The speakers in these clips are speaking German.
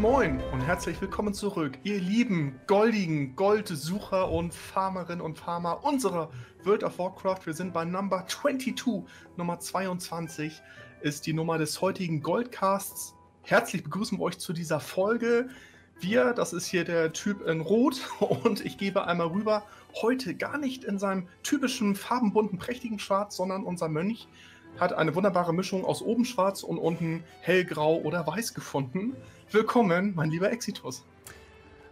Moin und herzlich willkommen zurück, ihr lieben goldigen Goldsucher und Farmerinnen und Farmer unserer World of Warcraft. Wir sind bei Number 22, Nummer 22 ist die Nummer des heutigen Goldcasts. Herzlich begrüßen wir euch zu dieser Folge. Wir, das ist hier der Typ in Rot und ich gebe einmal rüber, heute gar nicht in seinem typischen farbenbunten, prächtigen Schwarz, sondern unser Mönch hat eine wunderbare Mischung aus oben schwarz und unten hellgrau oder weiß gefunden. Willkommen, mein lieber Exitus.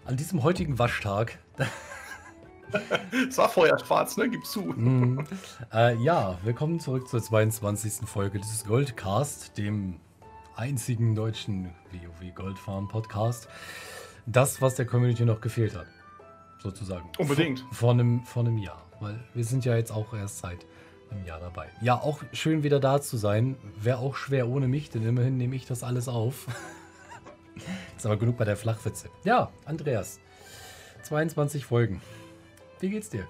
An diesem heutigen Waschtag. es war vorher schwarz, ne? Gib zu. Mm, äh, ja, willkommen zurück zur 22. Folge dieses Goldcast, dem einzigen deutschen WoW Goldfarm Podcast. Das, was der Community noch gefehlt hat, sozusagen. Unbedingt. Vor, vor, einem, vor einem Jahr, weil wir sind ja jetzt auch erst seit einem Jahr dabei. Ja, auch schön wieder da zu sein. Wäre auch schwer ohne mich, denn immerhin nehme ich das alles auf. Ist aber genug bei der Flachwitze. Ja, Andreas. 22 Folgen. Wie geht's dir?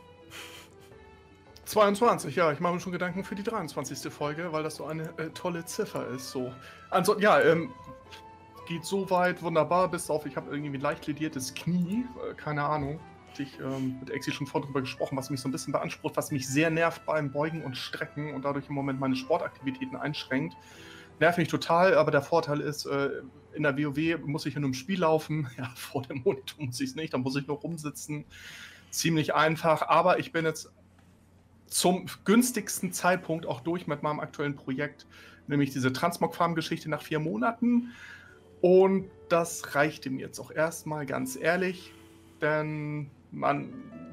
22, ja, ich mache mir schon Gedanken für die 23. Folge, weil das so eine äh, tolle Ziffer ist. So. Also, ja, ähm, geht so weit wunderbar, bis auf, ich habe irgendwie ein leicht lediertes Knie, äh, keine Ahnung. Ich ähm, mit Exi schon vor drüber gesprochen, was mich so ein bisschen beansprucht, was mich sehr nervt beim Beugen und Strecken und dadurch im Moment meine Sportaktivitäten einschränkt. Nervt mich total, aber der Vorteil ist, äh, in der WoW muss ich in einem Spiel laufen. Ja, vor dem Monitor muss ich es nicht, da muss ich nur rumsitzen. Ziemlich einfach, aber ich bin jetzt zum günstigsten Zeitpunkt auch durch mit meinem aktuellen Projekt, nämlich diese Transmog-Farm-Geschichte nach vier Monaten. Und das reichte mir jetzt auch erstmal ganz ehrlich, denn man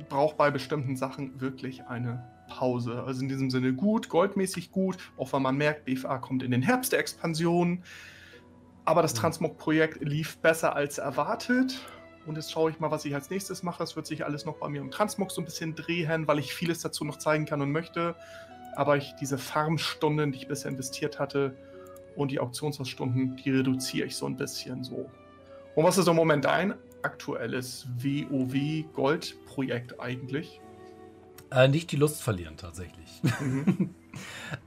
braucht bei bestimmten Sachen wirklich eine Pause. Also in diesem Sinne gut, goldmäßig gut, auch wenn man merkt, BFA kommt in den Herbst der Expansion. Aber das mhm. Transmog-Projekt lief besser als erwartet. Und jetzt schaue ich mal, was ich als nächstes mache. Es wird sich alles noch bei mir um Transmog so ein bisschen drehen, weil ich vieles dazu noch zeigen kann und möchte. Aber ich diese Farmstunden, die ich bisher investiert hatte, und die Auktionsstunden, die reduziere ich so ein bisschen so. Und was ist im Moment dein aktuelles WoW-Gold-Projekt eigentlich? Äh, nicht die Lust verlieren, tatsächlich. Mhm.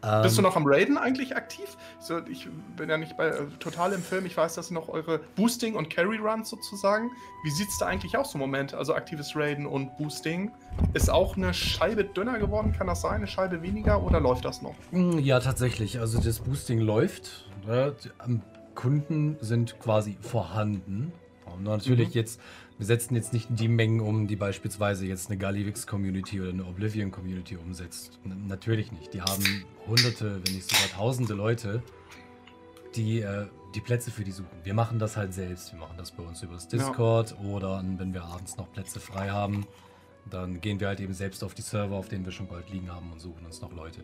ähm, Bist du noch am Raiden eigentlich aktiv? So, ich bin ja nicht bei äh, total im Film. Ich weiß, dass noch eure Boosting- und Carry-Runs sozusagen. Wie sieht es da eigentlich aus im Moment? Also aktives Raiden und Boosting. Ist auch eine Scheibe dünner geworden? Kann das sein? Eine Scheibe weniger oder läuft das noch? Mm, ja, tatsächlich. Also das Boosting läuft. Ja, Kunden sind quasi vorhanden. Und natürlich mhm. jetzt wir setzen jetzt nicht die Mengen um, die beispielsweise jetzt eine Gallivix-Community oder eine Oblivion-Community umsetzt. N natürlich nicht. Die haben hunderte, wenn nicht sogar tausende Leute, die äh, die Plätze für die suchen. Wir machen das halt selbst. Wir machen das bei uns übers Discord ja. oder wenn wir abends noch Plätze frei haben, dann gehen wir halt eben selbst auf die Server, auf denen wir schon Gold liegen haben und suchen uns noch Leute.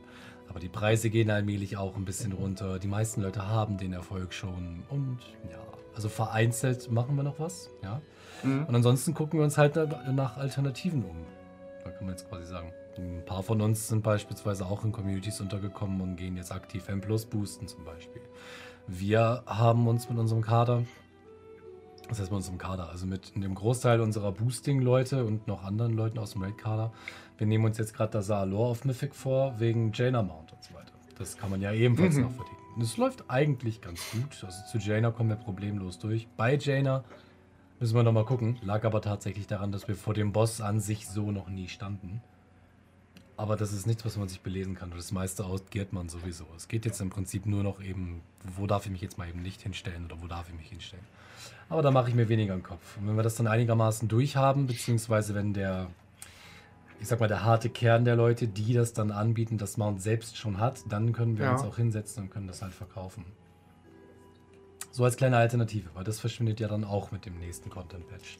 Aber die Preise gehen allmählich auch ein bisschen runter. Die meisten Leute haben den Erfolg schon und ja, also vereinzelt machen wir noch was, ja. Mhm. Und ansonsten gucken wir uns halt nach Alternativen um. Da kann man jetzt quasi sagen. Ein paar von uns sind beispielsweise auch in Communities untergekommen und gehen jetzt aktiv M Plus boosten zum Beispiel. Wir haben uns mit unserem Kader, das heißt mit unserem Kader, also mit dem Großteil unserer Boosting-Leute und noch anderen Leuten aus dem Raid-Kader, wir nehmen uns jetzt gerade das Salor auf Mythic vor, wegen Jaina Mount und so weiter. Das kann man ja ebenfalls mhm. noch verdienen. Es läuft eigentlich ganz gut. Also zu Jaina kommen wir problemlos durch. Bei Jaina Müssen wir nochmal gucken. Lag aber tatsächlich daran, dass wir vor dem Boss an sich so noch nie standen. Aber das ist nichts, was man sich belesen kann. Das meiste ausgeht man sowieso. Es geht jetzt im Prinzip nur noch eben, wo darf ich mich jetzt mal eben nicht hinstellen oder wo darf ich mich hinstellen. Aber da mache ich mir weniger im Kopf. Und wenn wir das dann einigermaßen durchhaben, beziehungsweise wenn der, ich sag mal, der harte Kern der Leute, die das dann anbieten, das Mount selbst schon hat, dann können wir ja. uns auch hinsetzen und können das halt verkaufen. So als kleine Alternative, weil das verschwindet ja dann auch mit dem nächsten Content-Patch.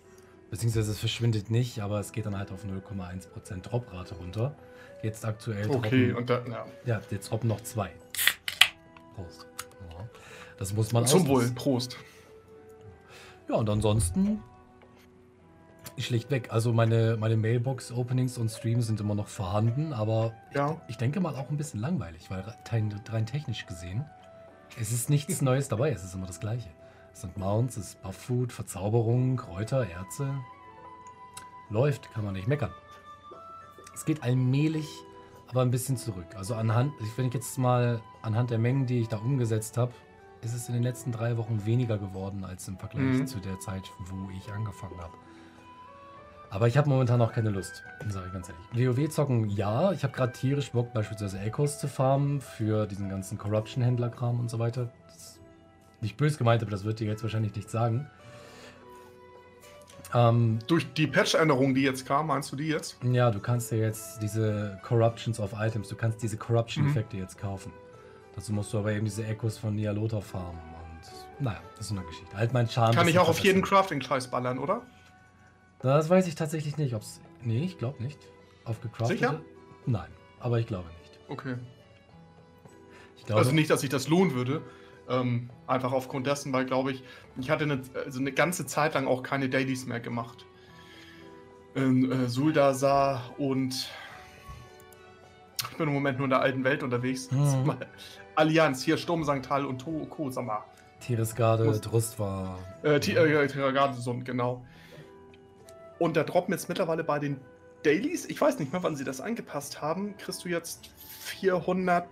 Beziehungsweise es verschwindet nicht, aber es geht dann halt auf 0,1% Droprate runter. Jetzt aktuell Okay, und dann, ja. Ja, jetzt droppen noch zwei. Prost. Ja. Das muss man Zum Wohl, Prost. Ja, und ansonsten schlichtweg. Also meine, meine Mailbox-Openings und Streams sind immer noch vorhanden, aber ja. ich, ich denke mal auch ein bisschen langweilig, weil rein technisch gesehen es ist nichts Neues dabei, es ist immer das Gleiche. Es sind Mounts, es ist Buff-Food, Verzauberung, Kräuter, Erze. Läuft, kann man nicht meckern. Es geht allmählich, aber ein bisschen zurück. Also anhand, wenn ich jetzt mal anhand der Mengen, die ich da umgesetzt habe, ist es in den letzten drei Wochen weniger geworden als im Vergleich Mhm. zu der Zeit, wo ich angefangen habe. Aber ich habe momentan auch keine Lust, sage ich ganz ehrlich. WoW zocken, ja. Ich habe gerade tierisch Bock, beispielsweise Echos zu farmen für diesen ganzen Corruption-Händler-Kram und so weiter. Das ist nicht böse gemeint, aber das wird dir jetzt wahrscheinlich nicht sagen. Ähm, Durch die Patch-Änderung, die jetzt kam, meinst du die jetzt? ja, du kannst ja jetzt diese Corruptions of Items, du kannst diese Corruption-Effekte jetzt kaufen. Dazu musst du aber eben diese Echos von Nialota farmen. Und naja, das ist so eine Geschichte. Halt mein Charme. Kann ich auch auf jeden. Crafting-Kreis ballern, oder? Das weiß ich tatsächlich nicht, ob's. Nee, ich glaube nicht. Auf gecraftete? Sicher? Nein, aber ich glaube nicht. Okay. Ich glaube, Also nicht, dass sich das lohnen würde. Ähm, einfach aufgrund dessen, weil, glaube ich, ich hatte eine, also eine ganze Zeit lang auch keine Dailies mehr gemacht. In äh, Suldasar und ich bin im Moment nur in der alten Welt unterwegs. Mhm. Allianz, hier Sturmsanktal und Toko, sag mal. Tiresgarde, Drust war. Äh, Ti- äh, genau. Und da droppen jetzt mittlerweile bei den Dailies, ich weiß nicht mehr, wann sie das angepasst haben, kriegst du jetzt 415,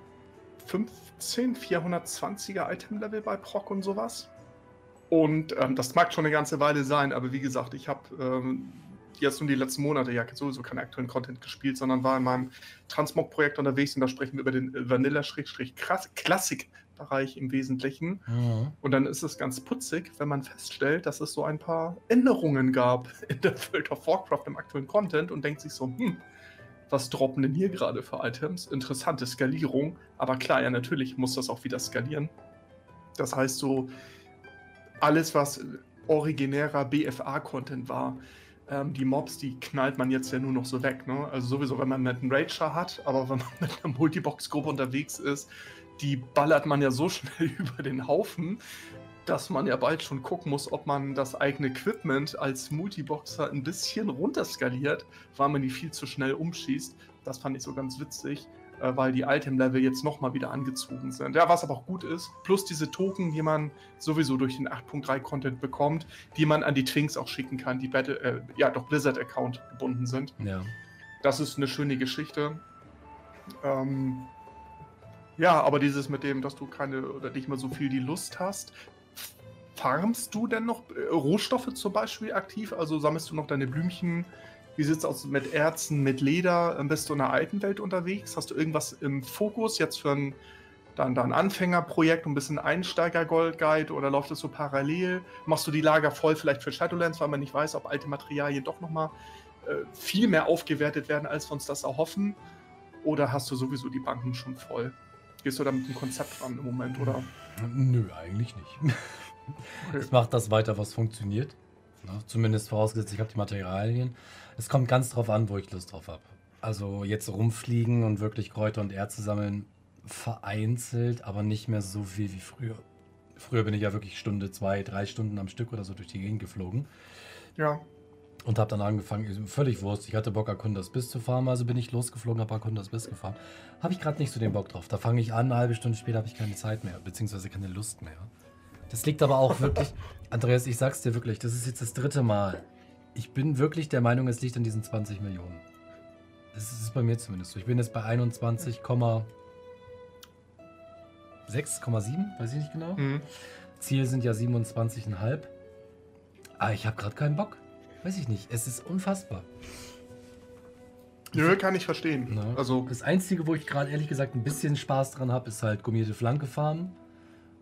420er Item-Level bei Proc und sowas. Und ähm, das mag schon eine ganze Weile sein, aber wie gesagt, ich habe ähm, jetzt nur die letzten Monate ja sowieso keinen aktuellen Content gespielt, sondern war in meinem Transmog-Projekt unterwegs und da sprechen wir über den äh, Vanilla-Klassik-Bereich im Wesentlichen. Mhm. Und dann ist es ganz putzig, wenn man feststellt, dass es so ein paar Änderungen gab in der World of Warcraft im aktuellen Content und denkt sich so, hm, was droppen denn hier gerade für Items? Interessante Skalierung. Aber klar, ja, natürlich muss das auch wieder skalieren. Das heißt so, alles, was originärer BFA-Content war, ähm, die Mobs, die knallt man jetzt ja nur noch so weg. Ne? Also sowieso, wenn man mit einem Rager hat, aber wenn man mit einer Multibox-Gruppe unterwegs ist, die ballert man ja so schnell über den Haufen, dass man ja bald schon gucken muss, ob man das eigene Equipment als Multiboxer ein bisschen runterskaliert, weil man die viel zu schnell umschießt. Das fand ich so ganz witzig, äh, weil die Item-Level jetzt nochmal wieder angezogen sind. Ja, was aber auch gut ist, plus diese Token, die man sowieso durch den 8.3-Content bekommt, die man an die Twinks auch schicken kann, die Battle, äh, ja, doch Blizzard-Account gebunden sind. Ja. Das ist eine schöne Geschichte. Ähm, ja, aber dieses mit dem, dass du keine oder nicht mehr so viel die Lust hast. Farmst du denn noch äh, Rohstoffe zum Beispiel aktiv? Also sammelst du noch deine Blümchen? Wie sieht es aus mit Erzen, mit Leder? Ähm, Bist du in der alten Welt unterwegs? Hast du irgendwas im Fokus jetzt für ein, dann, dann Anfängerprojekt, ein bisschen Einsteiger-Gold-Guide oder läuft es so parallel? Machst du die Lager voll vielleicht für Shadowlands, weil man nicht weiß, ob alte Materialien doch nochmal äh, viel mehr aufgewertet werden, als wir uns das erhoffen? Oder hast du sowieso die Banken schon voll? Gehst du da mit dem Konzept ran im Moment, oder? Nö, eigentlich nicht. Okay. Ich mache das weiter, was funktioniert. Ne? Zumindest vorausgesetzt, ich habe die Materialien. Es kommt ganz drauf an, wo ich Lust drauf habe. Also jetzt rumfliegen und wirklich Kräuter und Erze sammeln, vereinzelt, aber nicht mehr so viel wie früher. Früher bin ich ja wirklich Stunde, zwei, drei Stunden am Stück oder so durch die Gegend geflogen Ja. Und habe dann angefangen, völlig Wurst. Ich hatte Bock, Akundas Biss zu fahren, also bin ich losgeflogen, habe Akundas Biss gefahren. Habe ich gerade nicht so den Bock drauf. Da fange ich an, eine halbe Stunde später habe ich keine Zeit mehr, beziehungsweise keine Lust mehr. Das liegt aber auch wirklich, Andreas, ich sag's dir wirklich, das ist jetzt das dritte Mal. Ich bin wirklich der Meinung, es liegt an diesen 20 Millionen. Das ist bei mir zumindest so. Ich bin jetzt bei 21,6,7, weiß ich nicht genau. Mhm. Ziel sind ja 27,5. Aber ich habe gerade keinen Bock. Weiß ich nicht. Es ist unfassbar. Nö, kann ich verstehen. Ne? Also, Das Einzige, wo ich gerade ehrlich gesagt ein bisschen Spaß dran habe, ist halt gummierte Flanke farmen.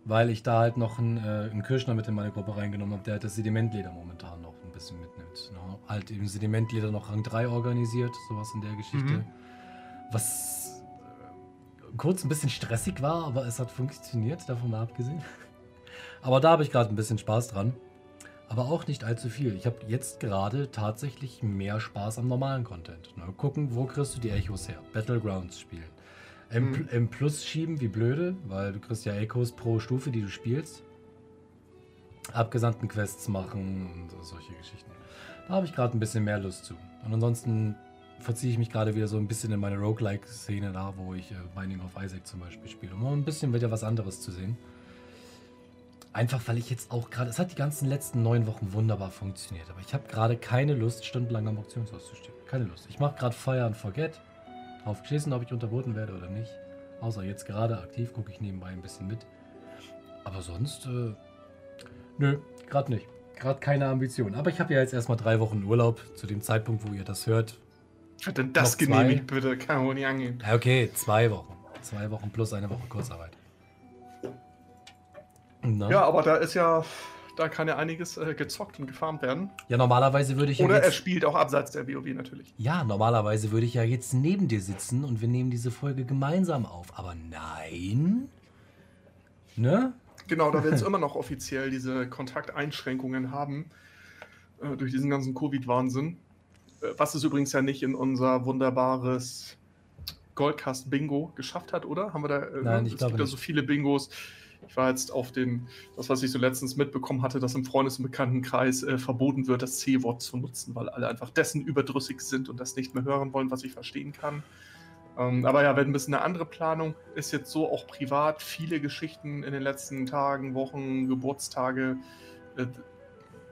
Weil ich da halt noch einen, äh, einen Kirschner mit in meine Gruppe reingenommen habe, der halt das Sedimentleder momentan noch ein bisschen mitnimmt. Ne? Halt eben Sedimentleder noch Rang 3 organisiert, sowas in der Geschichte. Mhm. Was äh, kurz ein bisschen stressig war, aber es hat funktioniert, davon mal abgesehen. Aber da habe ich gerade ein bisschen Spaß dran. Aber auch nicht allzu viel. Ich habe jetzt gerade tatsächlich mehr Spaß am normalen Content. Ne? Gucken, wo kriegst du die Echos her? Battlegrounds spielen. M, Mhm. M Plus schieben wie blöde, weil du kriegst ja Echos pro Stufe, die du spielst. Abgesandten Quests machen und solche Geschichten. Da habe ich gerade ein bisschen mehr Lust zu. Und ansonsten verziehe ich mich gerade wieder so ein bisschen in meine Roguelike-Szene da, wo ich äh, Binding of Isaac zum Beispiel spiele, um ein bisschen wieder was anderes zu sehen. Einfach weil ich jetzt auch gerade, es hat die ganzen letzten neun Wochen wunderbar funktioniert, aber ich habe gerade keine Lust, stundenlang am Auktionshaus zu stehen. Keine Lust. Ich mache gerade Fire and Forget. Drauf geschissen, ob ich unterboten werde oder nicht. Außer jetzt gerade aktiv gucke ich nebenbei ein bisschen mit. Aber sonst, äh, nö, gerade nicht. Gerade keine Ambition. Aber ich habe ja jetzt erstmal drei Wochen Urlaub zu dem Zeitpunkt, wo ihr das hört. Wird denn das genehmigt, bitte? Kann wohl nicht angehen. Okay, zwei Wochen. Zwei Wochen plus eine Woche Kurzarbeit. Na? Ja, aber da ist ja, da kann ja einiges äh, gezockt und gefarmt werden. Ja, normalerweise würde ich Oder ja er spielt auch abseits der WoW natürlich. Ja, normalerweise würde ich ja jetzt neben dir sitzen und wir nehmen diese Folge gemeinsam auf. Aber nein. Ne? Genau, da wir jetzt immer noch offiziell diese Kontakteinschränkungen haben, äh, durch diesen ganzen Covid-Wahnsinn. Äh, was es übrigens ja nicht in unser wunderbares Goldcast Bingo geschafft hat, oder? Haben wir da? Äh, Nein, ich es glaube gibt ja so viele Bingos. Ich war jetzt auf den, das, was ich so letztens mitbekommen hatte, dass im Freundes- und Bekanntenkreis äh, verboten wird, das C-Wort zu nutzen, weil alle einfach dessen überdrüssig sind und das nicht mehr hören wollen, was ich verstehen kann. Ähm, aber ja, wird ein bisschen eine andere Planung. Ist jetzt so auch privat viele Geschichten in den letzten Tagen, Wochen, Geburtstage, äh,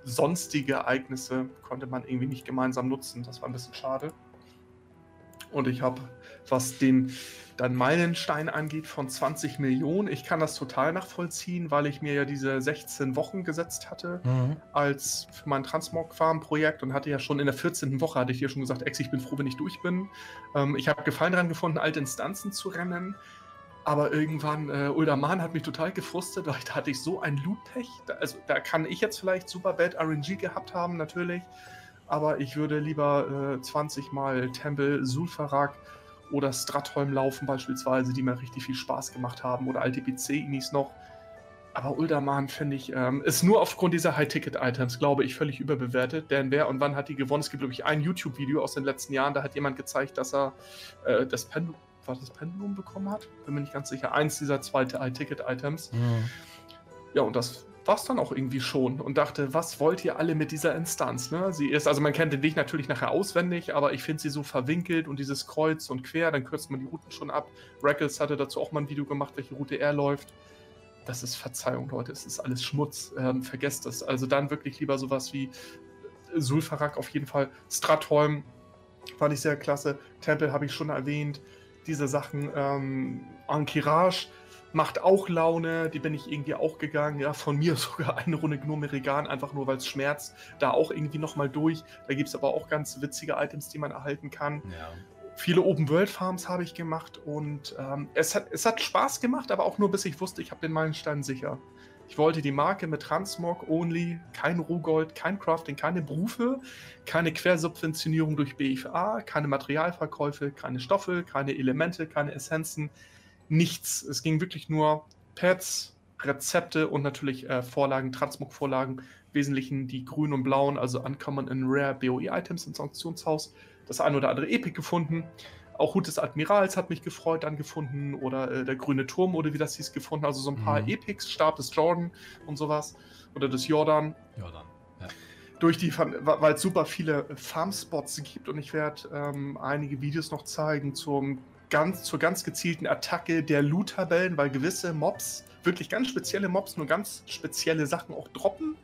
sonstige Ereignisse konnte man irgendwie nicht gemeinsam nutzen. Das war ein bisschen schade. Und ich habe, was den dann Meilenstein angeht, von 20 Millionen, ich kann das total nachvollziehen, weil ich mir ja diese 16 Wochen gesetzt hatte Mhm. als für mein Transmog Farm Projekt und hatte ja schon in der 14. Woche, hatte ich dir schon gesagt, Ex, ich bin froh, wenn ich durch bin. Ähm, ich habe Gefallen daran gefunden, alte Instanzen zu rennen. Aber irgendwann, äh, Uldaman hat mich total gefrustet, weil da hatte ich so ein Loot-Pech. Da, also, da kann ich jetzt vielleicht super Bad RNG gehabt haben, natürlich. Aber ich würde lieber äh, 20 Mal Tempel, Sulfarak oder Stratholm laufen, beispielsweise, die mir richtig viel Spaß gemacht haben. Oder alte PC-Inis noch. Aber Uldaman, finde ich, ähm, ist nur aufgrund dieser High-Ticket-Items, glaube ich, völlig überbewertet. Denn wer und wann hat die gewonnen? Es gibt, glaube ich, ein YouTube-Video aus den letzten Jahren, da hat jemand gezeigt, dass er äh, das Pendulum, war das Pendulum bekommen hat? Bin mir nicht ganz sicher. Eins dieser zwei High-Ticket-Items. Mhm. Ja, und das war es dann auch irgendwie schon und dachte, was wollt ihr alle mit dieser Instanz? Ne? Sie ist, also man kennt den Weg natürlich nachher auswendig, aber ich finde sie so verwinkelt und dieses Kreuz und quer, dann kürzt man die Routen schon ab. Rackles hatte dazu auch mal ein Video gemacht, welche Route er läuft. Das ist Verzeihung, Leute, es ist alles Schmutz. Ähm, vergesst es. Also dann wirklich lieber sowas wie Sulfarak auf jeden Fall. Stratholm fand ich sehr klasse. Tempel habe ich schon erwähnt. Diese Sachen, ähm, Ankirage macht auch Laune, die bin ich irgendwie auch gegangen. Ja, von mir sogar eine Runde Gnome Regan, einfach nur weil es schmerzt. Da auch irgendwie nochmal durch. Da gibt es aber auch ganz witzige Items, die man erhalten kann. Ja. Viele Open-World-Farms habe ich gemacht und ähm, es, hat, es hat Spaß gemacht, aber auch nur bis ich wusste, ich habe den Meilenstein sicher. Ich wollte die Marke mit Transmog only, kein Rohgold, kein Crafting, keine Berufe, keine Quersubventionierung durch BFA, keine Materialverkäufe, keine Stoffe, keine Elemente, keine Essenzen, nichts. Es ging wirklich nur Pads, Rezepte und natürlich äh, Vorlagen, Transmog-Vorlagen, im Wesentlichen die grünen und blauen, also Uncommon and Rare BOE-Items ins Auktionshaus. Das ein oder andere Epic gefunden. Auch Hut des Admirals hat mich gefreut dann gefunden oder äh, der grüne Turm oder wie das hieß gefunden. Also so ein paar Mhm. Epics, Stab des Jordan und sowas. Oder des Jordan Ja, dann. Ja. durch die, weil es super viele Farmspots gibt und ich werde ähm, einige Videos noch zeigen zum ganz, zur ganz gezielten Attacke der Loot-Tabellen, weil gewisse Mobs, wirklich ganz spezielle Mobs, nur ganz spezielle Sachen auch droppen.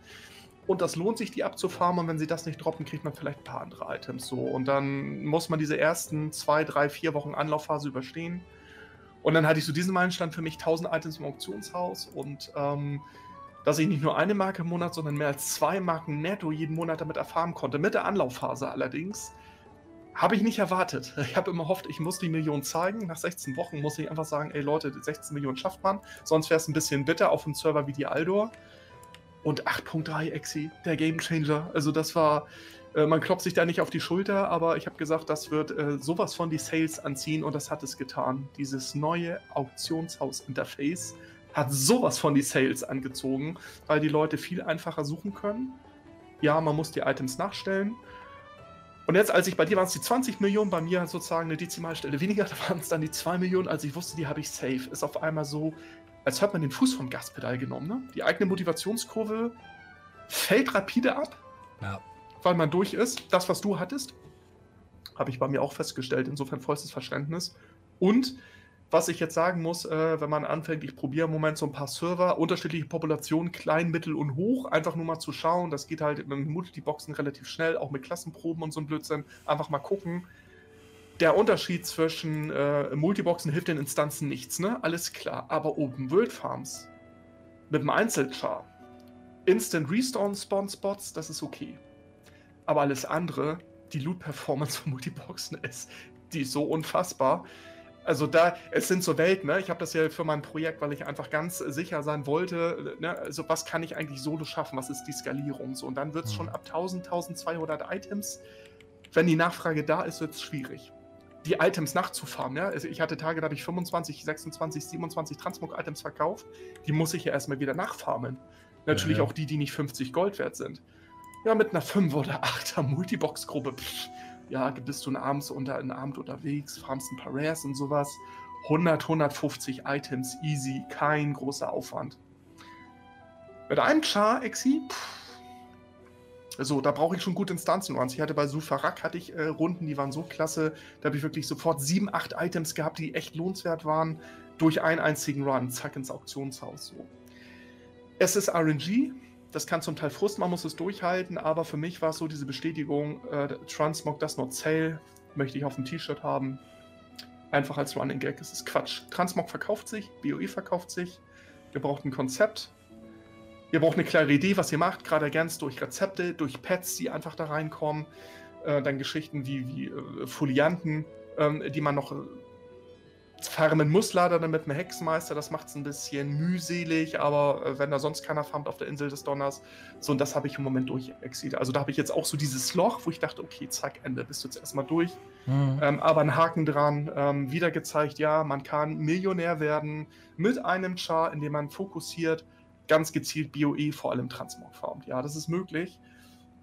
Und das lohnt sich, die abzufarmen. Und wenn sie das nicht droppen, kriegt man vielleicht ein paar andere Items so. Und dann muss man diese ersten zwei, drei, vier Wochen Anlaufphase überstehen. Und dann hatte ich so diesen Meilenstein für mich 1000 Items im Auktionshaus und ähm, dass ich nicht nur eine Marke im Monat, sondern mehr als zwei Marken netto jeden Monat damit erfahren konnte. Mit der Anlaufphase allerdings. Habe ich nicht erwartet. Ich habe immer hofft, ich muss die Million zeigen. Nach 16 Wochen muss ich einfach sagen, ey Leute, die 16 Millionen schafft man. Sonst wäre es ein bisschen bitter auf einem Server wie die Aldor. Und 8.3 Exi, der Gamechanger. Also das war, äh, man klopft sich da nicht auf die Schulter, aber ich habe gesagt, das wird äh, sowas von die Sales anziehen und das hat es getan. Dieses neue Auktionshaus-Interface hat sowas von die Sales angezogen, weil die Leute viel einfacher suchen können. Ja, man muss die Items nachstellen. Und jetzt, als ich bei dir waren es die 20 Millionen, bei mir sozusagen eine Dezimalstelle weniger, da waren es dann die 2 Millionen, als ich wusste, die habe ich safe. Ist auf einmal so, als hat man den Fuß vom Gaspedal genommen. Ne? Die eigene Motivationskurve fällt rapide ab, Ja. weil man durch ist. Das, was du hattest, habe ich bei mir auch festgestellt. Insofern vollstes Verständnis. Und was ich jetzt sagen muss, äh, wenn man anfängt, ich probiere im Moment so ein paar Server, unterschiedliche Populationen, klein, mittel und hoch, einfach nur mal zu schauen. Das geht halt mit Multiboxen relativ schnell, auch mit Klassenproben und so ein Blödsinn. Einfach mal gucken. Der Unterschied zwischen äh, Multiboxen hilft den Instanzen nichts, ne? Alles klar. Aber Open World Farms mit dem Einzelchar, Instant Restore Spawn Spots, das ist okay. Aber alles andere, die Loot Performance von Multiboxen ist, die ist so unfassbar. Also da, es sind so Welten, ne? Ich habe das ja für mein Projekt, weil ich einfach ganz sicher sein wollte, ne? Also was kann ich eigentlich solo schaffen? Was ist die Skalierung? So, und dann wird es mhm. schon ab 1000, 1200 Items, wenn die Nachfrage da ist, wird es schwierig. Die Items nachzufahren, ja. Also ich hatte Tage, da habe ich 25, 26, 27 Transmog-Items verkauft. Die muss ich ja erstmal wieder nachfarmen. Natürlich ja, ja. auch die, die nicht 50 Gold wert sind. Ja, mit einer 5 oder 8er Multibox-Gruppe, ja, bist du ein abends unter einen Abend unterwegs, farmst ein paar Rares und sowas. 100, 150 Items, easy, kein großer Aufwand. Mit einem Char, Exi, so, da brauche ich schon gute Instanzen-Runs. Ich hatte bei Sufarak hatte ich äh, Runden, die waren so klasse, da habe ich wirklich sofort sieben, acht Items gehabt, die echt lohnenswert waren, durch einen einzigen Run, zack ins Auktionshaus. So. Es ist RNG, das kann zum Teil frusten, man muss es durchhalten, aber für mich war es so diese Bestätigung, äh, Transmog does not sell, möchte ich auf dem T-Shirt haben. Einfach als Running Gag, es ist Quatsch. Transmog verkauft sich, BOE verkauft sich, ihr braucht ein Konzept, ihr braucht eine klare Idee, was ihr macht, gerade ergänzt durch Rezepte, durch Pads, die einfach da reinkommen, äh, dann Geschichten wie, wie äh, Folianten, ähm, die man noch farmen muss leider dann mit einem Hexenmeister, das macht es ein bisschen mühselig, aber äh, wenn da sonst keiner farmt auf der Insel des Donners, so und das habe ich im Moment durchexiliert. Also da habe ich jetzt auch so dieses Loch, wo ich dachte, okay, zack, Ende, bist du jetzt erstmal durch. Mhm. Ähm, aber ein Haken dran, ähm, wieder gezeigt, ja, man kann Millionär werden mit einem Char, in dem man fokussiert, ganz gezielt BOE, vor allem Transmog farmt. Ja, das ist möglich.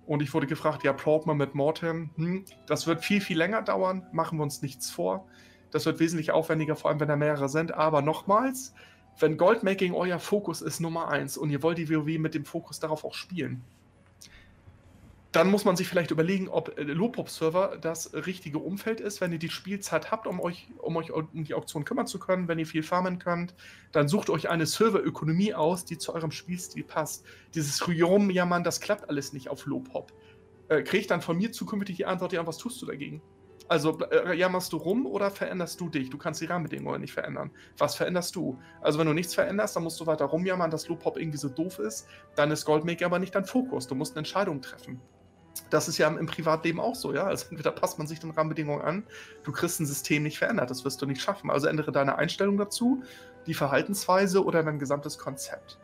Und ich wurde gefragt, ja, braucht man mit Mortem? Hm, das wird viel, viel länger dauern, machen wir uns nichts vor. Das wird wesentlich aufwendiger, vor allem wenn da mehrere sind. Aber nochmals, wenn Goldmaking euer Fokus ist Nummer eins und ihr wollt die WoW mit dem Fokus darauf auch spielen, dann muss man sich vielleicht überlegen, ob äh, Lopop-Server das richtige Umfeld ist. Wenn ihr die Spielzeit habt, um euch, um euch um die Auktion kümmern zu können, wenn ihr viel farmen könnt, dann sucht euch eine Serverökonomie aus, die zu eurem Spielstil passt. Dieses Rumjammern, das klappt alles nicht auf Lopop. Äh, kriege ich dann von mir zukünftig die Antwort, ja, was tust du dagegen? Also äh, jammerst du rum oder veränderst du dich? Du kannst die Rahmenbedingungen nicht verändern. Was veränderst du? Also wenn du nichts veränderst, dann musst du weiter rumjammern, dass Loop-Hop irgendwie so doof ist. Dann ist Goldmaker aber nicht dein Fokus. Du musst eine Entscheidung treffen. Das ist ja im, Privatleben auch so, ja. Also entweder passt man sich den Rahmenbedingungen an, du kriegst ein System nicht verändert, das wirst du nicht schaffen. Also ändere deine Einstellung dazu, die Verhaltensweise oder dein gesamtes Konzept.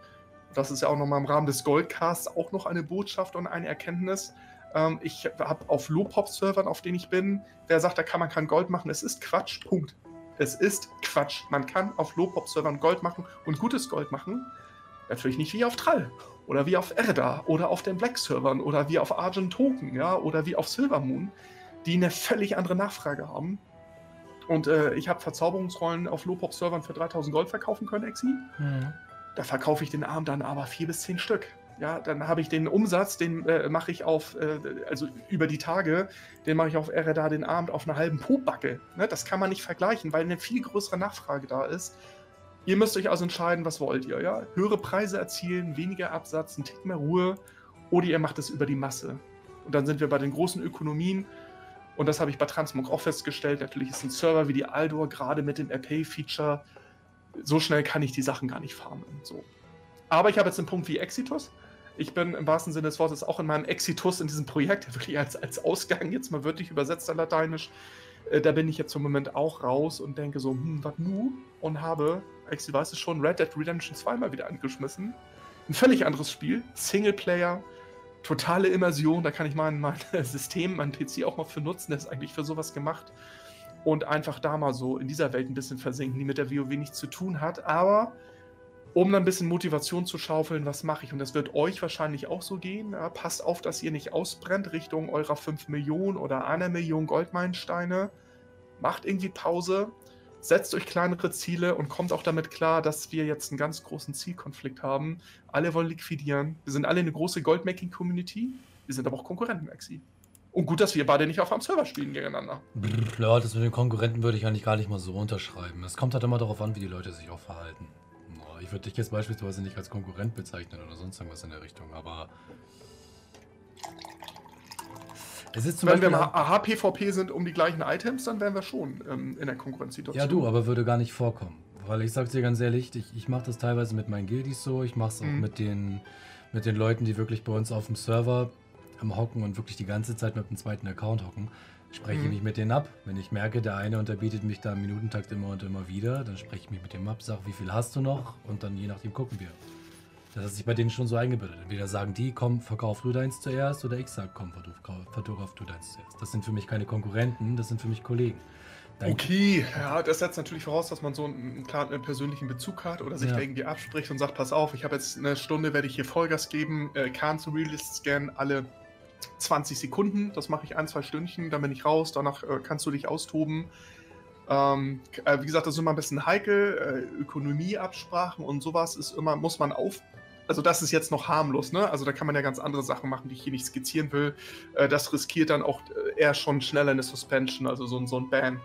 Das ist ja auch nochmal im Rahmen des Goldcasts auch noch eine Botschaft und eine Erkenntnis. Ähm, ich habe auf Low-Pop-Servern, auf denen ich bin, wer sagt, da kann man kein Gold machen, es ist Quatsch, Punkt. Es ist Quatsch. Man kann auf Low-Pop-Servern Gold machen und gutes Gold machen. Natürlich nicht wie auf Trall oder wie auf Erda oder auf den Black-Servern oder wie auf Argent Token, ja, oder wie auf Silvermoon, die eine völlig andere Nachfrage haben. Und äh, ich habe Verzauberungsrollen auf Low-Pop-Servern für 3000 Gold verkaufen können, Exi. Mhm. Da verkaufe ich den Arm dann aber vier bis zehn Stück ja, dann habe ich den Umsatz, den äh, mache ich auf, äh, also über die Tage, den mache ich auf RDA den Abend auf einer halben Pobacke. Ne? Das kann man nicht vergleichen, weil eine viel größere Nachfrage da ist. Ihr müsst euch also entscheiden, was wollt ihr, ja? Höhere Preise erzielen, weniger Absatz, ein Tick mehr Ruhe oder ihr macht es über die Masse. Und dann sind wir bei den großen Ökonomien und das habe ich bei Transmog auch festgestellt. Natürlich ist ein Server wie die Aldor gerade mit dem RP-Feature so schnell kann ich die Sachen gar nicht farmen. So. Aber ich habe jetzt einen Punkt wie Exitus ich bin im wahrsten Sinne des Wortes auch in meinem Exitus in diesem Projekt, wirklich als, als Ausgang jetzt mal wirklich übersetzt Lateinisch. Äh, da bin ich jetzt im Moment auch raus und denke so, hm, was nu? Und habe, Exi weiß es schon, Red Dead Redemption 2 mal wieder angeschmissen. Ein völlig anderes Spiel, Singleplayer, totale Immersion, da kann ich mein, mein System, mein PC auch mal für nutzen, das ist eigentlich für sowas gemacht. Und einfach da mal so in dieser Welt ein bisschen versinken, die mit der WoW nichts zu tun hat, aber um dann ein bisschen Motivation zu schaufeln, was mache ich? Und das wird euch wahrscheinlich auch so gehen. Ja, passt auf, dass ihr nicht ausbrennt Richtung eurer 5 Millionen oder einer Million Goldmeilensteine. Macht irgendwie Pause, setzt euch kleinere Ziele und kommt auch damit klar, dass wir jetzt einen ganz großen Zielkonflikt haben. Alle wollen liquidieren. Wir sind alle eine große Goldmaking-Community. Wir sind aber auch Konkurrenten, Maxi. Und gut, dass wir beide nicht auf einem Server spielen gegeneinander. Ja, das mit den Konkurrenten würde ich eigentlich gar nicht mal so unterschreiben. Es kommt halt immer darauf an, wie die Leute sich auch verhalten. Ich würde dich jetzt beispielsweise nicht als Konkurrent bezeichnen oder sonst irgendwas in der Richtung, aber. Es ist zum Wenn Beispiel wir im AHPVP sind um die gleichen Items, dann wären wir schon ähm, in der Konkurrenzsituation. Ja, du, aber würde gar nicht vorkommen. weil ich sag dir ganz ehrlich, ich, ich mache das teilweise mit meinen Guildies so, ich mache es auch Mhm. mit den, mit den Leuten, die wirklich bei uns auf dem Server am Hocken und wirklich die ganze Zeit mit dem zweiten Account hocken. Spreche ich Mhm. mich mit denen ab. Wenn ich merke, der eine unterbietet mich da im Minutentakt immer und immer wieder, dann spreche ich mich mit dem ab, sage, wie viel hast du noch? Und dann je nachdem gucken wir. Das hat sich bei denen schon so eingebildet. Entweder sagen die, komm, verkauf du deins zuerst, oder ich sag, komm, verkauf, du deins zuerst. Das sind für mich keine Konkurrenten, das sind für mich Kollegen. Dann- Okay, ja, das setzt natürlich voraus, dass man so einen, klaren einen persönlichen Bezug hat oder sich Ja. da irgendwie abspricht und sagt, pass auf, ich habe jetzt eine Stunde, werde ich hier Vollgas geben, äh, Kern zu Realist Scan alle 20 Sekunden, das mache ich ein, zwei Stündchen, dann bin ich raus, danach äh, kannst du dich austoben. Ähm, äh, wie gesagt, das ist immer ein bisschen heikel, äh, Ökonomieabsprachen und sowas ist immer, muss man auf, also das ist jetzt noch harmlos, ne? Also da kann man ja ganz andere Sachen machen, die ich hier nicht skizzieren will. Äh, das riskiert dann auch äh, eher schon schneller eine Suspension, also so, ein- so ein Ban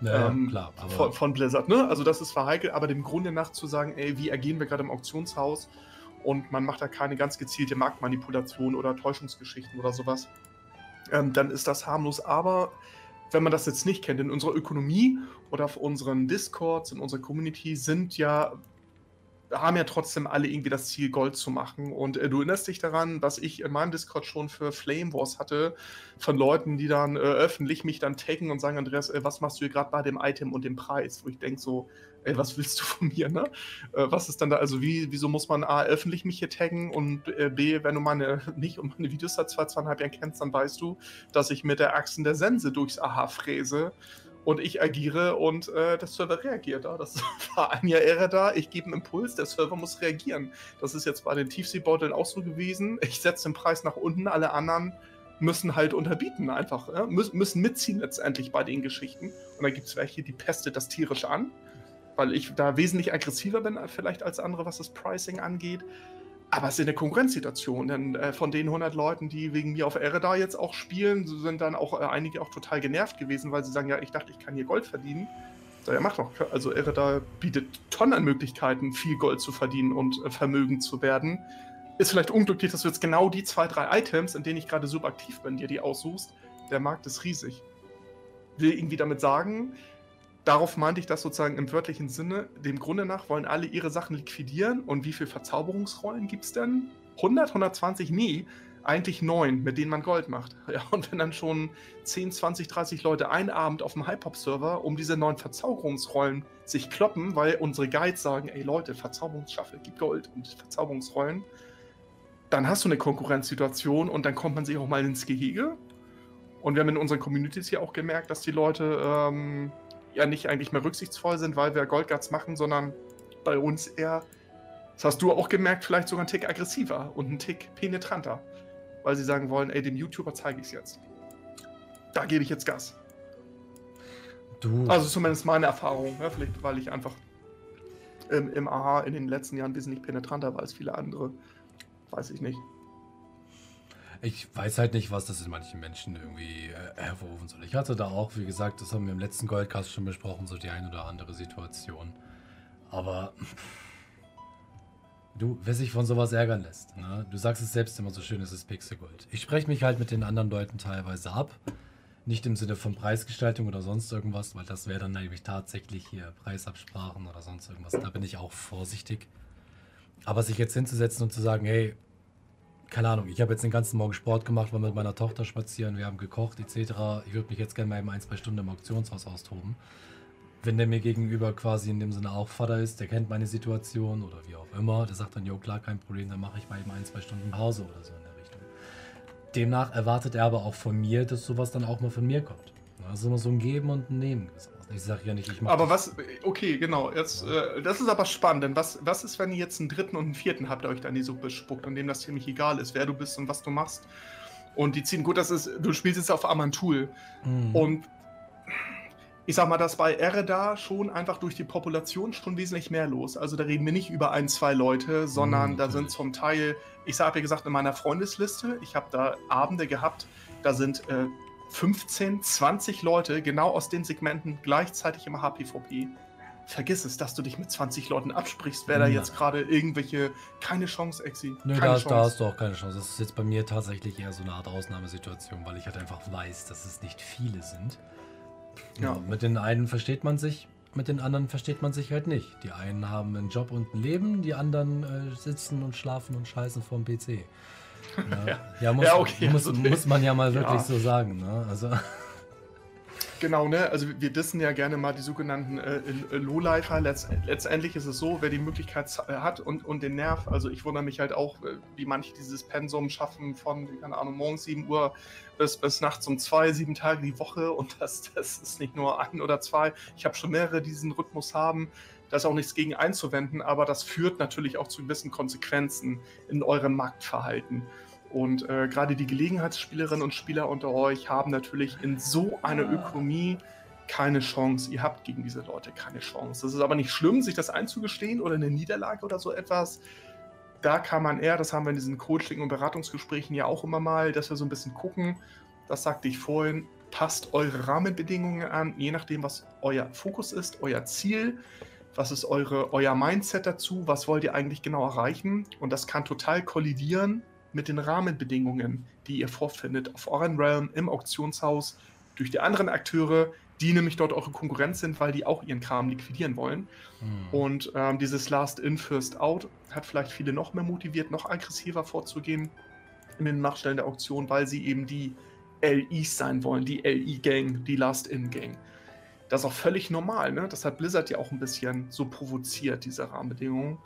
Ja, ähm, klar, von, von Blizzard, ne? Also das ist verheikelt, aber dem Grunde nach zu sagen, ey, wie agieren wir gerade im Auktionshaus und man macht da keine ganz gezielte Marktmanipulation oder Täuschungsgeschichten oder sowas, ähm, dann ist das harmlos. Aber wenn man das jetzt nicht kennt, in unserer Ökonomie oder auf unseren Discords, in unserer Community sind ja haben ja trotzdem alle irgendwie das Ziel, Gold zu machen. Und äh, du erinnerst dich daran, was ich in meinem Discord schon für Flame Wars hatte, von Leuten, die dann äh, öffentlich mich dann taggen und sagen, Andreas, äh, was machst du hier gerade bei dem Item und dem Preis? Wo ich denke so, ey, was willst du von mir, ne? Äh, was ist dann da, also wie, wieso muss man A, öffentlich mich hier taggen und äh, B, wenn du meine, nicht und meine Videos seit zwei, zweieinhalb Jahren kennst, dann weißt du, dass ich mit der Achsen der Sense durchs Aha fräse und ich agiere und äh, der Server reagiert. Da. Das war ein Jahr Ehre da, ich gebe einen Impuls, der Server muss reagieren. Das ist jetzt bei den Tiefseebeuteln auch so gewesen. Ich setze den Preis nach unten, alle anderen müssen halt unterbieten einfach, ja? Mü müssen mitziehen letztendlich bei den Geschichten. Und dann gibt es welche, die pestet das tierisch an, weil ich da wesentlich aggressiver bin äh, vielleicht als andere, was das Pricing angeht. Aber es ist eine Konkurrenzsituation, denn äh, von den 100 Leuten, die wegen mir auf Ereda jetzt auch spielen, sind dann auch äh, einige auch total genervt gewesen, weil sie sagen, ja, ich dachte, ich kann hier Gold verdienen. So, ja, mach doch. Also Ereda bietet Tonnen an Möglichkeiten, viel Gold zu verdienen und äh, vermögend zu werden. Ist vielleicht unglücklich, dass du jetzt genau die zwei, drei Items, in denen ich gerade super aktiv bin, dir die aussuchst. Der Markt ist riesig. Will irgendwie damit sagen, darauf meinte ich das sozusagen im wörtlichen Sinne. Dem Grunde nach wollen alle ihre Sachen liquidieren. Und wie viele Verzauberungsrollen gibt es denn? 100, 120? Nee, eigentlich neun, mit denen man Gold macht. Ja, und wenn dann schon 10, 20, 30 Leute einen Abend auf dem Hypop-Server um diese neuen Verzauberungsrollen sich kloppen, weil unsere Guides sagen, ey Leute, Verzauberungsschaffe, gib Gold und Verzauberungsrollen, dann hast du eine Konkurrenzsituation und dann kommt man sich auch mal ins Gehege. Und wir haben in unseren Communities hier auch gemerkt, dass die Leute ähm, ja nicht eigentlich mehr rücksichtsvoll sind, weil wir Goldguts machen, sondern bei uns eher, das hast du auch gemerkt, vielleicht sogar einen Tick aggressiver und einen Tick penetranter. Weil sie sagen wollen, ey, dem YouTuber zeige ich es jetzt. Da gebe ich jetzt Gas. du, Also zumindest meine Erfahrung, ne? vielleicht weil ich einfach im, im AHA in den letzten Jahren wesentlich penetranter war als viele andere. Weiß ich nicht. Ich weiß halt nicht, was das in manchen Menschen irgendwie äh, hervorrufen soll. Ich hatte da auch, wie gesagt, das haben wir im letzten Goldcast schon besprochen, so die ein oder andere Situation. Aber du, wer sich von sowas ärgern lässt, ne? du sagst es selbst immer so schön, es ist Pixelgold. Ich spreche mich halt mit den anderen Leuten teilweise ab. Nicht im Sinne von Preisgestaltung oder sonst irgendwas, weil das wäre dann nämlich tatsächlich hier Preisabsprachen oder sonst irgendwas. Da bin ich auch vorsichtig. Aber sich jetzt hinzusetzen und zu sagen, hey, keine Ahnung, ich habe jetzt den ganzen Morgen Sport gemacht, war mit meiner Tochter spazieren, wir haben gekocht etc. Ich würde mich jetzt gerne mal eben ein, zwei Stunden im Auktionshaus austoben. Wenn der mir gegenüber quasi in dem Sinne auch Vater ist, der kennt meine Situation oder wie auch immer, der sagt dann, jo klar, kein Problem, dann mache ich mal eben ein, zwei Stunden Pause oder so in der Richtung. Demnach erwartet er aber auch von mir, dass sowas dann auch mal von mir kommt. Das ist immer so ein Geben und ein Nehmen. Ich sage ja nicht, ich mache Aber was, okay, genau, jetzt, äh, das ist aber spannend, denn was, was ist, wenn ihr jetzt einen dritten und einen vierten habt, der euch da in die Suppe spuckt und dem das ziemlich egal ist, wer du bist und was du machst? Und die ziehen, gut, das ist, du spielst jetzt auf Amantul Mhm. und ich sag mal, dass bei Ereda schon einfach durch die Population schon wesentlich mehr los. Also da reden wir nicht über ein, zwei Leute, sondern Mhm, da sind zum Teil, ich habe ja gesagt, in meiner Freundesliste, ich habe da Abende gehabt, da sind äh, 15, 20 Leute genau aus den Segmenten gleichzeitig im HPVP. Vergiss es, dass du dich mit 20 Leuten absprichst, wer da Nein. jetzt gerade irgendwelche. Keine Chance, Exi. Nö, keine da, da hast du auch keine Chance. Das ist jetzt bei mir tatsächlich eher so eine Art Ausnahmesituation, weil ich halt einfach weiß, dass es nicht viele sind. Ja. Ja. Mit den einen versteht man sich, mit den anderen versteht man sich halt nicht. Die einen haben einen Job und ein Leben, die anderen äh, sitzen und schlafen und scheißen vorm PC. Ja, ja, muss, ja, okay, muss, also, muss, man ja mal wirklich so sagen. Ne? Also. Genau, ne? Also wir dissen ja gerne mal die sogenannten äh, äh, Lowlifer. Letzt, letztendlich ist es so, wer die Möglichkeit äh, hat und, und den Nerv, also ich wundere mich halt auch, äh, wie manche dieses Pensum schaffen von, keine Ahnung, morgens 7 Uhr bis, bis nachts um zwei, sieben Tage die Woche und das, das ist nicht nur ein oder zwei. Ich habe schon mehrere, die diesen Rhythmus haben. Da ist auch nichts gegen einzuwenden, aber das führt natürlich auch zu gewissen Konsequenzen in eurem Marktverhalten. Und äh, gerade die Gelegenheitsspielerinnen und Spieler unter euch haben natürlich in so einer ah. Ökonomie keine Chance. Ihr habt gegen diese Leute keine Chance. Das ist aber nicht schlimm, sich das einzugestehen oder eine Niederlage oder so etwas. Da kann man eher, das haben wir in diesen Coaching- und Beratungsgesprächen ja auch immer mal, dass wir so ein bisschen gucken. Das sagte ich vorhin. Passt eure Rahmenbedingungen an, je nachdem, was euer Fokus ist, euer Ziel. Was ist eure, euer Mindset dazu? Was wollt ihr eigentlich genau erreichen? Und das kann total kollidieren mit den Rahmenbedingungen, die ihr vorfindet auf euren Realm im Auktionshaus durch die anderen Akteure, die nämlich dort eure Konkurrenz sind, weil die auch ihren Kram liquidieren wollen. Mhm. Und ähm, dieses Last In, First Out hat vielleicht viele noch mehr motiviert, noch aggressiver vorzugehen in den Nachstellen der Auktion, weil sie eben die LIs sein wollen, die LI-Gang, die Last In-Gang. Das ist auch völlig normal, ne? Das hat Blizzard ja auch ein bisschen so provoziert, diese Rahmenbedingungen.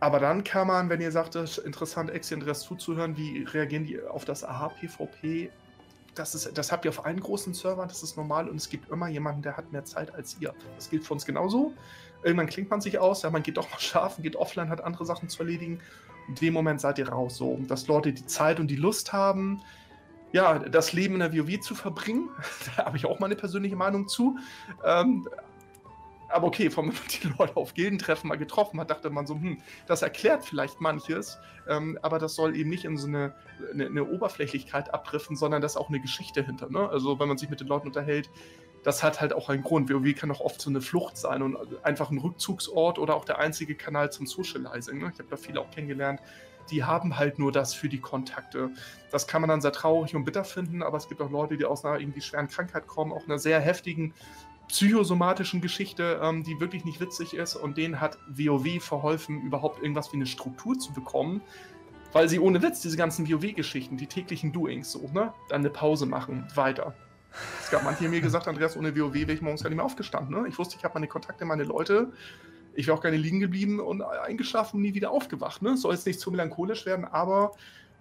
Aber dann kann man, wenn ihr sagt, es ist interessant, Exzentris zuzuhören, wie reagieren die auf das AHPVP? Das, ist, das habt ihr auf allen großen Servern, das ist normal und es gibt immer jemanden, der hat mehr Zeit als ihr. Das gilt für uns genauso. Irgendwann klingt man sich aus, ja, man geht doch mal schlafen, geht offline, hat andere Sachen zu erledigen. In dem Moment seid ihr raus, so, dass Leute die Zeit und die Lust haben, ja, das Leben in der WoW zu verbringen. da habe ich auch meine persönliche Meinung zu. Ähm, aber okay, wenn man die Leute auf Gildentreffen mal getroffen hat, dachte man so, hm, das erklärt vielleicht manches, ähm, aber das soll eben nicht in so eine, eine, eine Oberflächlichkeit abdriften, sondern da ist auch eine Geschichte hinter. Ne? Also wenn man sich mit den Leuten unterhält, das hat halt auch einen Grund. WoW kann auch oft so eine Flucht sein und einfach ein Rückzugsort oder auch der einzige Kanal zum Socializing. Ne? Ich habe da viele auch kennengelernt, die haben halt nur das für die Kontakte. Das kann man dann sehr traurig und bitter finden, aber es gibt auch Leute, die aus einer irgendwie schweren Krankheit kommen, auch einer sehr heftigen psychosomatischen Geschichte, ähm, die wirklich nicht witzig ist. Und denen hat WoW verholfen, überhaupt irgendwas wie eine Struktur zu bekommen. Weil sie ohne Witz diese ganzen WoW-Geschichten, die täglichen Doings so, ne? Dann eine Pause machen, weiter. Es gab manche, die mir gesagt, Andreas, ohne WoW wäre ich morgens gar nicht mehr aufgestanden. Ne? Ich wusste, ich habe meine Kontakte, meine Leute. Ich wäre auch gerne liegen geblieben und eingeschlafen und nie wieder aufgewacht. Ne? Soll jetzt nicht zu melancholisch werden, aber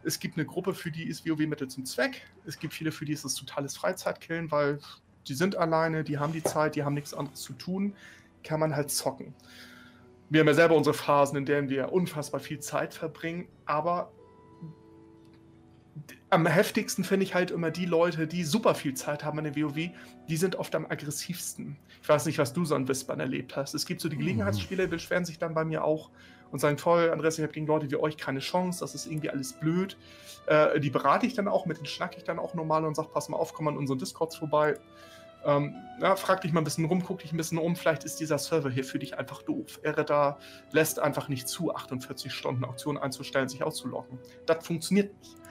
es gibt eine Gruppe, für die ist WoW Mittel zum Zweck. Es gibt viele, für die ist es totales Freizeitkillen, weil die sind alleine, die haben die Zeit, die haben nichts anderes zu tun, kann man halt zocken. Wir haben ja selber unsere Phasen, in denen wir unfassbar viel Zeit verbringen, aber am heftigsten finde ich halt immer die Leute, die super viel Zeit haben in der WoW, die sind oft am aggressivsten. Ich weiß nicht, was du so an Wispern erlebt hast. Es gibt so die mhm. Gelegenheitsspieler, die beschweren sich dann bei mir auch und sagen, toll, Andreas, ich habe gegen Leute wie euch keine Chance, das ist irgendwie alles blöd. Äh, die berate ich dann auch, mit denen schnacke ich dann auch normal und sage, pass mal auf, komm mal an unseren Discords vorbei. Ähm, ja, frag dich mal ein bisschen rum, guck dich ein bisschen um, vielleicht ist dieser Server hier für dich einfach doof. Ereda lässt einfach nicht zu, 48 Stunden Auktionen einzustellen, sich auszuloggen. Das funktioniert nicht.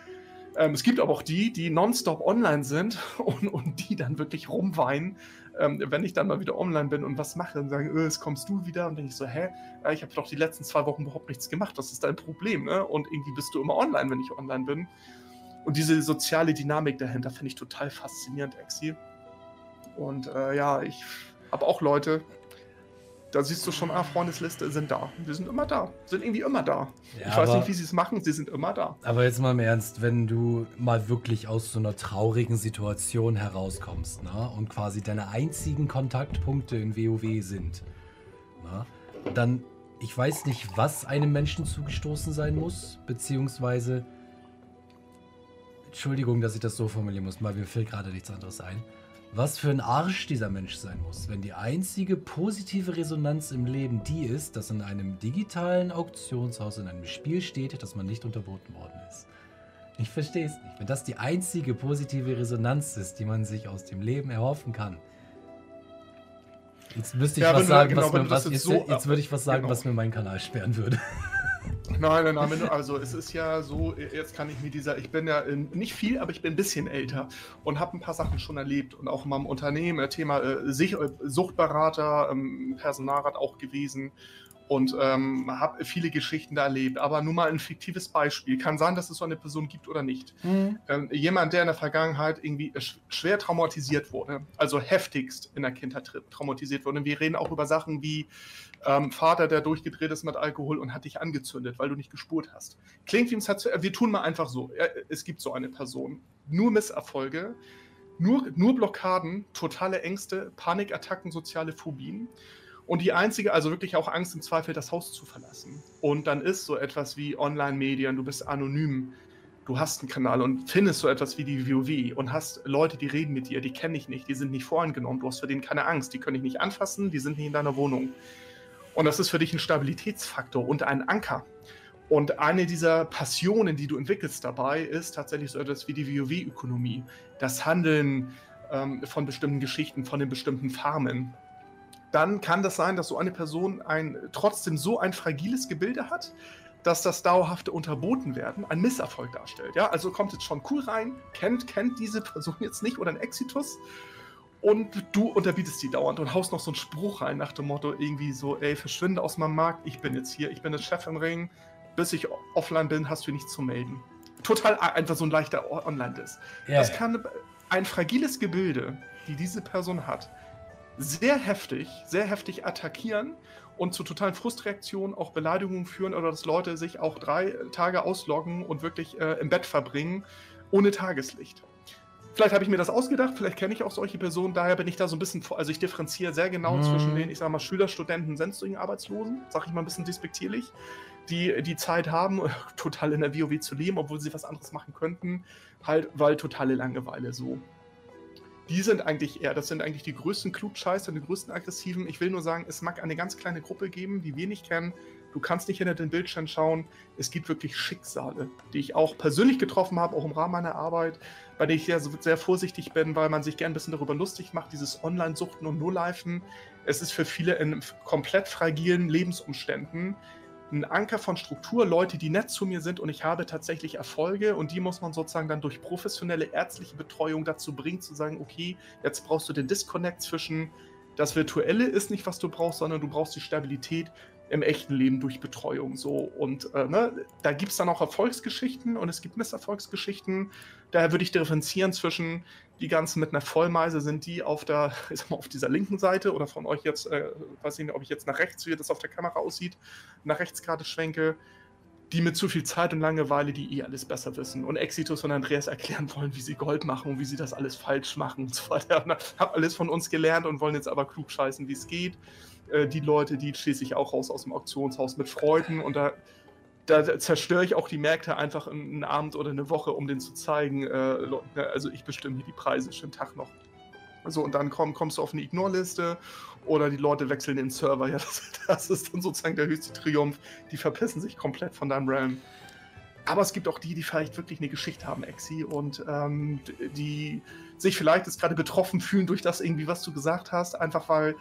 Ähm, es gibt aber auch die, die nonstop online sind und, und die dann wirklich rumweinen, ähm, wenn ich dann mal wieder online bin und was mache und sagen, äh, jetzt kommst du wieder und denke ich so, hä, ich habe doch die letzten zwei Wochen überhaupt nichts gemacht, das ist dein Problem, ne? Und irgendwie bist du immer online, wenn ich online bin. Und diese soziale Dynamik dahinter finde ich total faszinierend, Exi. Und äh, ja, ich habe auch Leute, da siehst du schon, ah, Freundesliste sind da. Wir sind immer da. Sind irgendwie immer da. Ja, ich weiß nicht, wie sie es machen, sie sind immer da. Aber jetzt mal im Ernst, wenn du mal wirklich aus so einer traurigen Situation herauskommst, ne, und quasi deine einzigen Kontaktpunkte in WoW sind, ne, dann, ich weiß nicht, was einem Menschen zugestoßen sein muss, beziehungsweise, Entschuldigung, dass ich das so formulieren muss, weil mir fällt gerade nichts anderes ein was für ein Arsch dieser Mensch sein muss, wenn die einzige positive Resonanz im Leben die ist, dass in einem digitalen Auktionshaus in einem Spiel steht, dass man nicht unterboten worden ist. Ich verstehe es nicht. Wenn das die einzige positive Resonanz ist, die man sich aus dem Leben erhoffen kann. Jetzt müsste ich ja, was sagen, genau, was mir, was, jetzt, so, jetzt würde ich was sagen, genau. was mir meinen Kanal sperren würde. Nein, nein, nein. Also es ist ja so, jetzt kann ich mir dieser, ich bin ja nicht viel, aber ich bin ein bisschen älter und habe ein paar Sachen schon erlebt und auch in meinem Unternehmen, äh, Thema äh, äh, Suchtberater, ähm, Personalrat auch gewesen und ähm, habe viele Geschichten da erlebt. Aber nur mal ein fiktives Beispiel. Kann sein, dass es so eine Person gibt oder nicht. Mhm. Ähm, jemand, der in der Vergangenheit irgendwie schwer traumatisiert wurde, also heftigst in der Kindheit traumatisiert wurde. Und wir reden auch über Sachen wie ähm, Vater, der durchgedreht ist mit Alkohol und hat dich angezündet, weil du nicht gespurt hast. Klingt wie ein Satz. Wir tun mal einfach so. Es gibt so eine Person. Nur Misserfolge. Nur, nur Blockaden, totale Ängste, Panikattacken, soziale Phobien. Und die einzige, also wirklich auch Angst im Zweifel, das Haus zu verlassen. Und dann ist so etwas wie Online-Medien, du bist anonym, du hast einen Kanal und findest so etwas wie die WoW und hast Leute, die reden mit dir, die kenne ich nicht, die sind nicht voreingenommen, du hast für denen keine Angst, die können dich nicht anfassen, die sind nicht in deiner Wohnung. Und das ist für dich ein Stabilitätsfaktor und ein Anker. Und eine dieser Passionen, die du entwickelst dabei, ist tatsächlich so etwas wie die WoW-Ökonomie. Das Handeln ähm, von bestimmten Geschichten, von den bestimmten Farmen dann kann das sein, dass so eine Person ein, trotzdem so ein fragiles Gebilde hat, dass das dauerhafte Unterboten werden ein Misserfolg darstellt. Ja, also kommt jetzt schon cool rein, kennt, kennt diese Person jetzt nicht oder ein Exitus und du unterbietest die dauernd und haust noch so einen Spruch rein nach dem Motto irgendwie so, ey, verschwinde aus meinem Markt, ich bin jetzt hier, ich bin der Chef im Ring, bis ich offline bin, hast du nichts zu melden. Total einfach so ein leichter Online ist. Yeah. Das kann ein fragiles Gebilde, die diese Person hat, sehr heftig, sehr heftig attackieren und zu totalen Frustreaktionen, auch Beleidigungen führen oder dass Leute sich auch drei Tage ausloggen und wirklich äh, im Bett verbringen ohne Tageslicht. Vielleicht habe ich mir das ausgedacht, vielleicht kenne ich auch solche Personen, daher bin ich da so ein bisschen, also ich differenziere sehr genau mhm. zwischen den, ich sage mal, Schüler, Studenten, sonstigen Arbeitslosen, sage ich mal ein bisschen despektierlich, die die Zeit haben, total in der WoW zu leben, obwohl sie was anderes machen könnten, halt, weil totale Langeweile so die sind eigentlich eher, das sind eigentlich die größten Klugscheißer, die größten Aggressiven. Ich will nur sagen, es mag eine ganz kleine Gruppe geben, die wir nicht kennen. Du kannst nicht hinter den Bildschirm schauen. Es gibt wirklich Schicksale, die ich auch persönlich getroffen habe, auch im Rahmen meiner Arbeit, bei denen ich sehr, sehr vorsichtig bin, weil man sich gern ein bisschen darüber lustig macht, dieses Online-Suchten und No-Lifen. Es ist für viele in komplett fragilen Lebensumständen ein Anker von Struktur, Leute, die nett zu mir sind und ich habe tatsächlich Erfolge und die muss man sozusagen dann durch professionelle ärztliche Betreuung dazu bringen, zu sagen, okay, jetzt brauchst du den Disconnect zwischen das Virtuelle ist nicht, was du brauchst, sondern du brauchst die Stabilität im echten Leben durch Betreuung. So. Und äh, ne, da gibt es dann auch Erfolgsgeschichten und es gibt Misserfolgsgeschichten. Daher würde ich differenzieren zwischen die ganzen mit einer Vollmeise sind die auf der, ich sag mal, auf dieser linken Seite oder von euch jetzt, äh, weiß ich nicht, ob ich jetzt nach rechts, wie das auf der Kamera aussieht, nach rechts gerade schwenke, die mit zu viel Zeit und Langeweile, die eh alles besser wissen und Exitus und Andreas erklären wollen, wie sie Gold machen und wie sie das alles falsch machen und so weiter. Hab alles von uns gelernt und wollen jetzt aber klug scheißen, wie es geht. Äh, die Leute, die schließe ich auch raus aus dem Auktionshaus mit Freuden und da da zerstöre ich auch die Märkte einfach einen Abend oder eine Woche, um denen zu zeigen, äh, ne, also ich bestimme hier die Preise schon Tag noch. So, und dann komm, kommst du auf eine Ignore-Liste oder die Leute wechseln den Server. Ja, das, das, ist dann sozusagen der höchste Triumph. Die verpissen sich komplett von deinem Realm. Aber es gibt auch die, die vielleicht wirklich eine Geschichte haben, Exi, und ähm, die sich vielleicht jetzt gerade betroffen fühlen durch das irgendwie, was du gesagt hast, einfach weil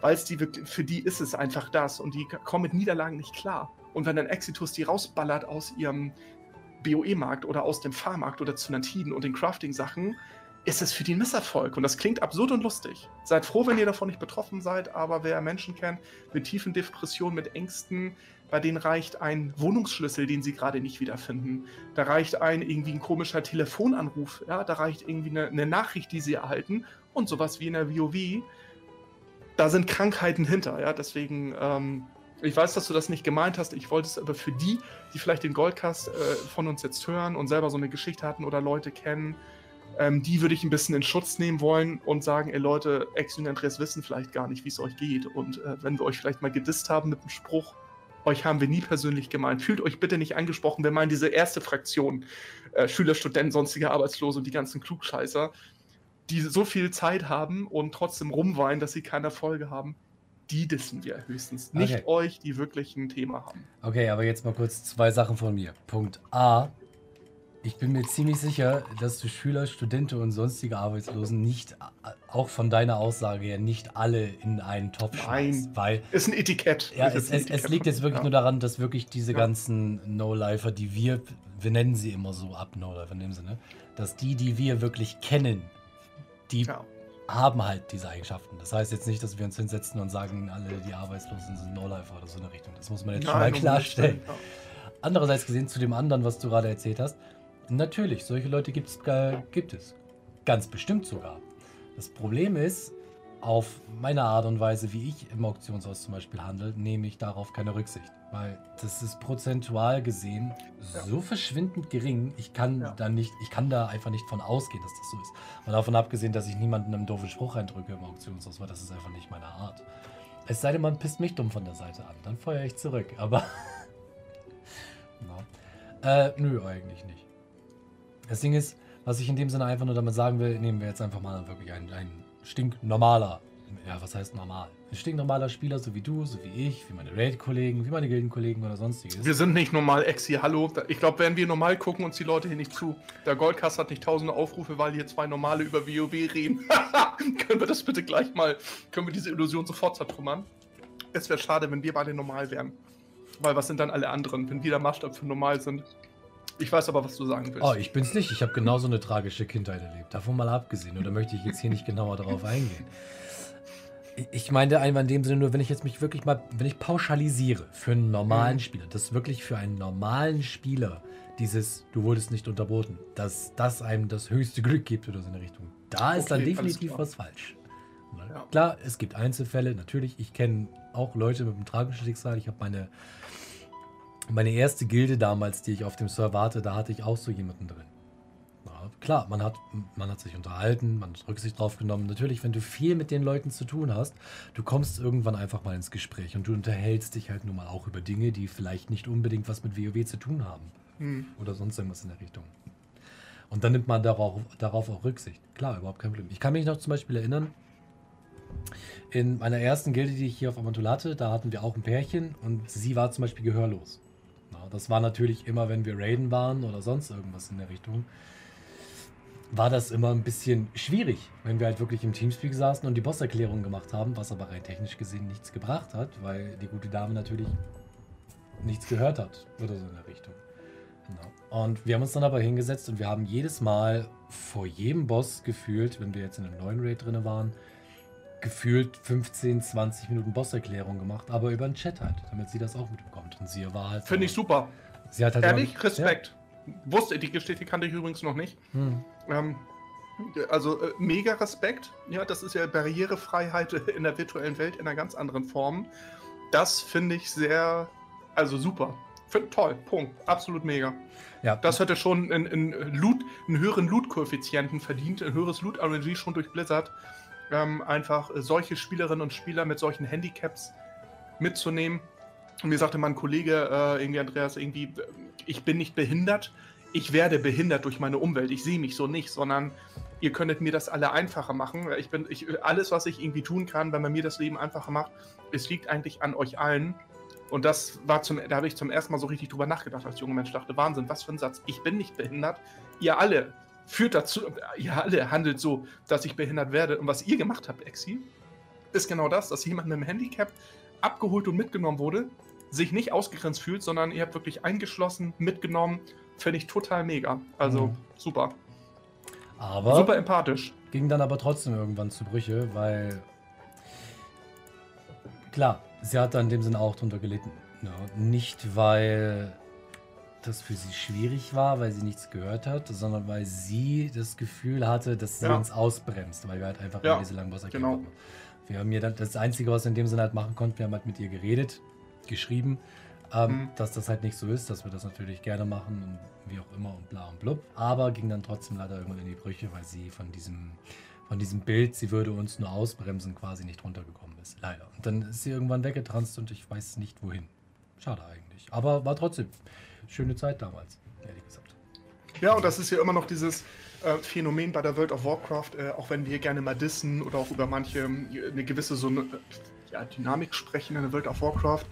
weil es die für die ist es einfach das und die kommen mit Niederlagen nicht klar. Und wenn dann Exitus die rausballert aus ihrem BOE-Markt oder aus dem Fahrmarkt oder Zynantiden und den Crafting-Sachen, ist es für die ein Misserfolg. Und das klingt absurd und lustig. Seid froh, wenn ihr davon nicht betroffen seid, aber wer Menschen kennt mit tiefen Depressionen, mit Ängsten, bei denen reicht ein Wohnungsschlüssel, den sie gerade nicht wiederfinden. Da reicht ein irgendwie ein komischer Telefonanruf, ja, da reicht irgendwie eine, eine Nachricht, die sie erhalten und sowas wie in der WoW. Da sind Krankheiten hinter, ja, deswegen ähm, ich weiß, dass du das nicht gemeint hast. Ich wollte es aber für die, die vielleicht den Goldcast äh, von uns jetzt hören und selber so eine Geschichte hatten oder Leute kennen, ähm, die würde ich ein bisschen in Schutz nehmen wollen und sagen, ey Leute, Ex und Andres wissen vielleicht gar nicht, wie es euch geht. Und äh, wenn wir euch vielleicht mal gedisst haben mit einem Spruch, euch haben wir nie persönlich gemeint. Fühlt euch bitte nicht angesprochen. Wir meinen diese erste Fraktion, äh, Schüler, Studenten, sonstige Arbeitslose und die ganzen Klugscheißer, die so viel Zeit haben und trotzdem rumweinen, dass sie keine Folge haben die dissen wir höchstens. Nicht okay. euch, die wirklich ein Thema haben. Okay, aber jetzt mal kurz zwei Sachen von mir. Punkt A. Ich bin mir ziemlich sicher, dass du Schüler, Studenten und sonstige Arbeitslosen nicht, auch von deiner Aussage her, nicht alle in einen Topf schmeißt. Weil ist ein Etikett. Ja, es, es, es, liegt jetzt wirklich ja. nur daran, dass wirklich diese ja. ganzen No-Lifer, die wir, wir nennen sie immer so ab, No-Lifer in dem Sinne, dass die, die wir wirklich kennen, die ja. Haben halt diese Eigenschaften. Das heißt jetzt nicht, dass wir uns hinsetzen und sagen, alle die Arbeitslosen sind No-Lifer oder so eine Richtung. Das muss man jetzt Nein, schon mal klarstellen. Andererseits gesehen zu dem anderen, was du gerade erzählt hast, Natürlich, solche Leute gibt's, äh, gibt es. Ganz bestimmt sogar. Das Problem ist, auf meine Art und Weise, wie ich im Auktionshaus zum Beispiel handle, nehme ich darauf keine Rücksicht. Weil das ist prozentual gesehen ja. so verschwindend gering, ich kann ja. da nicht, ich kann da einfach nicht von ausgehen, dass das so ist. Mal davon abgesehen, dass ich niemanden einen doofen Spruch reindrücke im Auktionshaus, weil das ist einfach nicht meine Art. Es sei denn, man pisst mich dumm von der Seite an, dann feuere ich zurück. Aber. no. äh, nö, eigentlich nicht. Das Ding ist, was ich in dem Sinne einfach nur damit sagen will, nehmen wir jetzt einfach mal wirklich einen, einen stinknormaler, ja, was heißt normal? Ein stinknormaler Spieler, so wie du, so wie ich, wie meine Raid-Kollegen, wie meine Gildenkollegen oder sonstiges. Wir sind nicht normal, Exi, hallo. Ich glaube, wenn wir normal gucken uns die Leute hier nicht zu. Der Goldcast hat nicht tausende Aufrufe, weil hier zwei normale über WoW reden. können wir das bitte gleich mal, können wir diese Illusion sofort zertrümmern? Es wäre schade, wenn wir beide normal wären. Weil was sind dann alle anderen, wenn wir der Maßstab für normal sind? Ich weiß aber, was du sagen willst. Oh, ich bin's nicht. Ich habe genauso eine tragische Kindheit erlebt. Davon mal abgesehen. Oder möchte ich jetzt hier nicht genauer darauf eingehen? Ich meine einfach in dem Sinne nur, wenn ich jetzt mich wirklich mal, wenn ich pauschalisiere für einen normalen mhm. Spieler, das wirklich für einen normalen Spieler dieses, du wurdest nicht unterboten, dass das einem das höchste Glück gibt oder so in der Richtung. Da ist okay, dann definitiv was falsch. Ja. Klar, es gibt Einzelfälle, natürlich. Ich kenne auch Leute mit einem tragischen Schicksal. Ich habe meine meine erste Gilde damals, die ich auf dem Server hatte, da hatte ich auch so jemanden drin. Klar, man hat, man hat sich unterhalten, man hat Rücksicht drauf genommen. Natürlich, wenn du viel mit den Leuten zu tun hast, du kommst irgendwann einfach mal ins Gespräch und du unterhältst dich halt nun mal auch über Dinge, die vielleicht nicht unbedingt was mit WoW zu tun haben. Hm. Oder sonst irgendwas in der Richtung. Und dann nimmt man darauf, darauf auch Rücksicht. Klar, überhaupt kein Problem. Ich kann mich noch zum Beispiel erinnern, in meiner ersten Gilde, die ich hier auf Amantul hatte, da hatten wir auch ein Pärchen und sie war zum Beispiel gehörlos. Das war natürlich immer, wenn wir raiden waren oder sonst irgendwas in der Richtung, war das immer ein bisschen schwierig, wenn wir halt wirklich im Teamspeak saßen und die Bosserklärung gemacht haben, was aber rein technisch gesehen nichts gebracht hat, weil die gute Dame natürlich nichts gehört hat oder so in der Richtung. Genau. Und wir haben uns dann aber hingesetzt und wir haben jedes Mal vor jedem Boss gefühlt, wenn wir jetzt in einem neuen Raid drin waren, gefühlt 15, 20 Minuten Bosserklärung gemacht, aber über den Chat halt, damit sie das auch mitbekommt. Und sie war halt. Finde ich super. Sie hat halt Ehrlich, immer, Respekt. Ja. Wusste, die Geschichte kannte ich übrigens noch nicht. Hm. Ähm, also äh, mega Respekt. Ja, das ist ja Barrierefreiheit in der virtuellen Welt in einer ganz anderen Form. Das finde ich sehr, also super. Find, toll, Punkt. Absolut mega. Ja. Das hätte schon einen, Loot, einen höheren Loot-Koeffizienten verdient, ein höheres Loot-RNG schon durch Blizzard ähm, einfach solche Spielerinnen und Spieler mit solchen Handicaps mitzunehmen. Und mir sagte mein Kollege, äh, irgendwie Andreas, irgendwie, ich bin nicht behindert, ich werde behindert durch meine Umwelt. Ich sehe mich so nicht, sondern ihr könntet mir das alle einfacher machen. Ich bin, ich, alles, was ich irgendwie tun kann, wenn man mir das Leben einfacher macht, es liegt eigentlich an euch allen. Und das war zum, da habe ich zum ersten Mal so richtig drüber nachgedacht als junger Mensch. Dachte, Wahnsinn, was für ein Satz. Ich bin nicht behindert. Ihr alle führt dazu, ihr alle handelt so, dass ich behindert werde. Und was ihr gemacht habt, Exi, ist genau das, dass jemand mit einem Handicap abgeholt und mitgenommen wurde, sich nicht ausgegrenzt fühlt, sondern ihr habt wirklich eingeschlossen, mitgenommen. Finde ich total mega. Also mhm. super. Aber super empathisch. Ging dann aber trotzdem irgendwann zu Brüche, weil klar, sie hat da in dem Sinne auch drunter gelitten. Ja, nicht weil das für sie schwierig war, weil sie nichts gehört hat, sondern weil sie das Gefühl hatte, dass sie ja. uns ausbremst, weil wir halt einfach ja, diese langen Boss genau. Wir haben mir dann das Einzige, was wir in dem Sinne halt machen konnten, wir haben halt mit ihr geredet, geschrieben, ähm, mhm. dass das halt nicht so ist, dass wir das natürlich gerne machen und wie auch immer und bla und blub. Aber ging dann trotzdem leider irgendwann in die Brüche, weil sie von diesem, von diesem Bild, sie würde uns nur ausbremsen, quasi nicht runtergekommen ist. Leider. Und dann ist sie irgendwann weggetranst und ich weiß nicht wohin. Schade eigentlich. Aber war trotzdem schöne Zeit damals, ehrlich gesagt. Ja, und das ist ja immer noch dieses äh, Phänomen bei der World of Warcraft, äh, auch wenn wir gerne mal dissen oder auch über manche äh, eine gewisse so eine, ja, Dynamik sprechen in der World of Warcraft.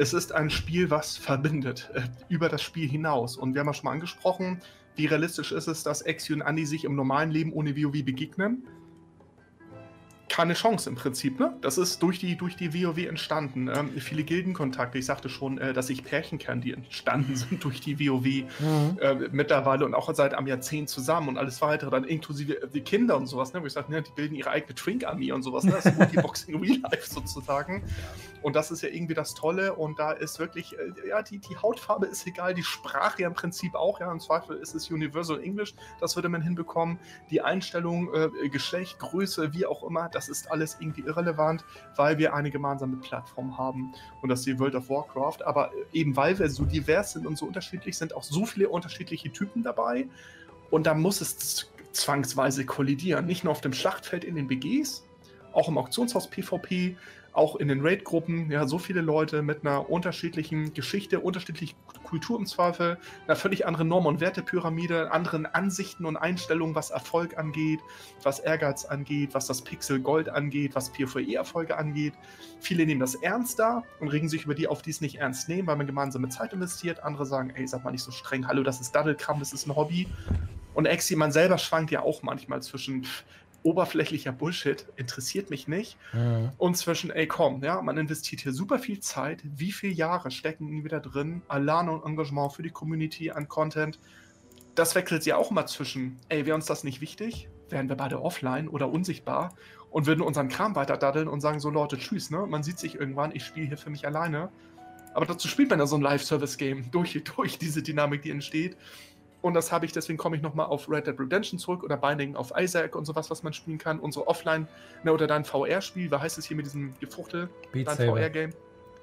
Es ist ein Spiel, was verbindet, äh, über das Spiel hinaus. Und wir haben ja schon mal angesprochen, wie realistisch ist es, dass Exi und Andy sich im normalen Leben ohne WoW begegnen? Keine Chance im Prinzip. Ne? Das ist durch die, durch die WoW entstanden. Ähm, viele Gildenkontakte, ich sagte schon, äh, dass ich Pärchen kenne, die entstanden sind durch die WoW mhm. äh, mittlerweile und auch seit einem Jahrzehnt zusammen und alles weitere, dann inklusive äh, die Kinder und sowas, ne? wo ich sage, ne, die bilden ihre eigene Twink-Armee und sowas. Ne? Das ist Multiboxing Real Life sozusagen. Und das ist ja irgendwie das Tolle und da ist wirklich, äh, ja, die, die Hautfarbe ist egal, die Sprache ja im Prinzip auch, ja, im Zweifel ist es Universal English, das würde man hinbekommen. Die Einstellung, äh, Geschlecht, Größe, wie auch immer, das ist alles irgendwie irrelevant, weil wir eine gemeinsame Plattform haben und das ist die World of Warcraft. Aber eben weil wir so divers sind und so unterschiedlich sind, auch so viele unterschiedliche Typen dabei und da muss es zwangsweise kollidieren. Nicht nur auf dem Schlachtfeld in den BGs, auch im Auktionshaus PvP, auch in den Raid-Gruppen, ja, so viele Leute mit einer unterschiedlichen Geschichte, unterschiedlichen Kultur im Zweifel, einer völlig anderen Norm- und Wertepyramide, anderen Ansichten und Einstellungen, was Erfolg angeht, was Ehrgeiz angeht, was das Pixel Gold angeht, was PvE-Erfolge angeht. Viele nehmen das ernster und regen sich über die auf, die es nicht ernst nehmen, weil man gemeinsame Zeit investiert. Andere sagen, ey, sag mal nicht so streng, hallo, das ist Daddelkram, das ist ein Hobby. Und Exi, man selber schwankt ja auch manchmal zwischen, oberflächlicher Bullshit, interessiert mich nicht. Mhm. Und zwischen, ey komm, ja, man investiert hier super viel Zeit, wie viele Jahre stecken wieder drin, Alan und Engagement für die Community an Content. Das wechselt ja auch mal zwischen, ey, wäre uns das nicht wichtig? Wären wir beide offline oder unsichtbar und würden unseren Kram weiter daddeln und sagen so, Leute, tschüss, ne? Man sieht sich irgendwann, ich spiele hier für mich alleine. Aber dazu spielt man ja so ein Live-Service-Game durch, durch diese Dynamik, die entsteht. Und das habe ich, deswegen komme ich nochmal auf Red Dead Redemption zurück oder Binding auf Isaac und sowas, was man spielen kann. Unsere Offline, ne, oder dein VR-Spiel, wie heißt es hier mit diesem Gefuchtel? Beat dein VR-Game.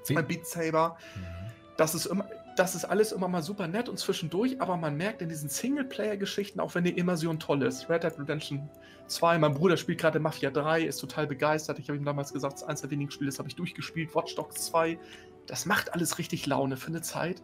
Beat. Beat Saber. Mhm. Das ist immer, das ist alles immer mal super nett und zwischendurch, aber man merkt in diesen Singleplayer-Geschichten, auch wenn die Immersion toll ist. Red Dead Redemption 2, mein Bruder spielt gerade Mafia 3, ist total begeistert. Ich habe ihm damals gesagt, das ist eins der wenigen Spiele, das habe ich durchgespielt. Watch Dogs 2, das macht alles richtig Laune für eine Zeit.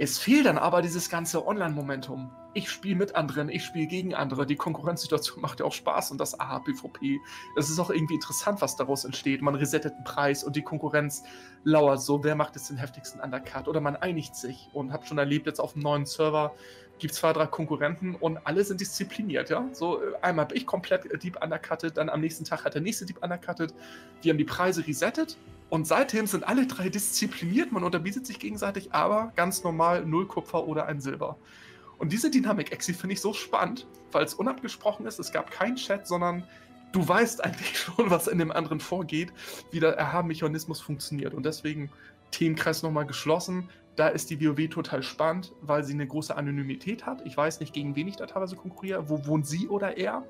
Es fehlt dann aber dieses ganze Online-Momentum. Ich spiele mit anderen, ich spiele gegen andere. Die Konkurrenzsituation macht ja auch Spaß und das AHPVP. Es ist auch irgendwie interessant, was daraus entsteht. Man resettet den Preis und die Konkurrenz lauert so, wer macht jetzt den heftigsten Undercut? Oder man einigt sich und habe schon erlebt, jetzt auf dem neuen Server gibt es zwei, drei Konkurrenten und alle sind diszipliniert, ja. So, äh, einmal habe ich komplett äh, Deep undercutted, dann am nächsten Tag hat der nächste Deep undercutted. Wir haben die Preise resettet und seitdem sind alle drei diszipliniert, man unterbietet sich gegenseitig, aber ganz normal null Kupfer oder ein Silber. Und diese Dynamik, Exi, finde ich so spannend, weil es unabgesprochen ist. Es gab keinen Chat, sondern du weißt eigentlich schon, was in dem anderen vorgeht, wie der Erhaben-Mechanismus funktioniert. Und deswegen Themenkreis nochmal geschlossen. Da ist die WoW total spannend, weil sie eine große Anonymität hat. Ich weiß nicht, gegen wen ich da teilweise konkurriere. Wo wohnt sie oder er?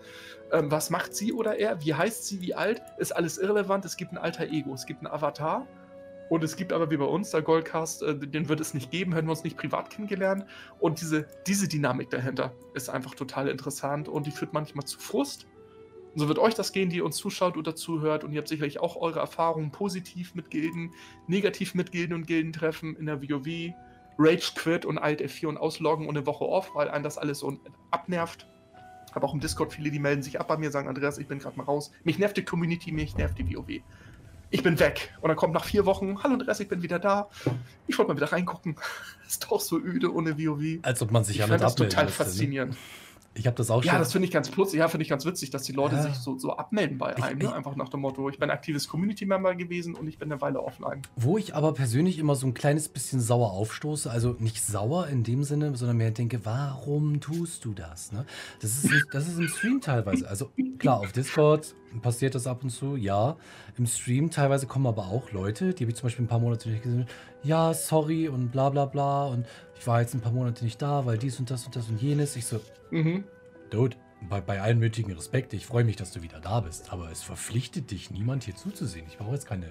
Ähm, was macht sie oder er? Wie heißt sie? Wie alt? Ist alles irrelevant. Es gibt ein alter Ego. Es gibt einen Avatar. Und es gibt aber wie bei uns, der Goldcast, äh, den wird es nicht geben, hätten wir uns nicht privat kennengelernt. Und diese, diese Dynamik dahinter ist einfach total interessant und die führt manchmal zu Frust und so wird euch das gehen, die uns zuschaut oder zuhört. Und ihr habt sicherlich auch eure Erfahrungen positiv mit Gilden, negativ mit Gilden und Gildentreffen in der WoW, Rage Quit und Alt F4 und ausloggen und eine Woche off, weil einen das alles so abnervt. Habe auch im Discord viele, die melden sich ab bei mir, sagen, Andreas, ich bin gerade mal raus. Mich nervt die Community, mich nervt die WoW. Ich bin weg. Und dann kommt nach vier Wochen, hallo Andreas, ich bin wieder da. Ich wollte mal wieder reingucken. Ist doch so öde ohne WoW. Als ob man sich ich ja das total ne? faszinierend. Ne? Ich habe das auch schon. Ja, das finde ich ganz plötzlich, ja, finde ich ganz witzig, dass die Leute ja. sich so, so abmelden bei einem. ne? Einfach nach dem Motto, ich bin aktives Community-Member gewesen und ich bin eine Weile offline. Wo ich aber persönlich immer so ein kleines bisschen sauer aufstoße, also nicht sauer in dem Sinne, sondern mehr denke, warum tust du das? Ne? Das, ist nicht, das ist im Stream teilweise. Also klar, auf Discord passiert das ab und zu, ja. Im Stream teilweise kommen aber auch Leute, die habe ich zum Beispiel ein paar Monate nicht gesehen, ja, sorry und bla bla bla und ich war jetzt ein paar Monate nicht da, weil dies und das und das und jenes. Ich so, mhm. Dude, bei, bei allen nötigen Respekt, ich freue mich, dass du wieder da bist, aber es verpflichtet dich niemand hier zuzusehen. Ich brauche jetzt keine,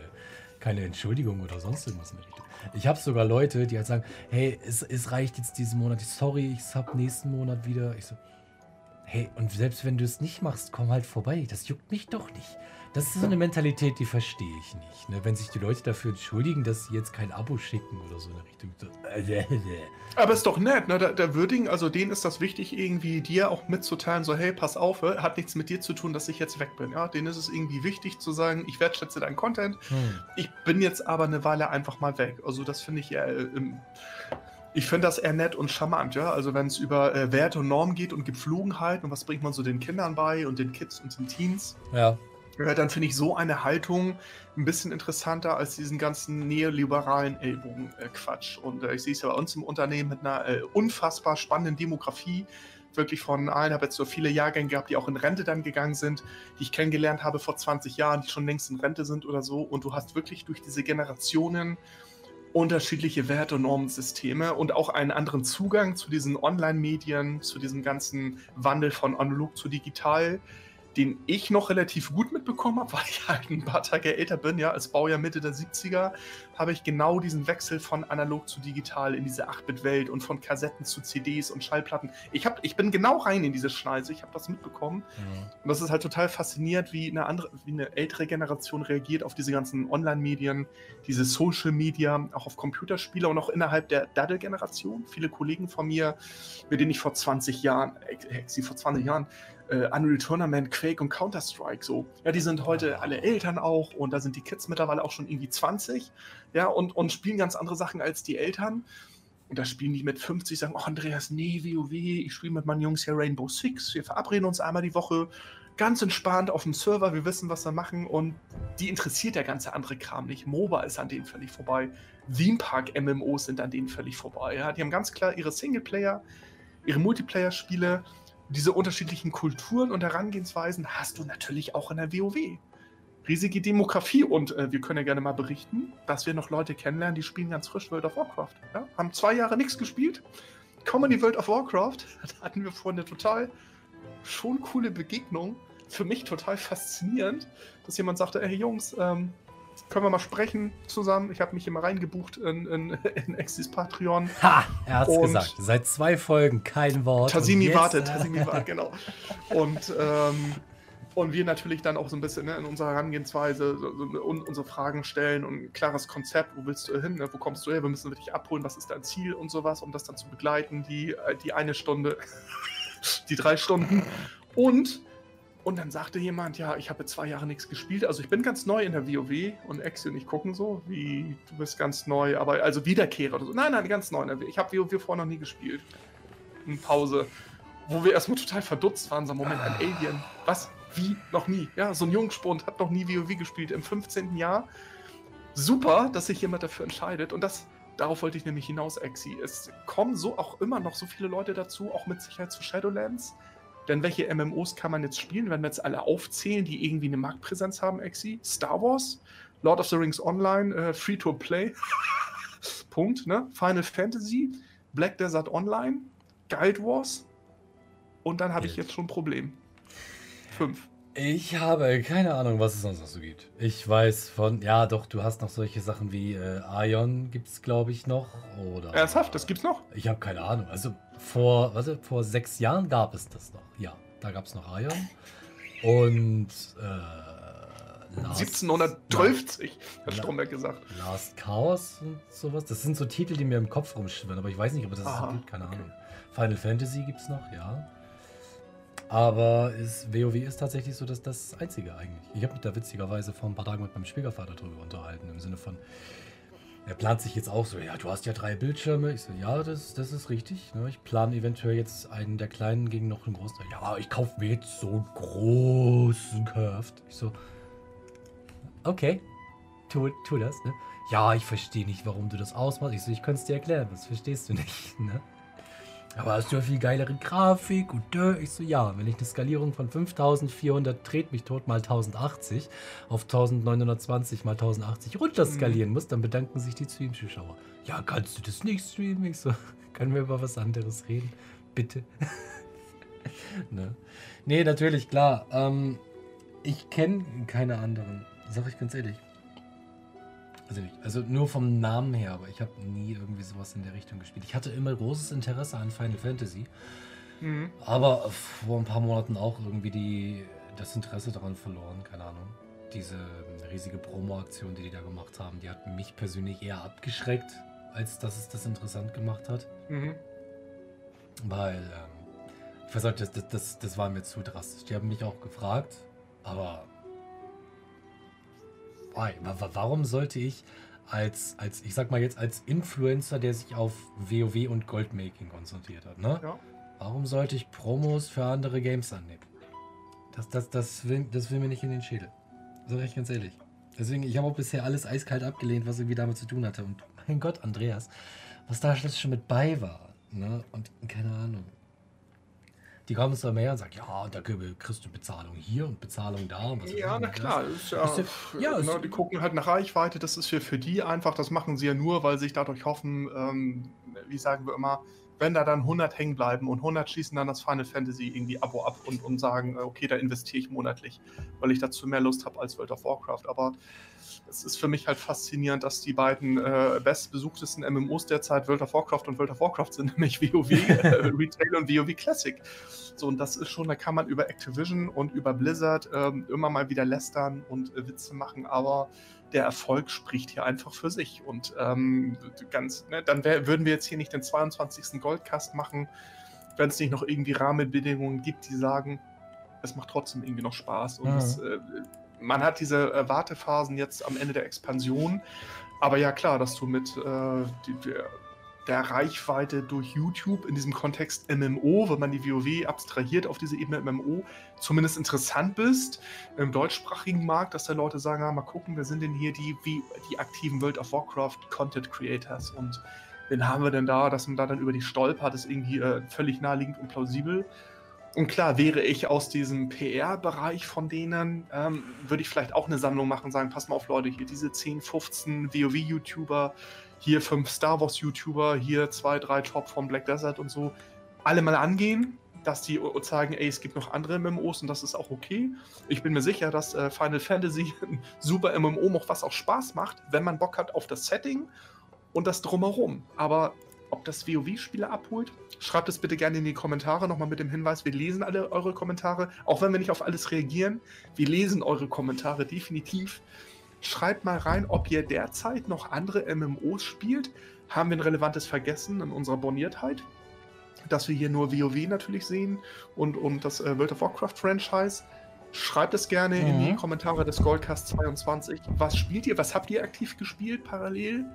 keine Entschuldigung oder sonst irgendwas in der Richtung. Ich habe sogar Leute, die halt sagen, hey, es, es reicht jetzt diesen Monat, sorry, ich hab nächsten Monat wieder. Ich so, hey, und selbst wenn du es nicht machst, komm halt vorbei, das juckt mich doch nicht. Das ist so eine Mentalität, die verstehe ich nicht. Ne? Wenn sich die Leute dafür entschuldigen, dass sie jetzt kein Abo schicken oder so in der Richtung. Aber ist doch nett, ne? Der, der Würdigen, also denen ist das wichtig, irgendwie dir auch mitzuteilen, so, hey, pass auf, hat nichts mit dir zu tun, dass ich jetzt weg bin. Ja, denen ist es irgendwie wichtig zu sagen, ich wertschätze deinen Content, hm. ich bin jetzt aber eine Weile einfach mal weg. Also das finde ich ja. Äh, Ich finde das eher nett und charmant, ja. Also wenn es über äh, Werte und Normen geht und Gepflogenheit und was bringt man so den Kindern bei und den Kids und den Teens. Ja. Ja, dann finde ich so eine Haltung ein bisschen interessanter als diesen ganzen neoliberalen Ellbogen-Quatsch. Und äh, ich sehe es ja bei uns im Unternehmen mit einer äh, unfassbar spannenden Demografie, wirklich von allen, habe jetzt so viele Jahrgänge gehabt, die auch in Rente dann gegangen sind, die ich kennengelernt habe vor 20 Jahren, die schon längst in Rente sind oder so. Und du hast wirklich durch diese Generationen unterschiedliche Werte- und Normensysteme und auch einen anderen Zugang zu diesen Online-Medien, zu diesem ganzen Wandel von analog zu digital den ich noch relativ gut mitbekommen habe, weil ich halt ein paar Tage älter bin, ja, als Baujahr Mitte der 70er, habe ich genau diesen Wechsel von analog zu digital in diese 8-Bit-Welt und von Kassetten zu CDs und Schallplatten. Ich, hab, ich bin genau rein in diese Schneise, ich habe das mitbekommen. Mhm. Und das ist halt total faszinierend, wie eine andere, wie eine ältere Generation reagiert auf diese ganzen Online-Medien, diese Social Media, auch auf Computerspiele und auch innerhalb der Daddle-Generation. Viele Kollegen von mir, mit denen ich vor 20 Jahren, äh, sie vor 20 Jahren äh, Unreal Tournament, Quake und Counter-Strike so. Ja, die sind heute alle Eltern auch und da sind die Kids mittlerweile auch schon irgendwie 20, ja, und, und spielen ganz andere Sachen als die Eltern. Und da spielen die mit 50, sagen, oh Andreas, nee, WoW, ich spiele mit meinen Jungs hier Rainbow Six, wir verabreden uns einmal die Woche, ganz entspannt auf dem Server, wir wissen, was wir machen und die interessiert der ganze andere Kram nicht. MOBA ist an denen völlig vorbei. Theme Park MMOs sind an denen völlig vorbei. Ja? Die haben ganz klar ihre Singleplayer, ihre Multiplayer-Spiele diese unterschiedlichen Kulturen und Herangehensweisen hast du natürlich auch in der WoW. Riesige Demografie und äh, wir können ja gerne mal berichten, dass wir noch Leute kennenlernen, die spielen ganz frisch World of Warcraft. Ja? Haben zwei Jahre nichts gespielt, kommen in die World of Warcraft. Da hatten wir vorhin eine total schon coole Begegnung. Für mich total faszinierend, dass jemand sagte: Hey Jungs, ähm, können wir mal sprechen zusammen. Ich habe mich immer reingebucht in, in, in Exis Patreon. Ha, er hat es gesagt. Seit zwei Folgen kein Wort. Tasimi wartet, Tasimi wartet, genau. Und, ähm, und wir natürlich dann auch so ein bisschen ne, in unserer Herangehensweise so, so, unsere Fragen stellen und ein klares Konzept, wo willst du hin, ne, wo kommst du her, wir müssen dich abholen, was ist dein Ziel und sowas, um das dann zu begleiten, die, äh, die eine Stunde, die drei Stunden. Und und dann sagte jemand, ja, ich habe zwei Jahre nichts gespielt. Also ich bin ganz neu in der WoW und Exi und ich gucken so, wie du bist ganz neu, aber also Wiederkehrer oder so. Nein, nein, ganz neu in der WoW. Ich habe WoW vorher noch nie gespielt. In Pause. Wo wir erstmal total verdutzt waren, so Moment, ein Alien. Was? Wie? Noch nie. Ja, so ein Jungspund hat noch nie WoW gespielt im 15. Jahr. Super, dass sich jemand dafür entscheidet. Und das, darauf wollte ich nämlich hinaus, Exi. Es kommen so auch immer noch so viele Leute dazu, auch mit Sicherheit zu Shadowlands denn welche MMOs kann man jetzt spielen, wenn wir jetzt alle aufzählen, die irgendwie eine Marktpräsenz haben, Exi? Star Wars, Lord of the Rings Online, äh, Free-to-Play, Punkt, ne? Final Fantasy, Black Desert Online, Guild Wars und dann habe ich jetzt schon ein Problem. Fünf. Ich habe keine Ahnung, was es sonst noch so gibt. Ich weiß von, ja doch, du hast noch solche Sachen wie äh, Ion gibt es glaube ich noch. Oder, Ernsthaft, das gibt's noch? Ich habe keine Ahnung. Also vor, was, vor sechs Jahren gab es das noch. Ja, da gab es noch Ion. Und äh, Last, 1712, hat Stromberg gesagt. Last Chaos und sowas. Das sind so Titel, die mir im Kopf rumschwirren, aber ich weiß nicht, ob das Aha, so gibt, keine okay. Ahnung. Final Fantasy gibt es noch, ja. Aber ist, WoW ist tatsächlich so dass das Einzige eigentlich. Ich habe mich da witzigerweise vor ein paar Tagen mit meinem Schwiegervater drüber unterhalten, im Sinne von, er plant sich jetzt auch so, ja, du hast ja drei Bildschirme. Ich so, ja, das, das ist richtig. Ne? Ich plane eventuell jetzt einen der kleinen gegen noch einen großen. Ja, ich kaufe mir jetzt so einen großen Curved. Ich so, okay, tu, tu das. Ne? Ja, ich verstehe nicht, warum du das ausmachst. Ich so, ich könnte es dir erklären, das verstehst du nicht. Ne? Aber hast du ja viel geilere Grafik und äh, ich so, ja, wenn ich eine Skalierung von 5400 dreht mich tot mal 1080 auf 1920 mal 1080 runter skalieren mhm. muss, dann bedanken sich die Stream-Zuschauer. Ja, kannst du das nicht streamen? Ich so, können wir über was anderes reden? Bitte. ne? Nee, natürlich, klar. Ähm, ich kenne keine anderen, sag ich ganz ehrlich. Also nicht. Also nur vom Namen her, aber ich habe nie irgendwie sowas in der Richtung gespielt. Ich hatte immer großes Interesse an Final Fantasy. Mhm. Aber vor ein paar Monaten auch irgendwie die, das Interesse daran verloren, keine Ahnung. Diese riesige Promo-Aktion, die die da gemacht haben, die hat mich persönlich eher abgeschreckt, als dass es das interessant gemacht hat. Mhm. Weil, ähm, ich weiß nicht, das, das, das war mir zu drastisch. Die haben mich auch gefragt, aber Why? Warum sollte ich als, als, ich sag mal jetzt, als Influencer, der sich auf WoW und Goldmaking konzentriert hat, ne? Ja. Warum sollte ich Promos für andere Games annehmen? Das, das, das, will, das will mir nicht in den Schädel. Sag ich ganz ehrlich. Deswegen, ich habe auch bisher alles eiskalt abgelehnt, was irgendwie damit zu tun hatte. Und mein Gott, Andreas, was da schon mit bei war. Ne? Und keine Ahnung. Die kommen es dann mehr und sagen, ja, da kriegst du Bezahlung hier und Bezahlung da. Und ja, na klar. Ist ja, ist ja, ja die gucken halt nach Reichweite. Das ist für, für die einfach, das machen sie ja nur, weil sie sich dadurch hoffen, ähm, wie sagen wir immer, wenn da dann 100 hängen bleiben und 100 schließen dann das Final Fantasy irgendwie Abo ab und, und sagen, äh, okay, da investiere ich monatlich, weil ich dazu mehr Lust habe als World of Warcraft. Aber es ist für mich halt faszinierend, dass die beiden äh, bestbesuchtesten MMOs derzeit World of Warcraft und World of Warcraft sind, nämlich WoW äh, Retail und WoW Classic. So, und das ist schon, da kann man über Activision und über Blizzard ähm, immer mal wieder lästern und äh, Witze machen, aber der Erfolg spricht hier einfach für sich. Und ähm, ganz, ne, dann wär, würden wir jetzt hier nicht den 22. Goldcast machen, wenn es nicht noch irgendwie Rahmenbedingungen gibt, die sagen, es macht trotzdem irgendwie noch Spaß. Und mhm. es, äh, man hat diese äh, Wartephasen jetzt am Ende der Expansion. Aber ja, klar, dass du mit äh, die, der, der, Reichweite durch YouTube in diesem Kontext MMO, wenn man die WoW abstrahiert auf diese Ebene MMO, zumindest interessant bist im deutschsprachigen Markt, dass da Leute sagen, ah, mal gucken, wer sind denn hier die, wie, die aktiven World of Warcraft Content Creators und wen haben wir denn da, dass man da dann über die stolpert, ist irgendwie äh, völlig naheliegend und plausibel. Und klar, wäre ich aus diesem PR-Bereich von denen, ähm, würde ich vielleicht auch eine Sammlung machen, sagen, pass mal auf Leute, hier diese 10, 15 WoW-YouTuber, hier 5 Star Wars-YouTuber, hier 2, 3 Top von Black Desert und so, alle mal angehen, dass die sagen, ey, es gibt noch andere MMOs und das ist auch okay. Ich bin mir sicher, dass äh, Final Fantasy ein super MMO macht, was auch Spaß macht, wenn man Bock hat auf das Setting und das drumherum. Aber ob das WoW-Spieler abholt. Schreibt es bitte gerne in die Kommentare, nochmal mit dem Hinweis, wir lesen alle eure Kommentare, auch wenn wir nicht auf alles reagieren. Wir lesen eure Kommentare definitiv. Schreibt mal rein, ob ihr derzeit noch andere MMOs spielt. Haben wir ein relevantes vergessen in unserer Borniertheit? Dass wir hier nur WoW natürlich sehen und, und das äh, World of Warcraft Franchise. Schreibt es gerne mhm. in die mhm. Kommentare des Goldcast 22. Was spielt ihr? Was habt ihr aktiv gespielt parallel?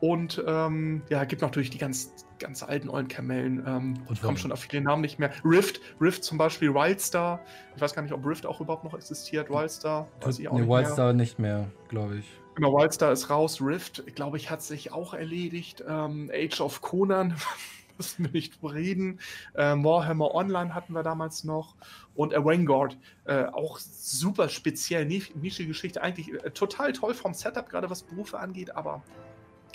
Und ähm, ja, gibt natürlich die ganz, ganz alten ollen Kamellen. Ähm, und kommen schon auf viele Namen nicht mehr. Rift, Rift zum Beispiel, Wildstar. Ich weiß gar nicht, ob Rift auch überhaupt noch existiert. Wildstar, weiß ich auch nee, nicht Wildstar mehr. nicht mehr, glaube ich. Genau, Wildstar ist raus. Rift, glaube ich, hat sich auch erledigt. Ähm, Age of Conan, müssen wir nicht reden. Ähm, Warhammer Online hatten wir damals noch. Und äh, Vanguard, äh, auch super speziell, nische Geschichte. Eigentlich äh, total toll vom Setup, gerade was Berufe angeht, aber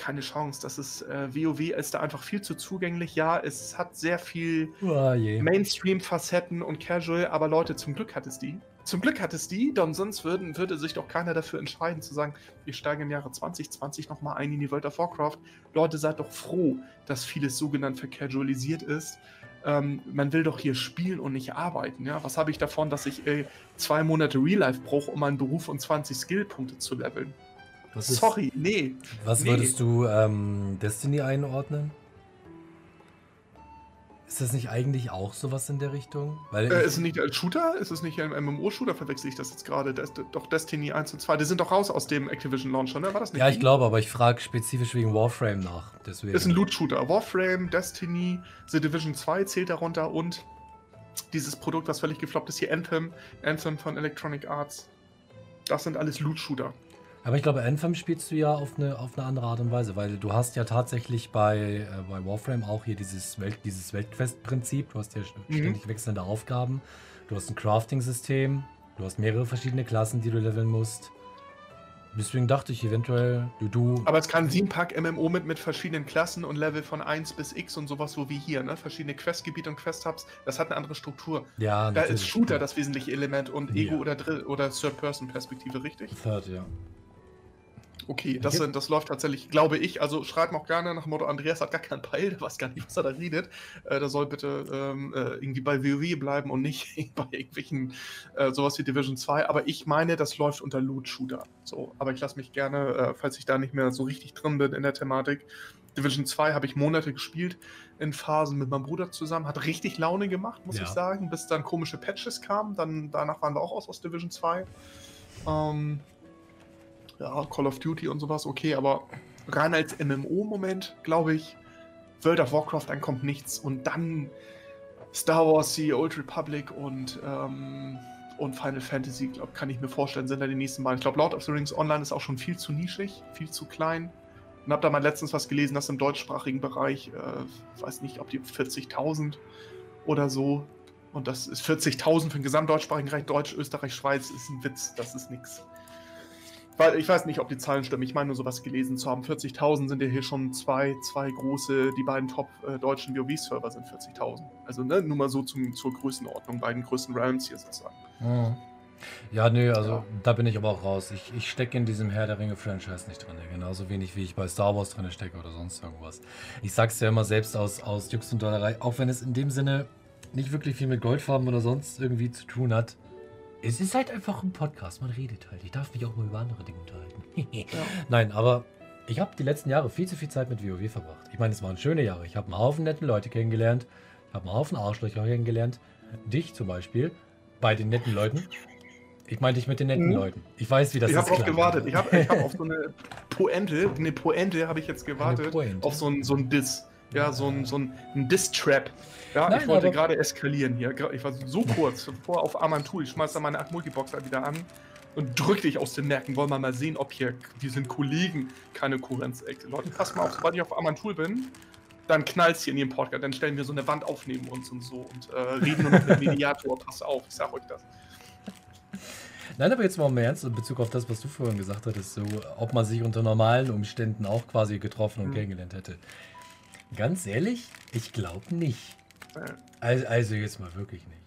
keine Chance. Das ist äh, WoW ist da einfach viel zu zugänglich. Ja, es hat sehr viel oh, Mainstream-Facetten und Casual, aber Leute, zum Glück hat es die. Zum Glück hat es die, denn sonst würden, würde sich doch keiner dafür entscheiden zu sagen, wir steigen im Jahre 2020 nochmal ein in die World of Warcraft. Leute, seid doch froh, dass vieles sogenannt vercasualisiert ist. Ähm, man will doch hier spielen und nicht arbeiten. Ja? Was habe ich davon, dass ich äh, zwei Monate Real Life brauche, um meinen Beruf und 20 Skillpunkte zu leveln? Was Sorry, ist, nee. Was nee. würdest du ähm, Destiny einordnen? Ist das nicht eigentlich auch sowas in der Richtung? Weil äh, ist es nicht ein Shooter? Ist es nicht ein MMO-Shooter? Verwechsel ich das jetzt gerade? Doch Destiny 1 und 2, die sind doch raus aus dem Activision Launcher, ne? War das nicht? Ja, ich glaube, aber ich frage spezifisch wegen Warframe nach. Deswegen. Ist ein Loot-Shooter. Warframe, Destiny, The Division 2 zählt darunter und dieses Produkt, was völlig gefloppt ist, hier Anthem, Anthem von Electronic Arts. Das sind alles Loot-Shooter. Aber ich glaube, Anthem spielst du ja auf eine, auf eine andere Art und Weise, weil du hast ja tatsächlich bei, äh, bei Warframe auch hier dieses, Welt, dieses Weltquest-Prinzip. Du hast ja mhm. ständig wechselnde Aufgaben. Du hast ein Crafting-System. Du hast mehrere verschiedene Klassen, die du leveln musst. Deswegen dachte ich eventuell, du, du. Aber es kann 7-Pack MMO mit, mit verschiedenen Klassen und Level von 1 bis X und sowas, so wie hier, ne? Verschiedene Questgebiete und Quest-Hubs, das hat eine andere Struktur. Ja, Da ist Shooter das wesentliche Element und Ego- ja. oder, oder Third-Person-Perspektive, richtig? Third, ja. Okay, das, okay. das läuft tatsächlich, glaube ich. Also schreibt mir auch gerne nach dem Motto, Andreas hat gar keinen Peil, der weiß gar nicht, was er da redet. Äh, der soll bitte ähm, äh, irgendwie bei WoW bleiben und nicht bei irgendwelchen äh, sowas wie Division 2. Aber ich meine, das läuft unter Loot-Shooter. So, aber ich lasse mich gerne, äh, falls ich da nicht mehr so richtig drin bin in der Thematik. Division 2 habe ich Monate gespielt in Phasen mit meinem Bruder zusammen. Hat richtig Laune gemacht, muss ja. ich sagen, bis dann komische Patches kamen. Dann, danach waren wir auch aus aus Division 2. Ähm, ja, Call of Duty und sowas, okay, aber rein als MMO-Moment, glaube ich, World of Warcraft, dann kommt nichts und dann Star Wars, The Old Republic und, ähm, und Final Fantasy, glaube kann ich mir vorstellen, sind da die nächsten Mal. Ich glaube, Lord of the Rings Online ist auch schon viel zu nischig, viel zu klein. Und habe da mal letztens was gelesen, dass im deutschsprachigen Bereich, äh, weiß nicht, ob die 40.000 oder so. Und das ist 40.000 für den gesamtdeutschsprachigen Bereich, Deutsch, Österreich, Schweiz, ist ein Witz, das ist nichts. Weil ich weiß nicht, ob die Zahlen stimmen. Ich meine nur sowas gelesen zu haben. 40.000 sind ja hier schon zwei, zwei große, die beiden top äh, deutschen WoW-Server sind 40.000. Also ne, nur mal so zum, zur Größenordnung, beiden größten Realms hier sozusagen. Mhm. Ja, nö, also ja. da bin ich aber auch raus. Ich, ich stecke in diesem Herr der Ringe-Franchise nicht drin. Genauso wenig wie ich bei Star Wars drin stecke oder sonst irgendwas. Ich sag's ja immer selbst aus, aus Jux und Dollerei, auch wenn es in dem Sinne nicht wirklich viel mit Goldfarben oder sonst irgendwie zu tun hat. Es ist halt einfach ein Podcast, man redet halt. Ich darf mich auch mal über andere Dinge unterhalten. ja. Nein, aber ich habe die letzten Jahre viel zu viel Zeit mit WoW verbracht. Ich meine, es waren schöne Jahre. Ich habe einen Haufen netten Leute kennengelernt. Ich habe einen Haufen Arschlöcher kennengelernt. Dich zum Beispiel. Bei den netten Leuten. Ich meine dich mit den netten mhm. Leuten. Ich weiß, wie das ich ist. Ich habe auch gewartet. Ich habe hab auf so eine Poente, eine Poente habe ich jetzt gewartet. Auf so ein, so ein Diss. Ja, so ein, so ein, ein Diss-Trap. Ja, Nein, ich wollte gerade eskalieren hier. Ich war so kurz vor auf Amantul. Ich schmeiß da meine 8 Multiboxer wieder an und drück dich aus den Märkten. Wollen wir mal sehen, ob hier, wir sind Kollegen, keine Kurrenz. Leute, pass mal auf, sobald ich auf Amantul bin, dann knallt's hier in ihrem Podcast. Dann stellen wir so eine Wand auf neben uns und so und äh, reden nur noch mit Mediator. Pass auf, ich sag euch das. Nein, aber jetzt mal im Ernst in Bezug auf das, was du vorhin gesagt hattest, so, ob man sich unter normalen Umständen auch quasi getroffen und mhm. kennengelernt hätte. Ganz ehrlich, ich glaube nicht. Also, also, jetzt mal wirklich nicht.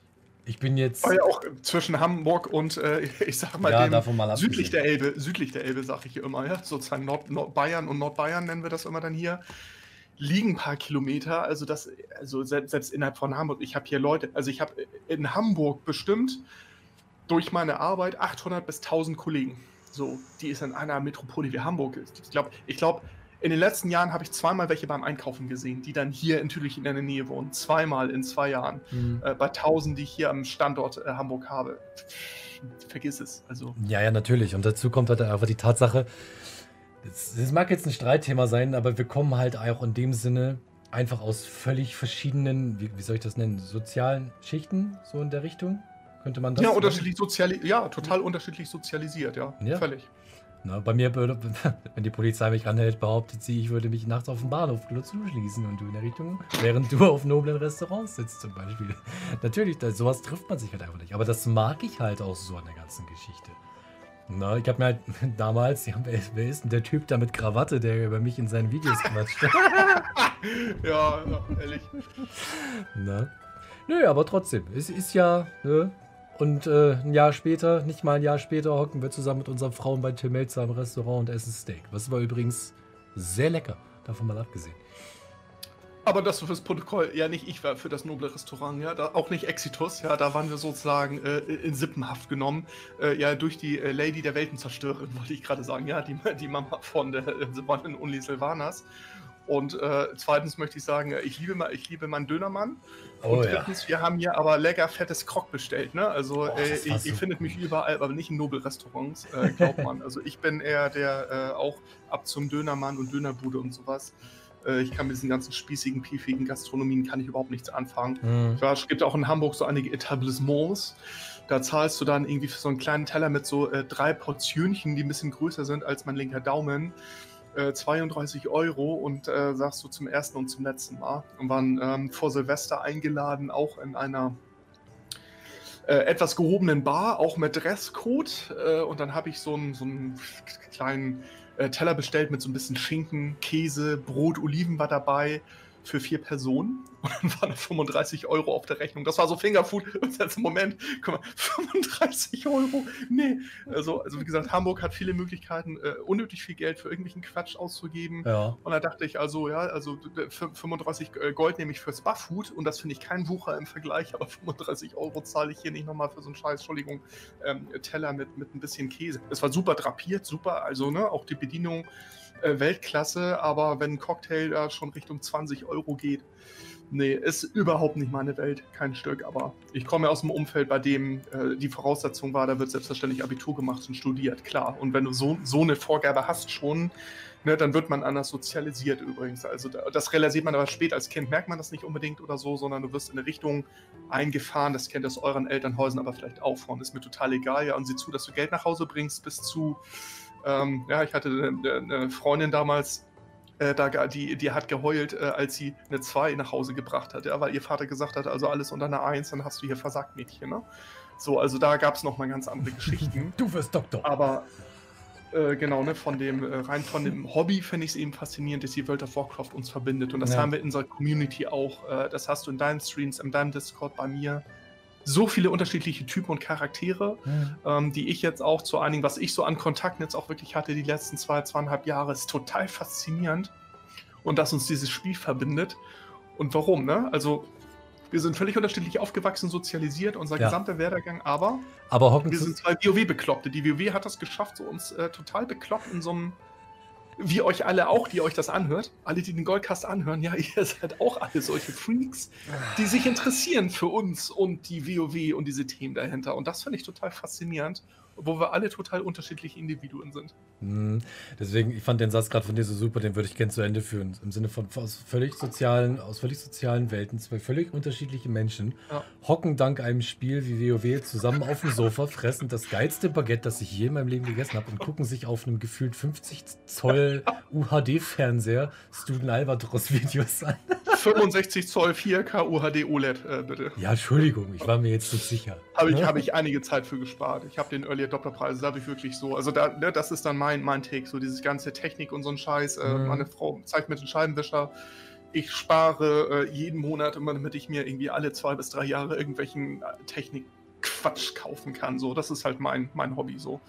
Ich bin jetzt. Oh ja, auch zwischen Hamburg und, äh, ich sag mal, ja, dem mal südlich der Elbe, südlich der Elbe, sag ich hier immer, ja, sozusagen Nord, Nordbayern und Nordbayern nennen wir das immer dann hier, liegen ein paar Kilometer. Also, das, also selbst, selbst innerhalb von Hamburg, ich habe hier Leute, also ich habe in Hamburg bestimmt durch meine Arbeit 800 bis 1000 Kollegen. So, die ist in einer Metropole wie Hamburg. Ich glaube, ich glaube, in den letzten Jahren habe ich zweimal welche beim Einkaufen gesehen, die dann hier natürlich in der Nähe wohnen. Zweimal in zwei Jahren. Mhm. Äh, bei tausend, die ich hier am Standort äh, Hamburg habe. Vergiss es. Also. Ja, ja, natürlich. Und dazu kommt halt einfach die Tatsache, es mag jetzt ein Streitthema sein, aber wir kommen halt auch in dem Sinne einfach aus völlig verschiedenen, wie, wie soll ich das nennen, sozialen Schichten, so in der Richtung. Könnte man das? Ja, unterschiedlich soziali ja total unterschiedlich sozialisiert, ja. ja. Völlig. Na, bei mir, wenn die Polizei mich anhält, behauptet sie, ich würde mich nachts auf dem Bahnhof zuschließen und du in der Richtung, während du auf noblen Restaurants sitzt zum Beispiel. Natürlich, das, sowas trifft man sich halt einfach nicht. Aber das mag ich halt auch so an der ganzen Geschichte. Na, ich habe mir halt damals, ja, wer, wer, ist denn der Typ da mit Krawatte, der über mich in seinen Videos quatscht? ja, ehrlich. Na? Nö, aber trotzdem, es ist ja, ne, und äh, ein Jahr später, nicht mal ein Jahr später, hocken wir zusammen mit unseren Frauen bei Tim Melzer im Restaurant und essen Steak. Was war übrigens sehr lecker, davon mal abgesehen. Aber das fürs Protokoll, ja nicht ich war für das noble Restaurant, ja, da, auch nicht Exitus, ja, da waren wir sozusagen äh, in Sippenhaft genommen, äh, ja, durch die äh, Lady der Weltenzerstörerin, wollte ich gerade sagen, ja, die, die Mama von der äh, One Only Silvanas. Und äh, zweitens möchte ich sagen, ich liebe, ich liebe meinen Dönermann. Oh, und drittens, ja. wir haben hier aber lecker fettes Krog bestellt. Ne? Also oh, äh, ihr, ihr findet mich überall, aber nicht in Nobelrestaurants, äh, glaubt man. also ich bin eher der äh, auch ab zum Dönermann und Dönerbude und sowas. Äh, ich kann mit diesen ganzen spießigen, piefigen Gastronomien kann ich überhaupt nichts anfangen. Mhm. Weiß, es gibt auch in Hamburg so einige Etablissements. Da zahlst du dann irgendwie für so einen kleinen Teller mit so äh, drei Portionchen, die ein bisschen größer sind als mein linker Daumen äh, 32 Euro und äh, sagst du zum ersten und zum letzten Mal. Und waren ähm, vor Silvester eingeladen, auch in einer äh, etwas gehobenen Bar, auch mit Dresscode. Äh, und dann habe ich so einen, so einen kleinen äh, Teller bestellt mit so ein bisschen Schinken, Käse, Brot, Oliven war dabei für vier Personen und dann waren 35 Euro auf der Rechnung. Das war so Fingerfood. Und jetzt Moment, guck mal, 35 Euro? Nee. Also, also wie gesagt, Hamburg hat viele Möglichkeiten, äh, unnötig viel Geld für irgendwelchen Quatsch auszugeben. Ja. Und da dachte ich, also ja, also 35 äh, Gold nehme ich fürs Bufffood und das finde ich kein Wucher im Vergleich, aber 35 Euro zahle ich hier nicht nochmal für so einen Scheiß, Entschuldigung, ähm, Teller mit, mit ein bisschen Käse. Es war super drapiert, super, also ne, auch die Bedienung äh, Weltklasse, aber wenn ein Cocktail da schon Richtung 20 Euro geht, nee, ist überhaupt nicht meine Welt, kein Stück. Aber ich komme aus dem Umfeld, bei dem äh, die Voraussetzung war, da wird selbstverständlich Abitur gemacht und studiert, klar. Und wenn du so, so eine Vorgabe hast schon, ne, dann wird man anders sozialisiert übrigens. Also das realisiert man aber spät als Kind, merkt man das nicht unbedingt oder so, sondern du wirst in eine Richtung eingefahren, das kennt aus euren Elternhäusern aber vielleicht auch von, ist mir total egal, ja, und sieh zu, dass du Geld nach Hause bringst, bis zu, ähm, ja, ich hatte eine, eine Freundin damals, äh, da, die, die hat geheult, äh, als sie eine 2 nach Hause gebracht hat, ja, weil ihr Vater gesagt hat, also alles unter einer 1, dann hast du hier versagt, Mädchen, ne? So, also da gab es nochmal ganz andere Geschichten. du wirst Doktor. Aber äh, genau, ne, von dem, äh, rein von dem Hobby finde ich es eben faszinierend, dass die World of Warcraft uns verbindet. Und das ja. haben wir in unserer Community auch. Äh, das hast du in deinen Streams, in deinem Discord, bei mir. So viele unterschiedliche Typen und Charaktere, ja. ähm, die ich jetzt auch zu einigen, was ich so an Kontakten jetzt auch wirklich hatte, die letzten zwei, zweieinhalb Jahre, ist total faszinierend. Und dass uns dieses Spiel verbindet. Und warum, ne? Also, wir sind völlig unterschiedlich aufgewachsen, sozialisiert, unser ja. gesamter Werdegang, aber, aber wir sind zwei WoW-Bekloppte. Die WoW hat das geschafft, so uns äh, total bekloppt in so einem, wie euch alle auch, die euch das anhört, alle, die den Goldcast anhören, ja, ihr seid auch alle solche Freaks, die sich interessieren für uns und die WoW und diese Themen dahinter. Und das finde ich total faszinierend wo wir alle total unterschiedliche Individuen sind. Mhm. Deswegen, ich fand den Satz gerade von dir so super, den würde ich gerne zu Ende führen. Im Sinne von aus völlig sozialen, aus völlig sozialen Welten, zwei völlig unterschiedliche Menschen ja. hocken dank einem Spiel wie WoW zusammen auf dem Sofa, fressen das geilste Baguette, das ich je in meinem Leben gegessen habe und gucken sich auf einem gefühlt 50 Zoll UHD-Fernseher Student Albatros-Videos an. 65 Zoll 4K UHD OLED, äh, bitte. Ja, Entschuldigung, ich war mir jetzt nicht sicher. Habe ich, hab ich einige Zeit für gespart. Ich habe den Early Adopter Preis, da habe ich wirklich so. Also, da, ne, das ist dann mein, mein Take, so dieses ganze Technik und so ein Scheiß. Äh, mhm. Meine Frau zeigt mir den Scheibenwischer. Ich spare äh, jeden Monat, immer damit ich mir irgendwie alle zwei bis drei Jahre irgendwelchen äh, Technik-Quatsch kaufen kann. So, das ist halt mein, mein Hobby so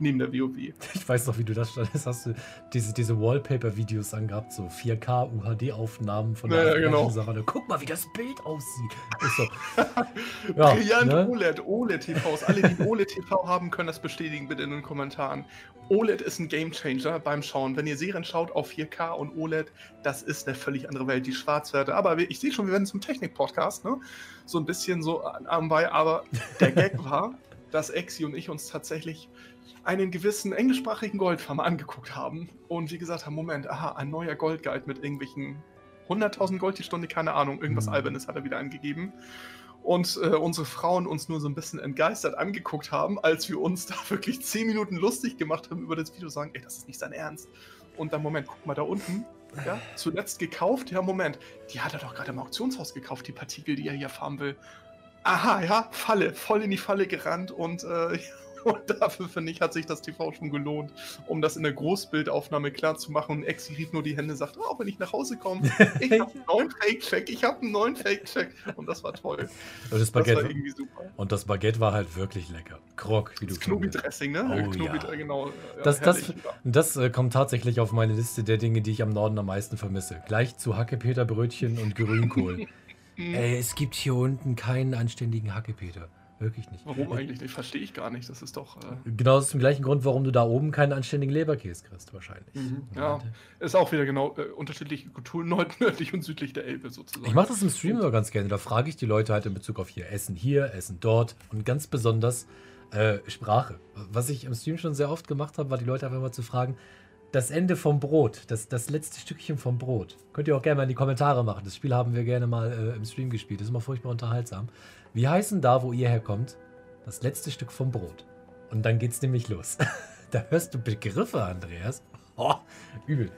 neben der WoW. Ich weiß noch, wie du das standest. Hast du diese, diese Wallpaper-Videos angehabt, so 4K UHD-Aufnahmen von der ja, genau. Sache. Guck mal, wie das Bild aussieht. So. ja, Brillant ne? OLED, OLED-TVs. Alle, die OLED-TV haben, können das bestätigen, bitte in den Kommentaren. OLED ist ein Gamechanger beim Schauen. Wenn ihr Serien schaut auf 4K und OLED, das ist eine völlig andere Welt, die Schwarzwerte. Aber ich sehe schon, wir werden zum Technik-Podcast, ne? So ein bisschen so anbei, aber der Gag war, dass Exi und ich uns tatsächlich einen gewissen englischsprachigen Goldfarmer angeguckt haben und wie gesagt haben, Moment, aha, ein neuer Goldguide mit irgendwelchen 100.000 Gold die Stunde, keine Ahnung, irgendwas mhm. Albernes hat er wieder angegeben. Und äh, unsere Frauen uns nur so ein bisschen entgeistert angeguckt haben, als wir uns da wirklich 10 Minuten lustig gemacht haben über das Video, sagen, ey, das ist nicht sein Ernst. Und dann, Moment, guck mal da unten, ja, zuletzt gekauft, ja, Moment, die hat er doch gerade im Auktionshaus gekauft, die Partikel, die er hier farmen will. Aha, ja, Falle, voll in die Falle gerannt und äh, Und dafür, finde ich, hat sich das TV schon gelohnt, um das in der Großbildaufnahme klar zu machen. Und Exi rief nur die Hände, sagt, oh, wenn ich nach Hause komme, ich habe einen neuen Fake-Check, ich habe einen neuen Fake-Check. Und das war toll. Und das, Baguette, das war irgendwie super. Und das Baguette war halt wirklich lecker. Krog, wie das du Knobi-Dressing, ne? Oh, Knobi, ja. genau. Ja, das, das, das äh, kommt tatsächlich auf meine Liste der Dinge, die ich am Norden am meisten vermisse. Gleich zu Hackepeter-Brötchen und Grünkohl. Ey, es gibt hier unten keinen anständigen Hackepeter. Wirklich nicht. Warum eigentlich nicht? Verstehe ich gar nicht. Das ist doch. Äh genau aus dem gleichen Grund, warum du da oben keinen anständigen Leberkäse kriegst, wahrscheinlich. Mhm. Ja, ist auch wieder genau äh, unterschiedliche Kulturen, nördlich und südlich der Elbe sozusagen. Ich mache das im Stream immer ganz gerne. Da frage ich die Leute halt in Bezug auf hier Essen hier, Essen dort und ganz besonders äh, Sprache. Was ich im Stream schon sehr oft gemacht habe, war die Leute einfach mal zu fragen, das Ende vom Brot, das, das letzte Stückchen vom Brot. Könnt ihr auch gerne mal in die Kommentare machen. Das Spiel haben wir gerne mal äh, im Stream gespielt. Das ist immer furchtbar unterhaltsam. Wie heißen da, wo ihr herkommt, das letzte Stück vom Brot? Und dann geht's nämlich los. da hörst du Begriffe, Andreas. Oh, übel.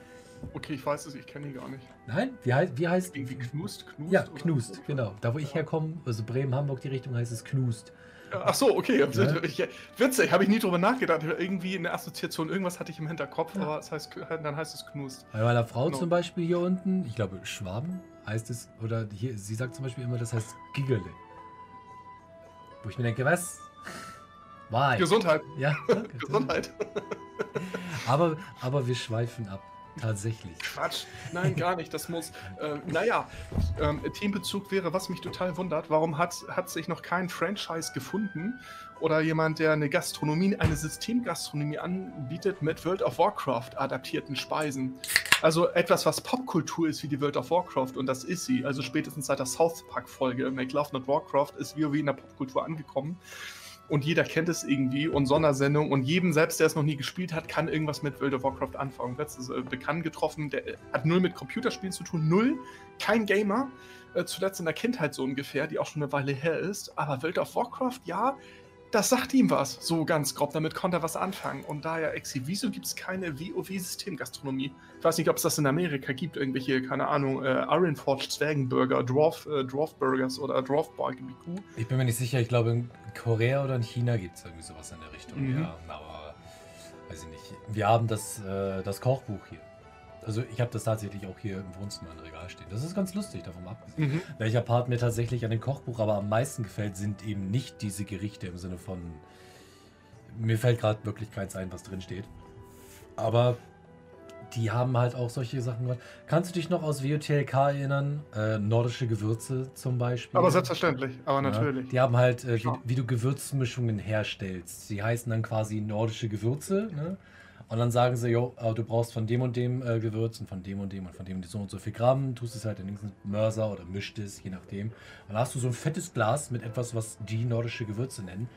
Okay, ich weiß es, ich kenne ihn gar nicht. Nein? Wie, heißt wie heißt Irgendwie Knust, Knust? Ja, Knust, genau. Da, wo ich herkomme, also Bremen, Hamburg, die Richtung heißt es Knust. Ach so, okay. Ja. Ich, witzig, habe ich nie drüber nachgedacht. Irgendwie eine Assoziation, irgendwas hatte ich im Hinterkopf, ja. aber das heißt, dann heißt es Knust. Bei meiner Frau genau. zum Beispiel hier unten, ich glaube Schwaben heißt es, oder hier, sie sagt zum Beispiel immer, das heißt Giggele. Wo ich mir denke, was? Why? Gesundheit. Ja. Gesundheit. aber, aber wir schweifen ab. Tatsächlich. Quatsch. Nein, gar nicht. Das muss. Äh, naja, ähm, Teambezug wäre, was mich total wundert. Warum hat, hat sich noch kein Franchise gefunden oder jemand, der eine Gastronomie, eine Systemgastronomie anbietet mit World of Warcraft adaptierten Speisen? Also etwas, was Popkultur ist wie die World of Warcraft und das ist sie. Also spätestens seit der South Park-Folge Make Love Not Warcraft ist WoW in der Popkultur angekommen. Und jeder kennt es irgendwie. Und Sondersendung und jedem selbst, der es noch nie gespielt hat, kann irgendwas mit World of Warcraft anfangen. Letztes äh, bekannt getroffen, der hat null mit Computerspielen zu tun, null, kein Gamer, äh, zuletzt in der Kindheit so ungefähr, die auch schon eine Weile her ist, aber World of Warcraft, ja, das sagt ihm was, so ganz grob. Damit konnte er was anfangen. Und daher, Exi, wieso gibt es keine WoW-Systemgastronomie? Ich weiß nicht, ob es das in Amerika gibt, irgendwelche, keine Ahnung, äh, Ironforge Zwergenburger, Dwarf, äh, Dwarf Burgers oder Dwarf Barbecue. Ich bin mir nicht sicher, ich glaube, in Korea oder in China gibt es irgendwie sowas in der Richtung. Mhm. Ja, aber weiß ich nicht. Wir haben das, äh, das Kochbuch hier. Also ich habe das tatsächlich auch hier im Wohnzimmer im Regal stehen. Das ist ganz lustig, davon abgesehen. Mhm. Welcher Part mir tatsächlich an dem Kochbuch aber am meisten gefällt, sind eben nicht diese Gerichte im Sinne von. Mir fällt gerade wirklich keins ein, was drin steht. Aber die haben halt auch solche Sachen gemacht. Kannst du dich noch aus WOTLK erinnern? Äh, nordische Gewürze zum Beispiel. Aber selbstverständlich, aber natürlich. die haben halt, äh, wie, wie, du Gewürzmischungen herstellst. Sie heißen dann quasi nordische Gewürze. Ne? Und dann sagen sie, jo, du brauchst von dem und dem äh, Gewürz und von dem und dem und von dem und so und so viel Gramm, tust es halt in den Mörser oder mischt es, je nachdem. Dann hast du so ein fettes Glas mit etwas, was die nordische Gewürze nennen,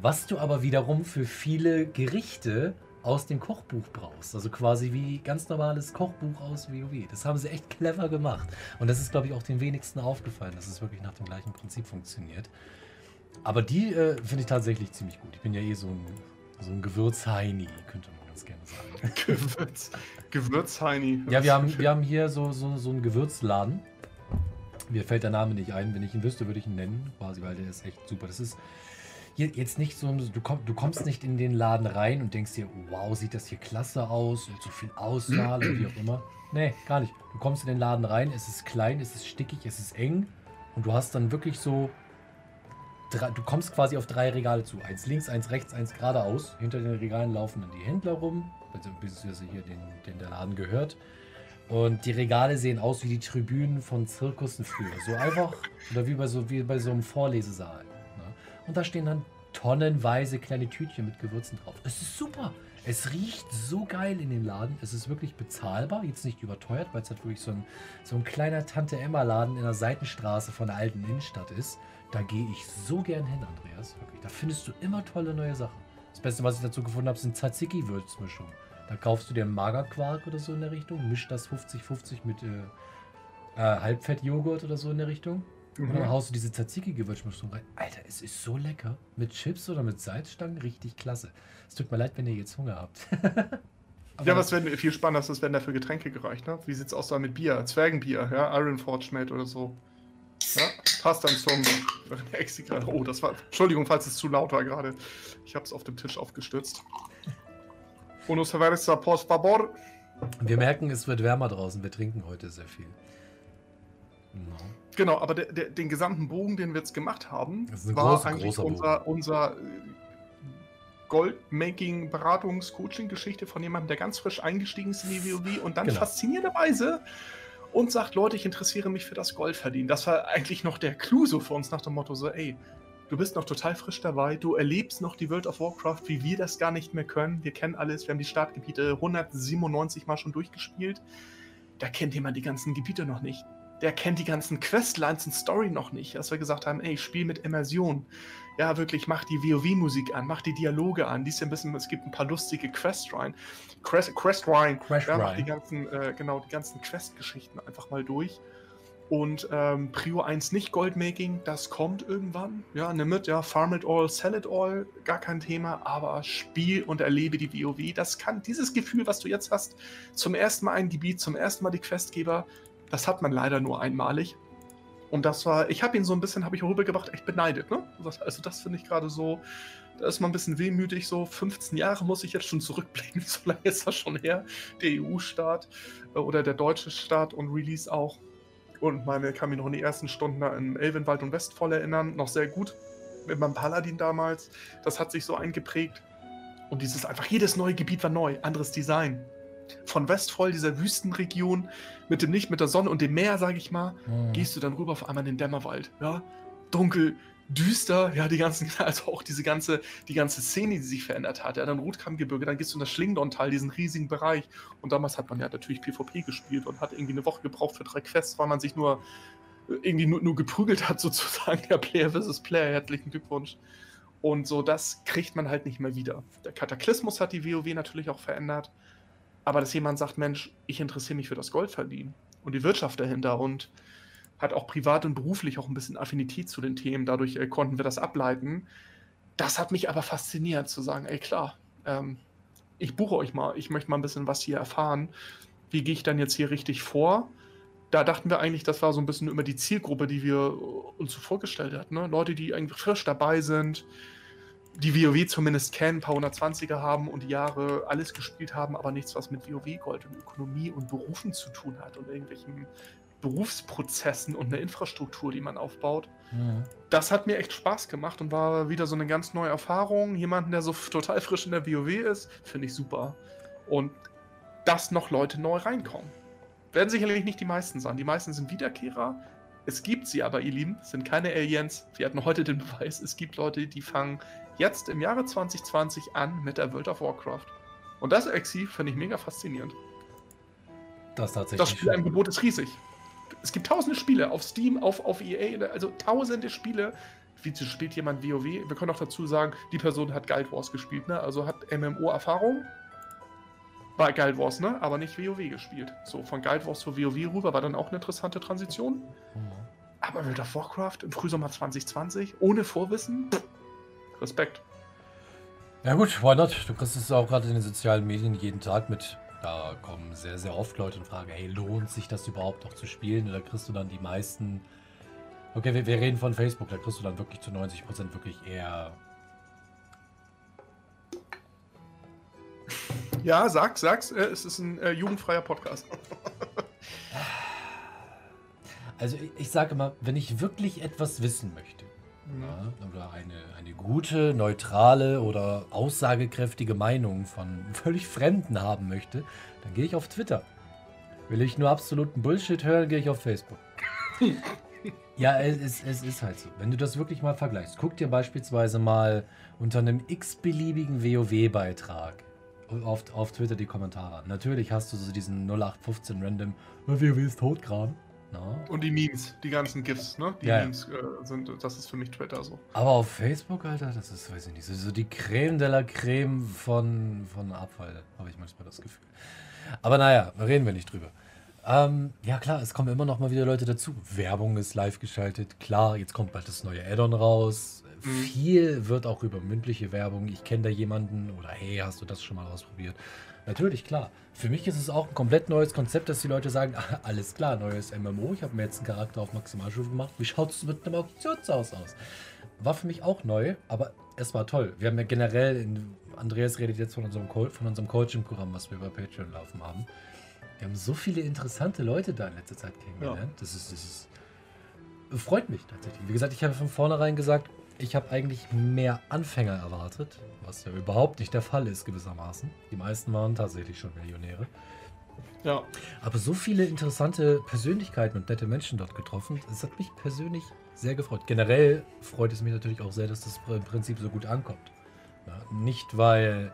was du aber wiederum für viele Gerichte aus dem Kochbuch brauchst. Also quasi wie ganz normales Kochbuch aus WoW. Das haben sie echt clever gemacht. Und das ist, glaube ich, auch den wenigsten aufgefallen, dass es wirklich nach dem gleichen Prinzip funktioniert. Aber die äh, finde ich tatsächlich ziemlich gut. Ich bin ja eh so ein, so ein Gewürzheini, könnte man ganz gerne sagen. Gewürz, Gewürzheini. Ja, wir haben, wir haben hier so, so, so einen Gewürzladen. Mir fällt der Name nicht ein. Wenn ich ihn wüsste, würde ich ihn nennen, quasi, weil der ist echt super. Das ist hier jetzt nicht so, du, komm, du kommst nicht in den Laden rein und denkst dir, wow, sieht das hier klasse aus und so viel Auswahl und wie auch immer. Nee, gar nicht. Du kommst in den Laden rein, es ist klein, es ist stickig, es ist eng und du hast dann wirklich so du kommst quasi auf drei Regale zu. Eins links, eins rechts, eins geradeaus. Hinter den Regalen laufen dann die Händler rum, beziehungsweise hier den, den der Laden gehört. Und die Regale sehen aus wie die Tribünen von Zirkussen früher. So einfach, oder wie bei so, wie bei so einem Vorlesesaal. Ne? Und da stehen dann tonnenweise kleine Tütchen mit Gewürzen drauf. Es ist super. Es riecht so geil in dem Laden. Es ist wirklich bezahlbar, jetzt nicht überteuert, weil es halt wirklich so ein, so ein kleiner Tante-Emma-Laden in der Seitenstraße von der alten Innenstadt ist. Da gehe ich so gern hin, Andreas. Wirklich. Da findest du immer tolle neue Sachen. Das Beste, was ich dazu gefunden habe, sind Tzatziki-Würzmischungen. Da kaufst du dir einen Magerquark oder so in der Richtung, mischst das 50-50 mit äh, äh, Halbfett-Joghurt oder so in der Richtung. Mhm. Und dann haust du diese Tzatziki-Gewürzmischung rein. Alter, es ist so lecker. Mit Chips oder mit Salzstangen, richtig klasse. Es tut mir leid, wenn ihr jetzt Hunger habt. ja, was werden viel spannender ist, werden dafür Getränke gereicht, ne? Wie sieht's aus da mit Bier? Zwergenbier, ja? Iron Forge Mate oder so. Ja, passt dann zum Exi gerade. Oh, das war. Entschuldigung, falls es zu laut war gerade. Ich habe es auf dem Tisch aufgestützt. Uno cerveza, por favor. Wir merken, es wird wärmer draußen. Wir trinken heute sehr viel. No. Genau, aber der, der, den gesamten Bogen, den wir jetzt gemacht haben, war groß, eigentlich unser, unser äh, Goldmaking, Beratungs-, Coaching-Geschichte von jemandem, der ganz frisch eingestiegen ist in die WoW und dann genau. faszinierenderweise und sagt, Leute, ich interessiere mich für das Goldverdienen. Das war eigentlich noch der Clou so für uns nach dem Motto so, ey, du bist noch total frisch dabei, du erlebst noch die World of Warcraft, wie wir das gar nicht mehr können. Wir kennen alles, wir haben die Startgebiete 197 Mal schon durchgespielt. Da kennt jemand die ganzen Gebiete noch nicht der kennt die ganzen Questlines und Story noch nicht. Dass wir gesagt haben, ey, spiel mit Immersion. Ja, wirklich, mach die WoW-Musik an, mach die Dialoge an. Dies ein bisschen, es gibt ein paar lustige Quest-Rhyme. Quest, Quest Rhyme. Quest ja, mach die ganzen, äh, genau, die ganzen Quest-Geschichten einfach mal durch. Und ähm, Prio 1 nicht Goldmaking, das kommt irgendwann. Ja, nimm mit, ja, farm it all, sell it all, gar kein Thema, aber spiel und erlebe die WoW. Das kann, dieses Gefühl, was du jetzt hast, zum ersten Mal ein Gebiet, zum ersten Mal die Questgeber, das hat man leider nur einmalig. Und das war, ich habe ihn so ein bisschen, habe ich rübergebracht, echt beneidet. Ne? Also das finde ich gerade so, da ist man ein bisschen wehmütig, so 15 Jahre muss ich jetzt schon zurückblicken, so lange ist das schon her, der EU-Start äh, oder der deutsche Start und Release auch. Und meine kann mich noch an die ersten Stunden da in Elvenwald und Westvoll erinnern, noch sehr gut mit meinem Paladin damals. Das hat sich so eingeprägt. Und dieses einfach, jedes neue Gebiet war neu, anderes Design von Westfold, dieser Wüstenregion, mit dem Licht, mit der Sonne und dem Meer, sage ich mal, Mhm. gehst du dann rüber auf einmal in den Dämmerwald. Ja, dunkel, düster, ja, die ganzen, also auch diese ganze, die ganze Szene, die sich verändert hat. Ja, dann Rotkammgebirge, dann gehst du in das Schlingdon-Tal, diesen riesigen Bereich. Und damals hat man ja natürlich PvP gespielt und hat irgendwie eine Woche gebraucht für drei Quests, weil man sich nur irgendwie nur, nur geprügelt hat, sozusagen, der Player versus Player. Herzlichen Glückwunsch. Und so, das kriegt man halt nicht mehr wieder. Der Kataklysmus hat die WoW natürlich auch verändert. Aber dass jemand sagt, Mensch, ich interessiere mich für das Gold verdienen und die Wirtschaft dahinter und hat auch privat und beruflich auch ein bisschen Affinität zu den Themen. Dadurch äh, konnten wir das ableiten. Das hat mich aber fasziniert, zu sagen, ey klar, ähm, ich buche euch mal, ich möchte mal ein bisschen was hier erfahren. Wie gehe ich dann jetzt hier richtig vor? Da dachten wir eigentlich, das war so ein bisschen immer die Zielgruppe, die wir äh, uns so vorgestellt hatten. Ne? Leute, die eigentlich frisch dabei sind, die WoW zumindest kennen, ein paar 120er haben und die Jahre alles gespielt haben, aber nichts, was mit WoW-Gold und Ökonomie und Berufen zu tun hat und irgendwelchen Berufsprozessen und eine Infrastruktur, die man aufbaut. Mhm. Das hat mir echt Spaß gemacht und war wieder so eine ganz neue Erfahrung. Jemanden, der so total frisch in der WoW ist, finde ich super. Und dass noch Leute neu reinkommen. Werden sicherlich nicht die meisten sein. Die meisten sind Wiederkehrer. Es gibt sie aber, ihr Lieben, es sind keine Aliens. Wir hatten heute den Beweis, es gibt Leute, die fangen jetzt im Jahre 2020 an mit der World of Warcraft. Und das Exi finde ich mega faszinierend. Das tatsächlich. Das Spielangebot ist riesig. Es gibt tausende Spiele auf Steam, auf, auf EA, also tausende Spiele. Wie spielt jemand WoW? Wir können auch dazu sagen, die Person hat Guild Wars gespielt, ne? Also hat MMO-Erfahrung. Bei Guild Wars, ne? Aber nicht WoW gespielt. So, von Guild Wars zu WoW rüber war dann auch eine interessante Transition. Mhm. Aber World of Warcraft im Frühsommer 2020, ohne Vorwissen, pff, Respekt. Ja gut, why not? Du kriegst es auch gerade in den sozialen Medien jeden Tag mit. Da kommen sehr, sehr oft Leute und fragen, hey, lohnt sich das überhaupt noch zu spielen? Und da kriegst du dann die meisten... Okay, wir, wir reden von Facebook, da kriegst du dann wirklich zu 90% wirklich eher... Ja, sag, sag's, äh, es ist ein äh, jugendfreier Podcast. Also ich, ich sage immer, wenn ich wirklich etwas wissen möchte, Mhm. ja, oder eine, eine gute, neutrale oder aussagekräftige Meinung von völlig Fremden haben möchte, dann gehe ich auf Twitter. Will ich nur absoluten Bullshit hören, gehe ich auf Facebook. ja, es, ist- es ist halt so. Wenn du das wirklich mal vergleichst, guck dir beispielsweise mal unter einem x-beliebigen WoW-Beitrag auf, auf Twitter die Kommentare an. Natürlich hast du so diesen 0815 Random WoW ist Totkram. Na? Und die Memes, die ganzen GIFs, ne? Die ja. Memes äh, sind, das ist für mich Twitter so. Aber auf Facebook, Alter, das ist, weiß ich nicht, so, so die Creme de la Creme von, von Abfall, habe ich manchmal das Gefühl. Aber naja, reden wir nicht drüber. Ähm, ja klar, es kommen immer noch mal wieder Leute dazu. Werbung ist live geschaltet. Klar, jetzt kommt bald das neue Add-on raus. Mhm. Viel wird auch über mündliche Werbung. Ich kenne da jemanden oder hey, hast du das schon mal ausprobiert? Natürlich, klar. Für mich ist es auch ein komplett neues Konzept, dass die Leute sagen, ah, alles klar, neues MMO, ich habe mir jetzt einen Charakter auf Maximalstufe gemacht. Wie schaut es mit einem Auktionshaus aus? War für mich auch neu, aber es war toll. Wir haben ja generell, in, Andreas redet jetzt von unserem, Co von unserem Coaching-Programm, was wir bei Patreon laufen haben. Wir haben so viele interessante Leute da in letzter Zeit kennengelernt. Das, ist, das ist, freut mich tatsächlich. Wie gesagt, ich habe von vornherein gesagt, ich habe eigentlich mehr Anfänger erwartet, was ja überhaupt nicht der Fall ist gewissermaßen. Die meisten waren tatsächlich schon Millionäre. Ja. Aber so viele interessante Persönlichkeiten und nette Menschen dort getroffen. Es hat mich persönlich sehr gefreut. Generell freut es mich natürlich auch sehr, dass das im Prinzip so gut ankommt. Ja, nicht weil,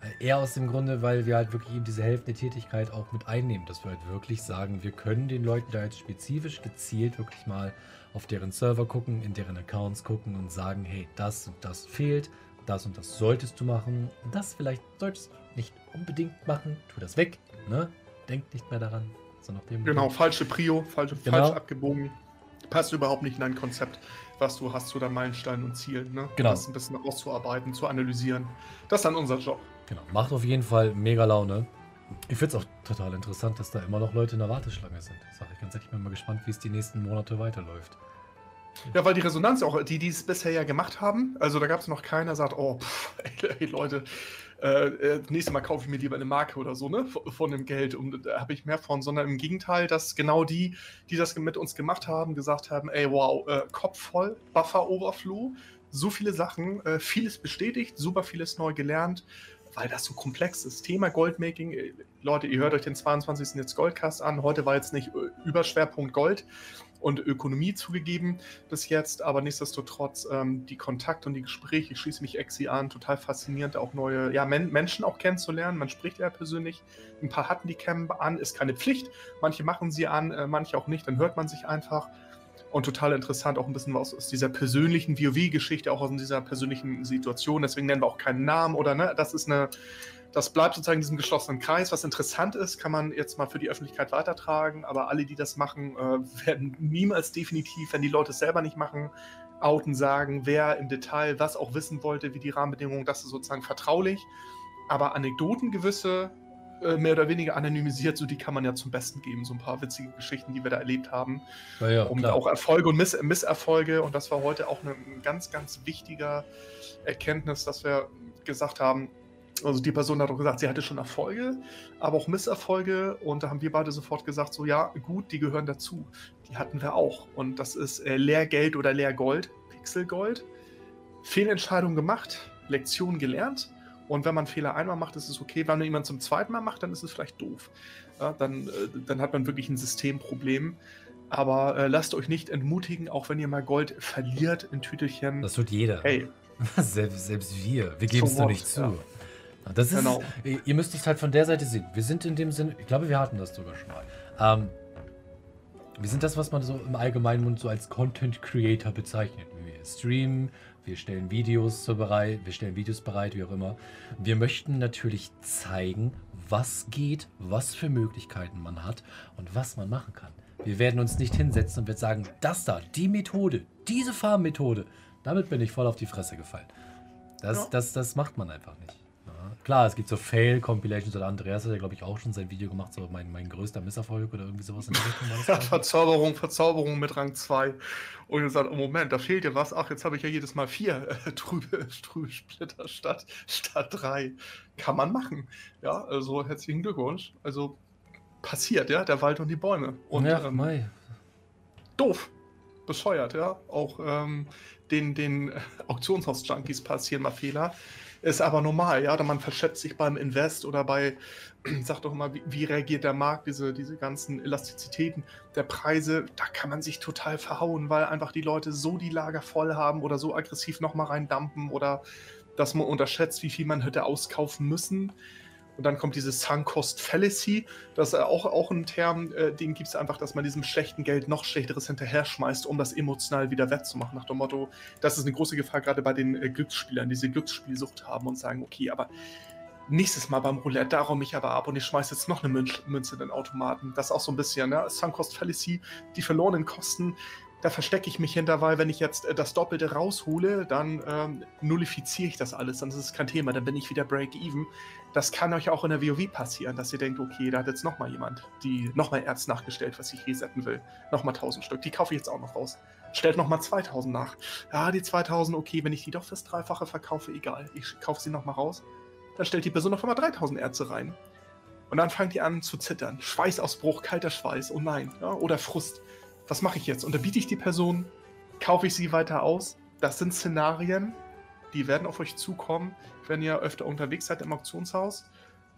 äh, eher aus dem Grunde, weil wir halt wirklich eben diese helfende Tätigkeit auch mit einnehmen, dass wir halt wirklich sagen, wir können den Leuten da jetzt spezifisch gezielt wirklich mal auf deren Server gucken, in deren Accounts gucken und sagen, hey, das und das fehlt, das und das solltest du machen, das vielleicht solltest du nicht unbedingt machen, tu das weg, ne? Denk nicht mehr daran. So nach dem Genau, falsche Prio, falsch, Genau. falsch abgebogen. Passt überhaupt nicht in dein Konzept, was du hast zu deinen Meilensteinen und Zielen. Ne? Genau. Das ein bisschen auszuarbeiten, zu analysieren. Das ist dann unser Job. Genau, macht auf jeden Fall mega Laune. Ich finde es auch total interessant, dass da immer noch Leute in der Warteschlange sind. Sag ich ganz ehrlich, ich bin mal gespannt, wie es die nächsten Monate weiterläuft. Ja, weil die Resonanz auch, die, die es bisher ja gemacht haben, also da gab es noch keiner, sagt, oh, pff, ey, ey Leute, äh, äh, nächstes Mal kaufe ich mir lieber eine Marke oder so, ne, von, von dem Geld. Und da habe ich mehr von, sondern im Gegenteil, dass genau die, die das mit uns gemacht haben, gesagt haben, ey, wow, äh, Kopf voll, Buffer Overflow, so viele Sachen, äh, vieles bestätigt, super vieles neu gelernt. weil das so komplex ist. Thema Goldmaking, äh, Leute, ihr hört euch den 22. jetzt Goldcast an. Heute war jetzt nicht äh, Überschwerpunkt Gold und Ökonomie zugegeben bis jetzt, aber nichtsdestotrotz ähm, die Kontakte und die Gespräche, ich schließe mich Exi an, total faszinierend, auch neue ja, Men Menschen auch kennenzulernen. Man spricht ja persönlich. Ein paar hatten die Cam an, ist keine Pflicht. Manche machen sie an, äh, manche auch nicht, dann hört man sich einfach. Und total interessant, auch ein bisschen was aus dieser persönlichen WoW-Geschichte, auch aus dieser persönlichen Situation. Deswegen nennen wir auch keinen Namen oder ne, das ist eine, das bleibt sozusagen in diesem geschlossenen Kreis. Was interessant ist, kann man jetzt mal für die Öffentlichkeit weitertragen, aber alle, die das machen, äh, werden niemals definitiv, wenn die Leute es selber nicht machen, outen sagen, wer im Detail was auch wissen wollte, wie die Rahmenbedingungen, das ist sozusagen vertraulich. Aber Anekdoten gewisse äh, mehr oder weniger anonymisiert, so die kann man ja zum Besten geben, so ein paar witzige Geschichten, die wir da erlebt haben. Ja, ja, um auch Erfolge und Miss Misserfolge. Und das war heute auch ein ganz, ganz wichtiger Erkenntnis, dass wir gesagt haben, also die Person hat auch gesagt, sie hatte schon Erfolge, aber auch Misserfolge. Und da haben wir beide sofort gesagt, so ja, gut, die gehören dazu. Die hatten wir auch. Und das ist äh, Lehrgeld oder Lehrgold, Pixelgold. Fehlentscheidung gemacht, Lektion gelernt und wenn man Fehler einmal macht, ist es okay. Wenn man jemand zum zweiten Mal macht, dann ist es vielleicht doof. Ja, dann, äh, dann hat man wirklich ein Systemproblem. Aber äh, lasst euch nicht entmutigen, auch wenn ihr mal Gold verliert in Tütelchen. Das tut jeder. Hey. selbst, selbst wir. Wir geben es nur nicht zu. Ja. Das ist, genau. Ihr müsst es halt von der Seite sehen. Wir sind in dem Sinne, ich glaube, wir hatten das sogar schon mal. Ähm, wir sind das, was man so im allgemeinen Mund so als Content Creator bezeichnet. Wir streamen, wir stellen Videos bereit, wir stellen Videos bereit, wie auch immer. Wir möchten natürlich zeigen, was geht, was für Möglichkeiten man hat und was man machen kann. Wir werden uns nicht hinsetzen und werden sagen, das da, die Methode, diese Farmmethode, damit bin ich voll auf die Fresse gefallen. Das, ja. das, das macht man einfach nicht. Klar, es gibt so Fail-Compilations oder Andreas hat ja, glaube ich, auch schon sein Video gemacht, so mein, mein größter Misserfolg oder irgendwie sowas. Ja, Verzauberung, Verzauberung mit Rang 2. Und ihr sagt, oh Moment, da fehlt ja was. Ach, jetzt habe ich ja jedes Mal vier äh, trübe, trübe Splitter statt, statt drei. Kann man machen. Ja, also herzlichen Glückwunsch. Also passiert, ja, der Wald und die Bäume. Und, ja, ähm, Mai. Doof. Bescheuert, ja. Auch ähm, den, den Auktionshaus-Junkies passieren mal Fehler. Ist aber normal, ja. Man verschätzt sich beim Invest oder bei, sag doch mal, wie, wie, reagiert der Markt, diese, diese ganzen Elastizitäten der Preise, da kann man sich total verhauen, weil einfach die Leute so die Lager voll haben oder so aggressiv nochmal reindampen oder dass man unterschätzt, wie viel man hätte auskaufen müssen. Und dann kommt diese Sunk Cost Fallacy. Das ist auch, auch ein Term, äh, den gibt es einfach, dass man diesem schlechten Geld noch schlechteres hinterher schmeißt, um das emotional wieder wettzumachen. Nach dem Motto, das ist eine große Gefahr, gerade bei den äh, Glücksspielern, die diese Glücksspielsucht haben und sagen, okay, aber nächstes Mal beim Roulette, da räume ich aber ab und ich schmeiße jetzt noch eine Münze in den Automaten. Das ist auch so ein bisschen, ne? Sunk Cost Fallacy, die verlorenen Kosten da verstecke ich mich hinter, weil wenn ich jetzt äh, das Doppelte raushole, dann ähm, nullifiziere ich das alles, dann ist es kein Thema, dann bin ich wieder Break-Even. Das kann euch auch in der WoW passieren, dass ihr denkt, okay, da hat jetzt nochmal jemand, die nochmal Erz nachgestellt, was ich resetten will. Nochmal 1000 Stück, die kaufe ich jetzt auch noch raus. Stellt nochmal 2000 nach. Ja, die 2000, okay, wenn ich die doch fürs Dreifache verkaufe, egal, ich kaufe sie nochmal raus. Dann stellt die Person noch einmal 3000 Erze rein. Und dann fangt ihr an zu zittern. Schweißausbruch, kalter Schweiß, oh nein. Ja, oder Frust was mache ich jetzt? Unterbiete ich die Person? Kaufe ich sie weiter aus? Das sind Szenarien, die werden auf euch zukommen, wenn ihr öfter unterwegs seid im Auktionshaus.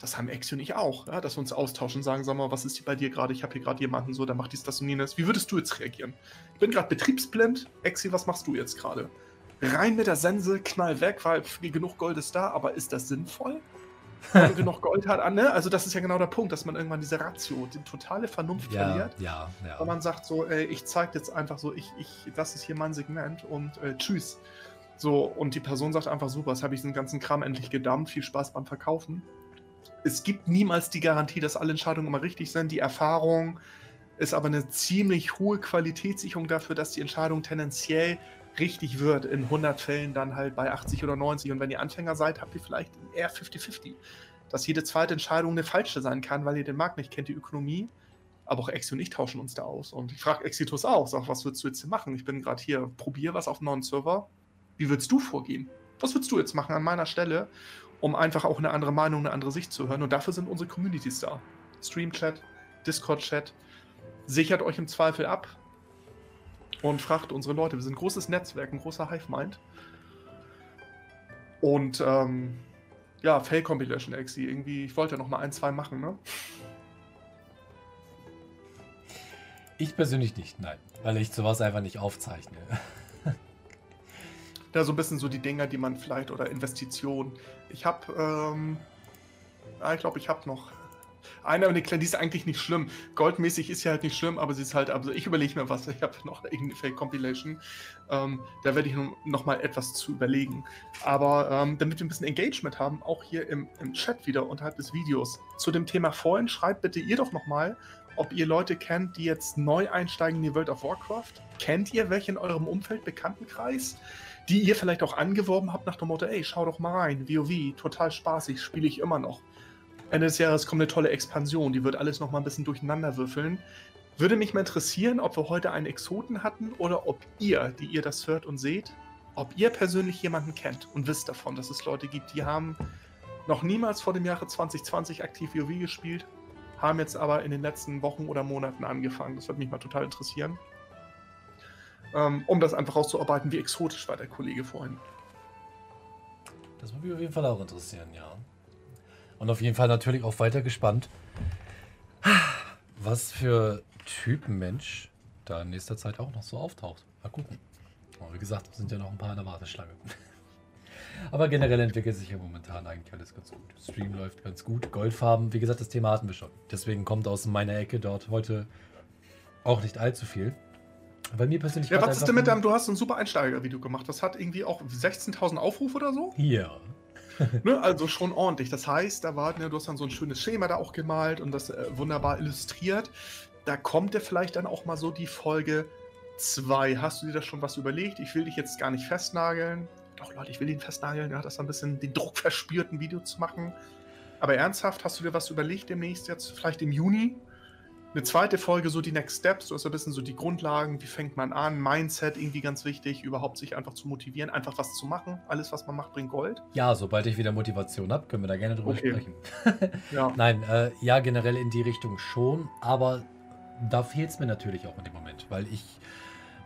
Das haben Exi und ich auch, ja, dass wir uns austauschen, sagen, sag mal, was ist hier bei dir gerade? Ich habe hier gerade jemanden so, der macht dies, das und jenes. Wie würdest du jetzt reagieren? Ich bin gerade betriebsblind. Exi, was machst du jetzt gerade? Rein mit der Sense, knall weg, weil genug Gold ist da, aber ist das sinnvoll? wenn noch Gold hat, ne? Also das ist ja genau der Punkt, dass man irgendwann diese Ratio, die totale Vernunft ja, verliert. Ja, ja. Und man sagt so, ey, ich zeige jetzt einfach so, ich, ich, das ist hier mein Segment und äh, tschüss. So, und die Person sagt einfach, super, jetzt habe ich diesen ganzen Kram endlich gedammt, viel Spaß beim Verkaufen. Es gibt niemals die Garantie, dass alle Entscheidungen immer richtig sind. Die Erfahrung ist aber eine ziemlich hohe Qualitätssicherung dafür, dass die Entscheidung tendenziell richtig wird, in 100 Fällen dann halt bei 80 oder 90. Und wenn ihr Anfänger seid, habt ihr vielleicht eher 50-50. Dass jede zweite Entscheidung eine falsche sein kann, weil ihr den Markt nicht kennt, die Ökonomie. Aber auch Exi und ich tauschen uns da aus. Und ich frage Exitus auch, sag, was würdest du jetzt hier machen? Ich bin gerade hier, probiere was auf einem neuen Server. Wie würdest du vorgehen? Was würdest du jetzt machen an meiner Stelle, um einfach auch eine andere Meinung, eine andere Sicht zu hören? Und dafür sind unsere Communities da. Stream-Chat, Discord-Chat. Sichert euch im Zweifel ab, und fragt unsere Leute. Wir sind ein großes Netzwerk, ein großer Hive-Mind. Und ähm, ja, Fail Compilation Exi. Irgendwie, ich wollte ja noch mal ein, zwei machen, ne? Ich persönlich nicht, nein. Weil ich sowas einfach nicht aufzeichne. Da so ein bisschen so die Dinger, die man vielleicht oder Investitionen. Ich habe, ähm, ja, ich glaube, ich habe noch eine, aber die ist eigentlich nicht schlimm. Goldmäßig ist ja halt nicht schlimm, aber sie ist halt, also ich überlege mir was. Ich habe noch irgendeine Fake-Compilation. Ähm, da werde ich noch mal etwas zu überlegen. Aber ähm, damit wir ein bisschen Engagement haben, auch hier im, im Chat wieder unterhalb des Videos. Zu dem Thema vorhin, schreibt bitte ihr doch noch mal, ob ihr Leute kennt, die jetzt neu einsteigen in die World of Warcraft. Kennt ihr welche in eurem Umfeld, Bekanntenkreis? Die ihr vielleicht auch angeworben habt nach dem Motto, ey, schau doch mal rein, WoW, total spaßig, spiele ich immer noch. Ende des Jahres kommt eine tolle Expansion, die wird alles noch mal ein bisschen durcheinander würfeln. Würde mich mal interessieren, ob wir heute einen Exoten hatten oder ob ihr, die ihr das hört und seht, ob ihr persönlich jemanden kennt und wisst davon, dass es Leute gibt, die haben noch niemals vor dem Jahre 2020 aktiv WoW gespielt, haben jetzt aber in den letzten Wochen oder Monaten angefangen. Das würde mich mal total interessieren. Ähm, um das einfach rauszuarbeiten, wie exotisch war der Kollege vorhin. Das würde mich auf jeden Fall auch interessieren, ja. Und auf jeden Fall natürlich auch weiter gespannt, was für Typenmensch da in nächster Zeit auch noch so auftaucht. Mal gucken. Aber wie gesagt, sind ja noch ein paar in der Warteschlange. Aber generell entwickelt sich ja momentan eigentlich alles ganz gut. Stream läuft ganz gut. Goldfarben, wie gesagt, das Thema hatten wir schon. Deswegen kommt aus meiner Ecke dort heute auch nicht allzu viel. Bei mir persönlich. Ja, was ist denn mit deinem, du hast ein super Einsteiger-Video gemacht. Das hat irgendwie auch 16.000 Aufrufe oder so? Ja. ne, also schon ordentlich. Das heißt, da war, ne, du hast dann so ein schönes Schema da auch gemalt und das äh, wunderbar illustriert. Da kommt ja vielleicht dann auch mal so die Folge 2. Hast du dir da schon was überlegt? Ich will dich jetzt gar nicht festnageln. Doch, Leute, ich will ihn festnageln. Ja, das ein bisschen den Druck verspürt, ein Video zu machen. Aber ernsthaft, hast du dir was überlegt demnächst jetzt? Vielleicht im Juni? Eine zweite Folge, so die Next Steps, du hast ein bisschen so die Grundlagen, wie fängt man an, Mindset irgendwie ganz wichtig, überhaupt sich einfach zu motivieren, einfach was zu machen. Alles, was man macht, bringt Gold. Ja, sobald ich wieder Motivation habe, können wir da gerne drüber okay. sprechen. ja. Nein, äh, ja, generell in die Richtung schon, aber da fehlt es mir natürlich auch in dem Moment, weil ich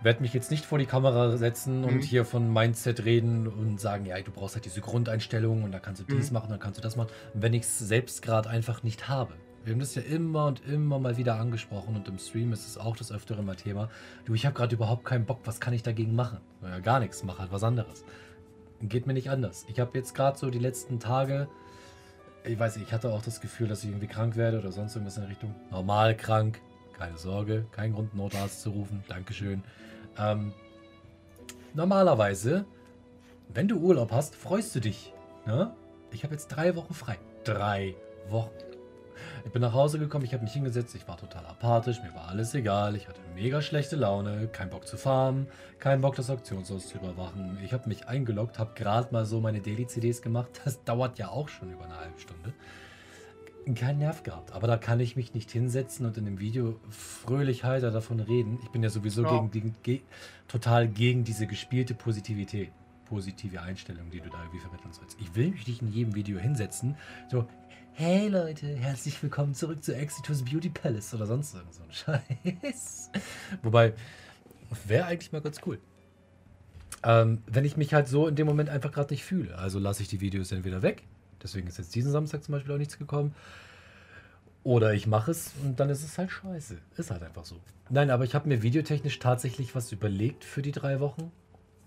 werde mich jetzt nicht vor die Kamera setzen mhm. und hier von Mindset reden und sagen, ja, du brauchst halt diese Grundeinstellung und da kannst du dies mhm. machen, dann kannst du das machen, wenn ich es selbst gerade einfach nicht habe. Wir haben das ja immer und immer mal wieder angesprochen und im Stream ist es auch das öftere mal Thema. Du, ich habe gerade überhaupt keinen Bock, was kann ich dagegen machen? Ja, gar nichts, mach halt was anderes. Geht mir nicht anders. Ich habe jetzt gerade so die letzten Tage, ich weiß nicht, ich hatte auch das Gefühl, dass ich irgendwie krank werde oder sonst irgendwas in Richtung. Normal krank, keine Sorge, kein Grund, Notarzt zu rufen, Dankeschön. Ähm, normalerweise, wenn du Urlaub hast, freust du dich. Ne? Ich habe jetzt drei Wochen frei. Drei Wochen. Ich bin nach Hause gekommen, ich habe mich hingesetzt, ich war total apathisch, mir war alles egal, ich hatte mega schlechte Laune, kein Bock zu farmen, kein Bock das Auktionshaus zu überwachen. Ich habe mich eingeloggt, habe gerade mal so meine Daily-CDs gemacht, das dauert ja auch schon über eine halbe Stunde. Keinen Nerv gehabt, aber da kann ich mich nicht hinsetzen und in dem Video fröhlich heiter davon reden. Ich bin ja sowieso ja. Gegen, gegen, ge, total gegen diese gespielte Positivität positive Einstellung, die du da irgendwie vermitteln sollst. Ich will mich nicht in jedem Video hinsetzen, so, Hey Leute, herzlich willkommen zurück zu Exitus Beauty Palace oder sonst so ein Scheiß. Wobei, wäre eigentlich mal ganz cool. Ähm, wenn ich mich halt so in dem Moment einfach gerade nicht fühle. Also lasse ich die Videos entweder weg. Deswegen ist jetzt diesen Samstag zum Beispiel auch nichts gekommen. Oder ich mache es und dann ist es halt scheiße. Ist halt einfach so. Nein, aber ich habe mir videotechnisch tatsächlich was überlegt für die drei Wochen.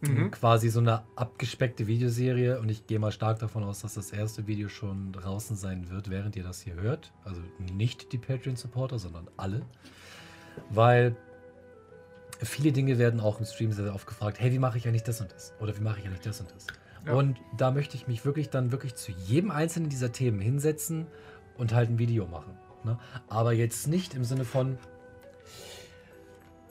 Mhm. Quasi so eine abgespeckte Videoserie und ich gehe mal stark davon aus, dass das erste Video schon draußen sein wird, während ihr das hier hört. Also nicht die Patreon-Supporter, sondern alle. Weil viele Dinge werden auch im Stream sehr oft gefragt, hey, wie mache ich eigentlich das und das? Oder wie mache ich eigentlich das und das? Ja. Und da möchte ich mich wirklich dann wirklich zu jedem einzelnen dieser Themen hinsetzen und halt ein Video machen. Ne? Aber jetzt nicht im Sinne von,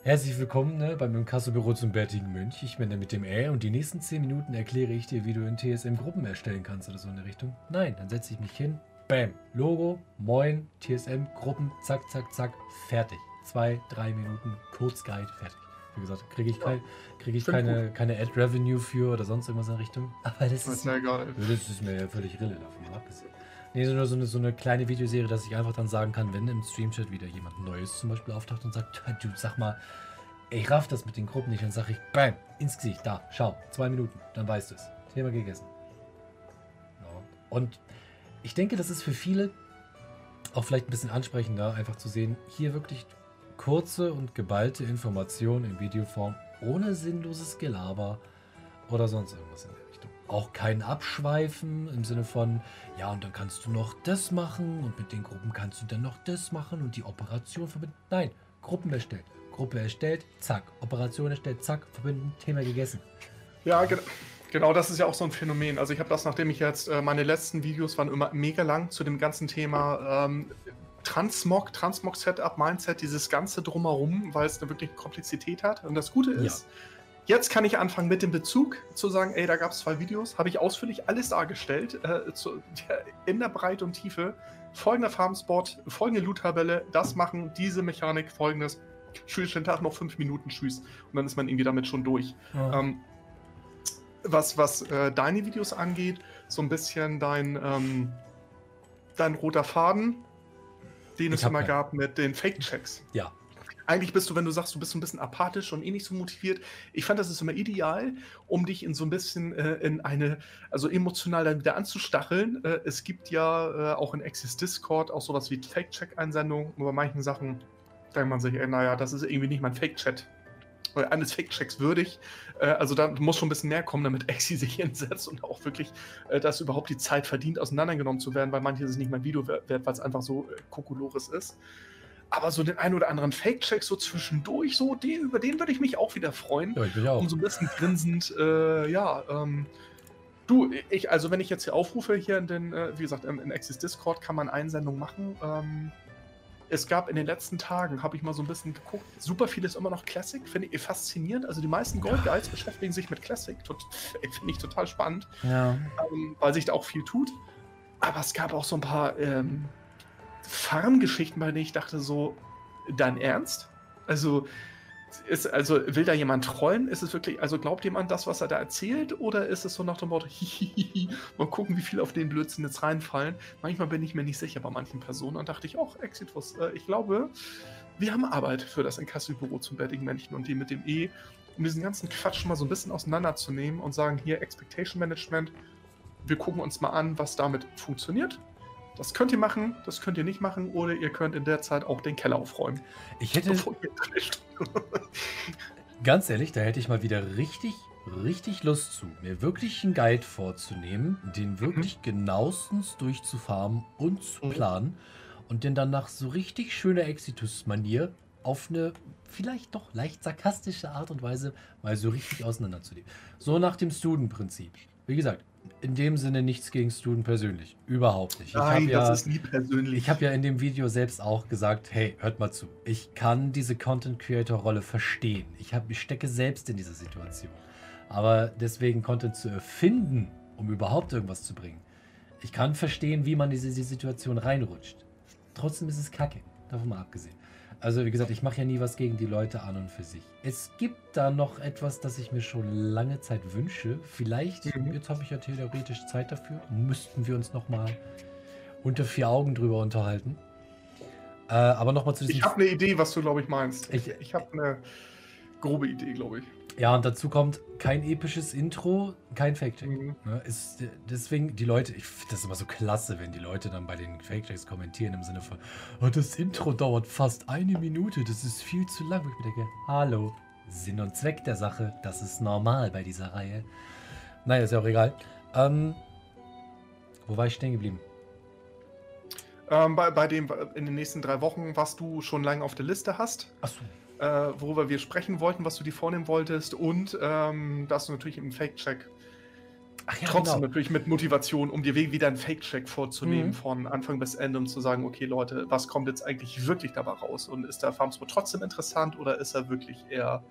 Herzlich willkommen ne, beim Inkassobüro zum Bärtigen Mönch. Ich bin der mit dem Ä und die nächsten 10 Minuten erkläre ich dir, wie du in TSM Gruppen erstellen kannst oder so in der Richtung. Nein, dann setze ich mich hin, bam, Logo, moin, TSM, Gruppen, zack, zack, zack, fertig. Zwei, drei Minuten, Kurzguide, fertig. Wie gesagt, kriege ich, kein, krieg ich keine, keine Ad-Revenue für oder sonst irgendwas in der Richtung. Aber das ist, ist, mir, das ist mir ja völlig rille davon abgesehen. Nee, nur so eine, so eine kleine Videoserie, dass ich einfach dann sagen kann, wenn im Streamchat wieder jemand Neues zum Beispiel auftaucht und sagt, du sag mal, ich raff das mit den Gruppen nicht, dann sag ich, bam, ins Gesicht, da, schau, zwei Minuten, dann weißt du es. Thema gegessen. Ja. Und ich denke, das ist für viele auch vielleicht ein bisschen ansprechender, einfach zu sehen, hier wirklich kurze und geballte Informationen in Videoform, ohne sinnloses Gelaber oder sonst irgendwas in. Auch kein Abschweifen im Sinne von, ja, und dann kannst du noch das machen und mit den Gruppen kannst du dann noch das machen und die Operation verbinden. Nein, Gruppen erstellt. Gruppe erstellt, zack. Operation erstellt, zack, verbinden, Thema gegessen. Ja, genau. Genau, das ist ja auch so ein Phänomen. Also ich habe das, nachdem ich jetzt, äh, meine letzten Videos waren immer mega lang zu dem ganzen Thema ähm, Transmog, Transmog-Setup, Mindset, dieses ganze drumherum, weil es eine wirklich Komplexität hat. Und das Gute ist, ja. Jetzt kann ich anfangen mit dem Bezug zu sagen, ey, da gab es zwei Videos, habe ich ausführlich alles dargestellt, äh, zu, in der Breite und Tiefe. Folgender Farmspot, folgende Loot-Tabelle, das machen, diese Mechanik, folgendes. Tschüss, den Tag noch fünf Minuten, tschüss. Und dann ist man irgendwie damit schon durch. Ja. Ähm, was, was äh, deine Videos angeht, so ein bisschen dein, ähm, dein roter Faden, den ich es immer gab mit den Fake-Checks. Ja. Eigentlich bist du, wenn du sagst, du bist so ein bisschen apathisch und eh nicht so motiviert. Ich fand, das ist immer ideal, um dich in so ein bisschen äh, in eine, also emotional dann wieder anzustacheln. Äh, es gibt ja äh, auch in Access Discord auch sowas wie Fake-Check-Einsendungen. Bei manchen Sachen denkt man sich, ey, naja, das ist irgendwie nicht mein Fake-Chat eines Fake-Checks würdig. Äh, also da muss schon ein bisschen mehr kommen, damit Exi sich hinsetzt und auch wirklich, äh, dass überhaupt die Zeit verdient, auseinandergenommen zu werden, weil manches ist nicht mein Video wert, weil es einfach so äh, Kokolores ist. Aber so den einen oder anderen Fake-Check so zwischendurch, so den, über den würde ich mich auch wieder freuen. Ja, ich mich auch. Um so ein bisschen grinsend, äh, ja, ähm, Du, ich, also wenn ich jetzt hier aufrufe, hier in den, äh, wie gesagt, in, in Axis Discord kann man Einsendungen machen. Ähm, es gab in den letzten Tagen, habe ich mal so ein bisschen geguckt, super viel ist immer noch Classic, finde ich faszinierend. Also die meisten Gold Guides beschäftigen sich mit Classic, finde ich total spannend, ja. ähm, weil sich da auch viel tut. Aber es gab auch so ein paar ähm, Farmgeschichten, bei denen ich dachte so, dein Ernst? Also ist, also will da jemand trollen? Ist es wirklich, also glaubt jemand das, was er da erzählt? Oder ist es so nach dem Motto, hihihi, mal gucken, wie viel auf den Blödsinn jetzt reinfallen? Manchmal bin ich mir nicht sicher bei manchen Personen und dachte ich, auch Exitus, äh, ich glaube, wir haben Arbeit für das Inkasso-Büro zum bärtigen Männchen und die mit dem E, um diesen ganzen Quatsch mal so ein bisschen auseinanderzunehmen und sagen, hier Expectation Management, wir gucken uns mal an, was damit funktioniert das könnt ihr machen, das könnt ihr nicht machen, oder ihr könnt in der Zeit auch den Keller aufräumen. Ich hätte. ganz ehrlich, da hätte ich mal wieder richtig, richtig Lust zu, mir wirklich einen Guide vorzunehmen, den mhm. wirklich mhm. genauestens durchzufarmen und zu mhm. planen und den dann nach so richtig schöner Exitus-Manier auf eine vielleicht doch leicht sarkastische Art und Weise mal so richtig auseinanderzunehmen. So nach dem Student-Prinzip. Wie gesagt, in dem Sinne nichts gegen Student persönlich. Überhaupt nicht. Nein, das ja, ist nie persönlich. Ich habe ja in dem Video selbst auch gesagt, hey, hört mal zu. Ich kann diese Content-Creator-Rolle verstehen. Ich, hab, ich stecke selbst in dieser Situation. Aber deswegen Content zu erfinden, um überhaupt irgendwas zu bringen. Ich kann verstehen, wie man in diese Situation reinrutscht. Trotzdem ist es kacke. Davon mal abgesehen. Also wie gesagt, ich mache ja nie was gegen die Leute an und für sich. Es gibt da noch etwas, das ich mir schon lange Zeit wünsche. Vielleicht, mhm. jetzt habe ich ja theoretisch Zeit dafür, müssten wir uns noch mal unter vier Augen drüber unterhalten. Äh, aber noch mal zu diesem... Ich habe eine Idee, was du, glaube ich, meinst. Ich, ich habe eine grobe Idee, glaube ich. Ja, und dazu kommt kein episches Intro, kein Fake-Check. Mhm. Ne, ist, deswegen, die Leute, ich finde das immer so klasse, wenn die Leute dann bei den Fake-Checks kommentieren im Sinne von, oh, das Intro dauert fast eine Minute, das ist viel zu lang. Wo ich mir denke, hallo, Sinn und Zweck der Sache, das ist normal bei dieser Reihe. Naja, ist ja auch egal. Ähm, wo war ich stehen geblieben? Ähm, bei, bei dem in den nächsten drei Wochen, was du schon lange auf der Liste hast. Achso äh, worüber wir sprechen wollten, was du dir vornehmen wolltest und ähm, dass du natürlich im Fake-Check ja, trotzdem genau. natürlich mit Motivation, um dir wieder einen Fake-Check vorzunehmen mhm. von Anfang bis Ende, um zu sagen, okay Leute, was kommt jetzt eigentlich wirklich dabei raus und ist der Farmspot trotzdem interessant oder ist er wirklich eher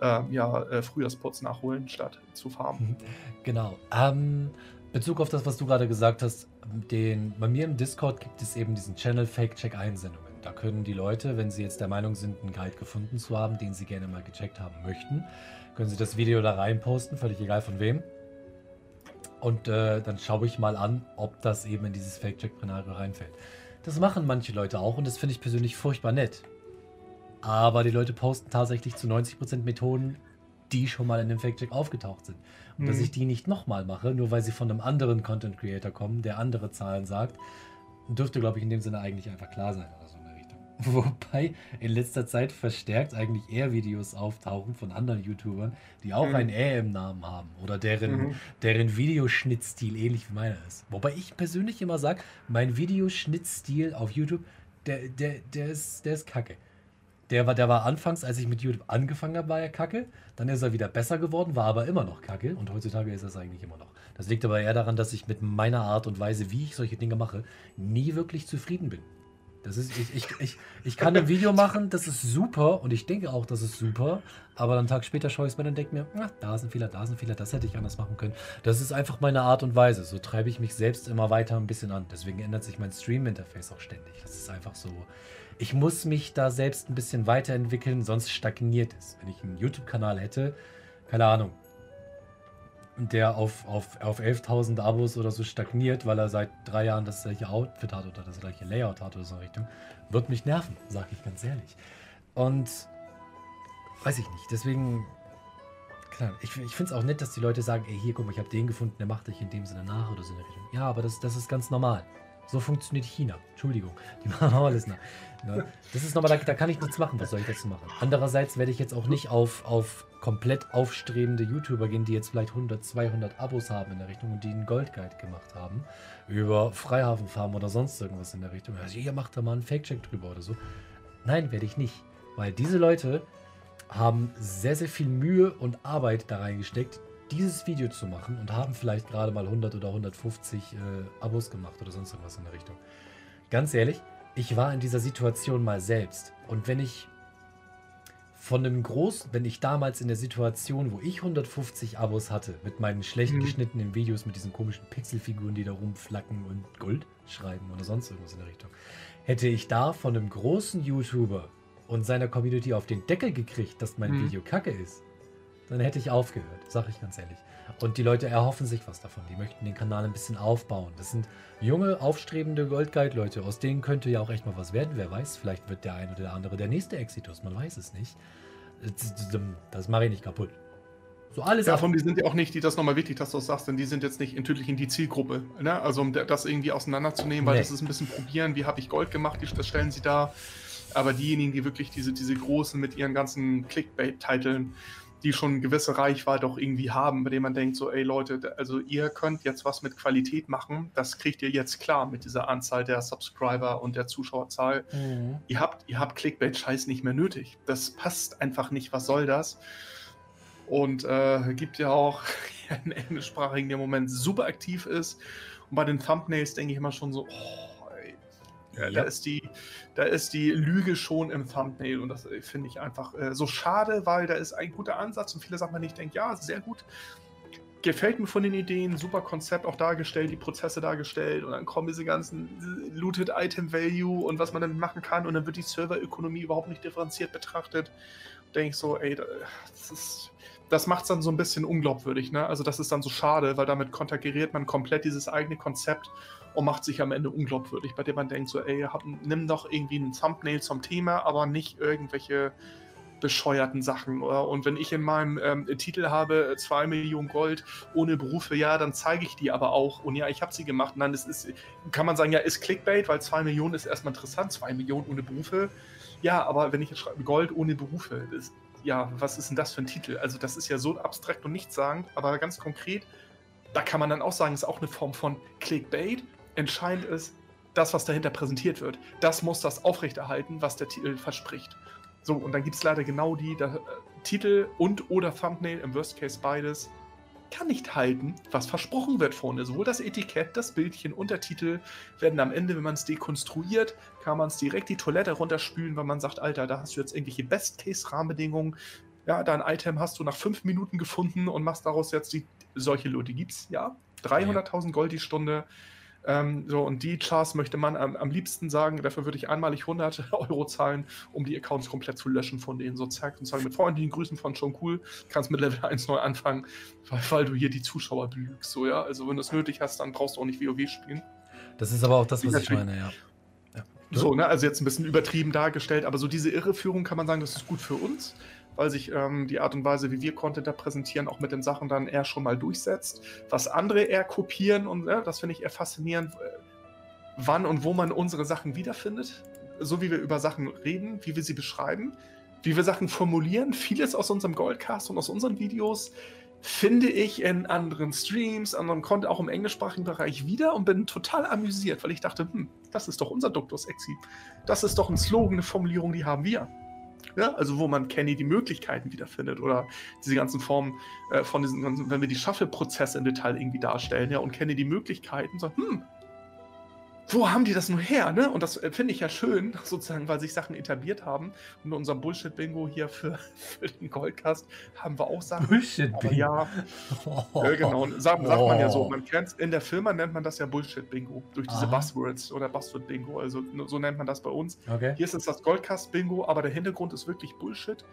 äh, ja, äh, Frühjahrsputz nachholen, statt zu farmen? Mhm. Genau. Ähm, Bezug auf das, was du gerade gesagt hast, den, bei mir im Discord gibt es eben diesen Channel Fake-Check-Einsendungen. Da können die Leute, wenn sie jetzt der Meinung sind, einen Guide gefunden zu haben, den sie gerne mal gecheckt haben möchten, können sie das Video da rein posten, völlig egal von wem. Und äh, dann schaue ich mal an, ob das eben in dieses Fake-Check-Pränario reinfällt. Das machen manche Leute auch und das finde ich persönlich furchtbar nett. Aber die Leute posten tatsächlich zu 90% Methoden, die schon mal in dem Fact-Check aufgetaucht sind. Und mhm. dass ich die nicht nochmal mache, nur weil sie von einem anderen Content Creator kommen, der andere Zahlen sagt, dürfte, glaube ich, in dem Sinne eigentlich einfach klar sein. Wobei in letzter Zeit verstärkt eigentlich eher Videos auftauchen von anderen YouTubern, die auch mhm. ein Ä im Namen haben oder deren, mhm. deren Videoschnittstil ähnlich wie meiner ist. Wobei ich persönlich immer sage, mein Videoschnittstil auf YouTube, der, der, der, ist, der ist kacke. Der war, der war anfangs, als ich mit YouTube angefangen habe, war er kacke. Dann ist er wieder besser geworden, war aber immer noch kacke. Und heutzutage ist es eigentlich immer noch. Das liegt aber eher daran, dass ich mit meiner Art und Weise, wie ich solche Dinge mache, nie wirklich zufrieden bin. Das ist, ich, ich, ich, ich kann ein Video machen, das ist super und ich denke auch, das ist super, aber einen Tag später schaue ich es mir und denke mir, ach, da ein Fehler, da ein Fehler, das hätte ich anders machen können. Das ist einfach meine Art und Weise. So treibe ich mich selbst immer weiter ein bisschen an. Deswegen ändert sich mein Stream-Interface auch ständig. Das ist einfach so. Ich muss mich da selbst ein bisschen weiterentwickeln, sonst stagniert es. Wenn ich einen YouTube-Kanal hätte, keine Ahnung, der auf, auf, auf 11.000 Abos oder so stagniert, weil er seit drei Jahren das gleiche Outfit hat oder das gleiche Layout hat oder so Richtung, wird mich nerven, sag ich ganz ehrlich. Und weiß ich nicht, deswegen, klar, ich, ich finde es auch nett, dass die Leute sagen, ey, hier, guck mal, ich habe den gefunden, der macht dich in dem Sinne nach oder so in Richtung. Ja, aber das, das ist ganz normal. So funktioniert China. Entschuldigung, die machen auch alles nach. Das ist nochmal, da, da kann ich nichts machen. Was soll ich dazu machen? Andererseits werde ich jetzt auch nicht auf, auf komplett aufstrebende YouTuber gehen, die jetzt vielleicht 100, 200 Abos haben in der Richtung und die einen Goldguide gemacht haben über Freihafenfarmen oder sonst irgendwas in der Richtung. Also ihr macht da mal einen Fake-Check drüber oder so. Nein, werde ich nicht. Weil diese Leute haben sehr, sehr viel Mühe und Arbeit da reingesteckt, dieses Video zu machen und haben vielleicht gerade mal 100 oder 150 äh, Abos gemacht oder sonst irgendwas in der Richtung. Ganz ehrlich, ich war in dieser Situation mal selbst. Und wenn ich von einem großen, wenn ich damals in der Situation, wo ich 150 Abos hatte, mit meinen schlecht mhm. geschnittenen Videos, mit diesen komischen Pixelfiguren, die da rumflacken und Gold schreiben oder sonst irgendwas in der Richtung, hätte ich da von einem großen YouTuber und seiner Community auf den Deckel gekriegt, dass mein mhm. Video kacke ist, dann hätte ich aufgehört, sag ich ganz ehrlich. Und die Leute erhoffen sich was davon. Die möchten den Kanal ein bisschen aufbauen. Das sind junge, aufstrebende Goldguide-Leute. Aus denen könnte ja auch echt mal was werden. Wer weiß, vielleicht wird der eine oder der andere der nächste Exitus. Man weiß es nicht. Das mache ich nicht kaputt. So alles. Ja, von die sind ja auch nicht, die das nochmal wichtig, dass du das sagst, denn die sind jetzt nicht natürlich in die Zielgruppe. Ne? Also um das irgendwie auseinanderzunehmen, weil nee. das ist ein bisschen probieren, wie habe ich Gold gemacht, das stellen sie da. Aber diejenigen, die wirklich diese, diese großen mit ihren ganzen Clickbait-Titeln, die schon eine gewisse Reichweite auch irgendwie haben, bei denen man denkt, so, ey Leute, also ihr könnt jetzt was mit Qualität machen, das kriegt ihr jetzt klar mit dieser Anzahl der Subscriber und der Zuschauerzahl. Mhm. Ihr habt, ihr habt Clickbait-Scheiß nicht mehr nötig. Das passt einfach nicht, was soll das? Und äh, gibt ja auch einen englischsprachigen, der im Moment super aktiv ist. Und bei den Thumbnails denke ich immer schon so, oh, ja, da, ist die, da ist die Lüge schon im Thumbnail und das äh, finde ich einfach äh, so schade, weil da ist ein guter Ansatz und viele Sachen, ich denke, ja, sehr gut. Gefällt mir von den Ideen, super Konzept auch dargestellt, die Prozesse dargestellt und dann kommen diese ganzen Looted Item Value und was man damit machen kann und dann wird die Serverökonomie überhaupt nicht differenziert betrachtet. Denke ich so, ey, das ist das macht es dann so ein bisschen unglaubwürdig. Ne? Also das ist dann so schade, weil damit konterkariert man komplett dieses eigene Konzept und macht sich am Ende unglaubwürdig, bei dem man denkt so, ey, hab, nimm doch irgendwie ein Thumbnail zum Thema, aber nicht irgendwelche bescheuerten Sachen. Oder? Und wenn ich in meinem ähm, Titel habe 2 Millionen Gold ohne Berufe, ja, dann zeige ich die aber auch. Und ja, ich habe sie gemacht. Nein, das ist, kann man sagen, ja, ist Clickbait, weil 2 Millionen ist erstmal interessant, 2 Millionen ohne Berufe. Ja, aber wenn ich jetzt schreibe Gold ohne Berufe, das, ja, was ist denn das für ein Titel? Also das ist ja so abstrakt und nichtssagend, aber ganz konkret, da kann man dann auch sagen, ist auch eine Form von Clickbait, entscheidend ist das, was dahinter präsentiert wird. Das muss das aufrechterhalten, was der Titel verspricht. So, und dann gibt es leider genau die, der, äh, Titel und oder Thumbnail, im Worst Case beides, kann nicht halten, was versprochen wird vorne. Sowohl das Etikett, das Bildchen und der Titel werden am Ende, wenn man es dekonstruiert, kann man es direkt die Toilette runterspülen, weil man sagt, Alter, da hast du jetzt irgendwelche Best-Case-Rahmenbedingungen. Ja, dein Item hast du nach fünf Minuten gefunden und machst daraus jetzt die, solche Leute gibt's, ja. 300.000 Gold die Stunde ähm, so, und die Chars möchte man am, am, liebsten sagen, dafür würde ich einmalig 100 Euro zahlen, um die Accounts komplett zu löschen von denen. So zack und sagen mit freundlichen Grüßen von schon cool, kannst mit Level 1 neu anfangen, weil, weil du hier die Zuschauer belügst. So, ja, also wenn du es nötig hast, dann brauchst du auch nicht WoW spielen. Das ist aber auch das, was ich meine, ja. ja. So, ne, also jetzt ein bisschen übertrieben dargestellt, aber so diese Irreführung kann man sagen, das ist gut für uns, weil sich ähm, die Art und Weise, wie wir Content da präsentieren, auch mit den Sachen dann eher schon mal durchsetzt. Was andere eher kopieren und ja, das finde ich eher faszinierend, äh, wann und wo man unsere Sachen wiederfindet. So wie wir über Sachen reden, wie wir sie beschreiben, wie wir Sachen formulieren. Vieles aus unserem Goldcast und aus unseren Videos finde ich in anderen Streams, anderen Content, auch im englischsprachigen Bereich wieder und bin total amüsiert, weil ich dachte, hm, das ist doch unser Duktus Exi. Das ist doch ein Slogan, eine Formulierung, die haben wir. Ja, also wo man Kenny die Möglichkeiten wiederfindet oder diese ganzen Formen äh, von diesen ganzen, wenn wir die Shuffle-Prozesse im Detail irgendwie darstellen, ja, und Kenny die Möglichkeiten, so, hm, wo haben die das nur her, ne? Und das äh, finde ich ja schön, sozusagen, weil sich Sachen etabliert haben. Und in unserem Bullshit-Bingo hier für, für den Goldcast haben wir auch Sachen. Bullshit-Bingo? Ja, oh. äh, genau. Sagt, sagt man ja so. Man kennt in der Firma nennt man das ja Bullshit-Bingo. Durch diese Aha. Buzzwords oder Buzzword-Bingo. Also so nennt man das bei uns. Okay. Hier ist es das Goldcast-Bingo, aber der Hintergrund ist wirklich Bullshit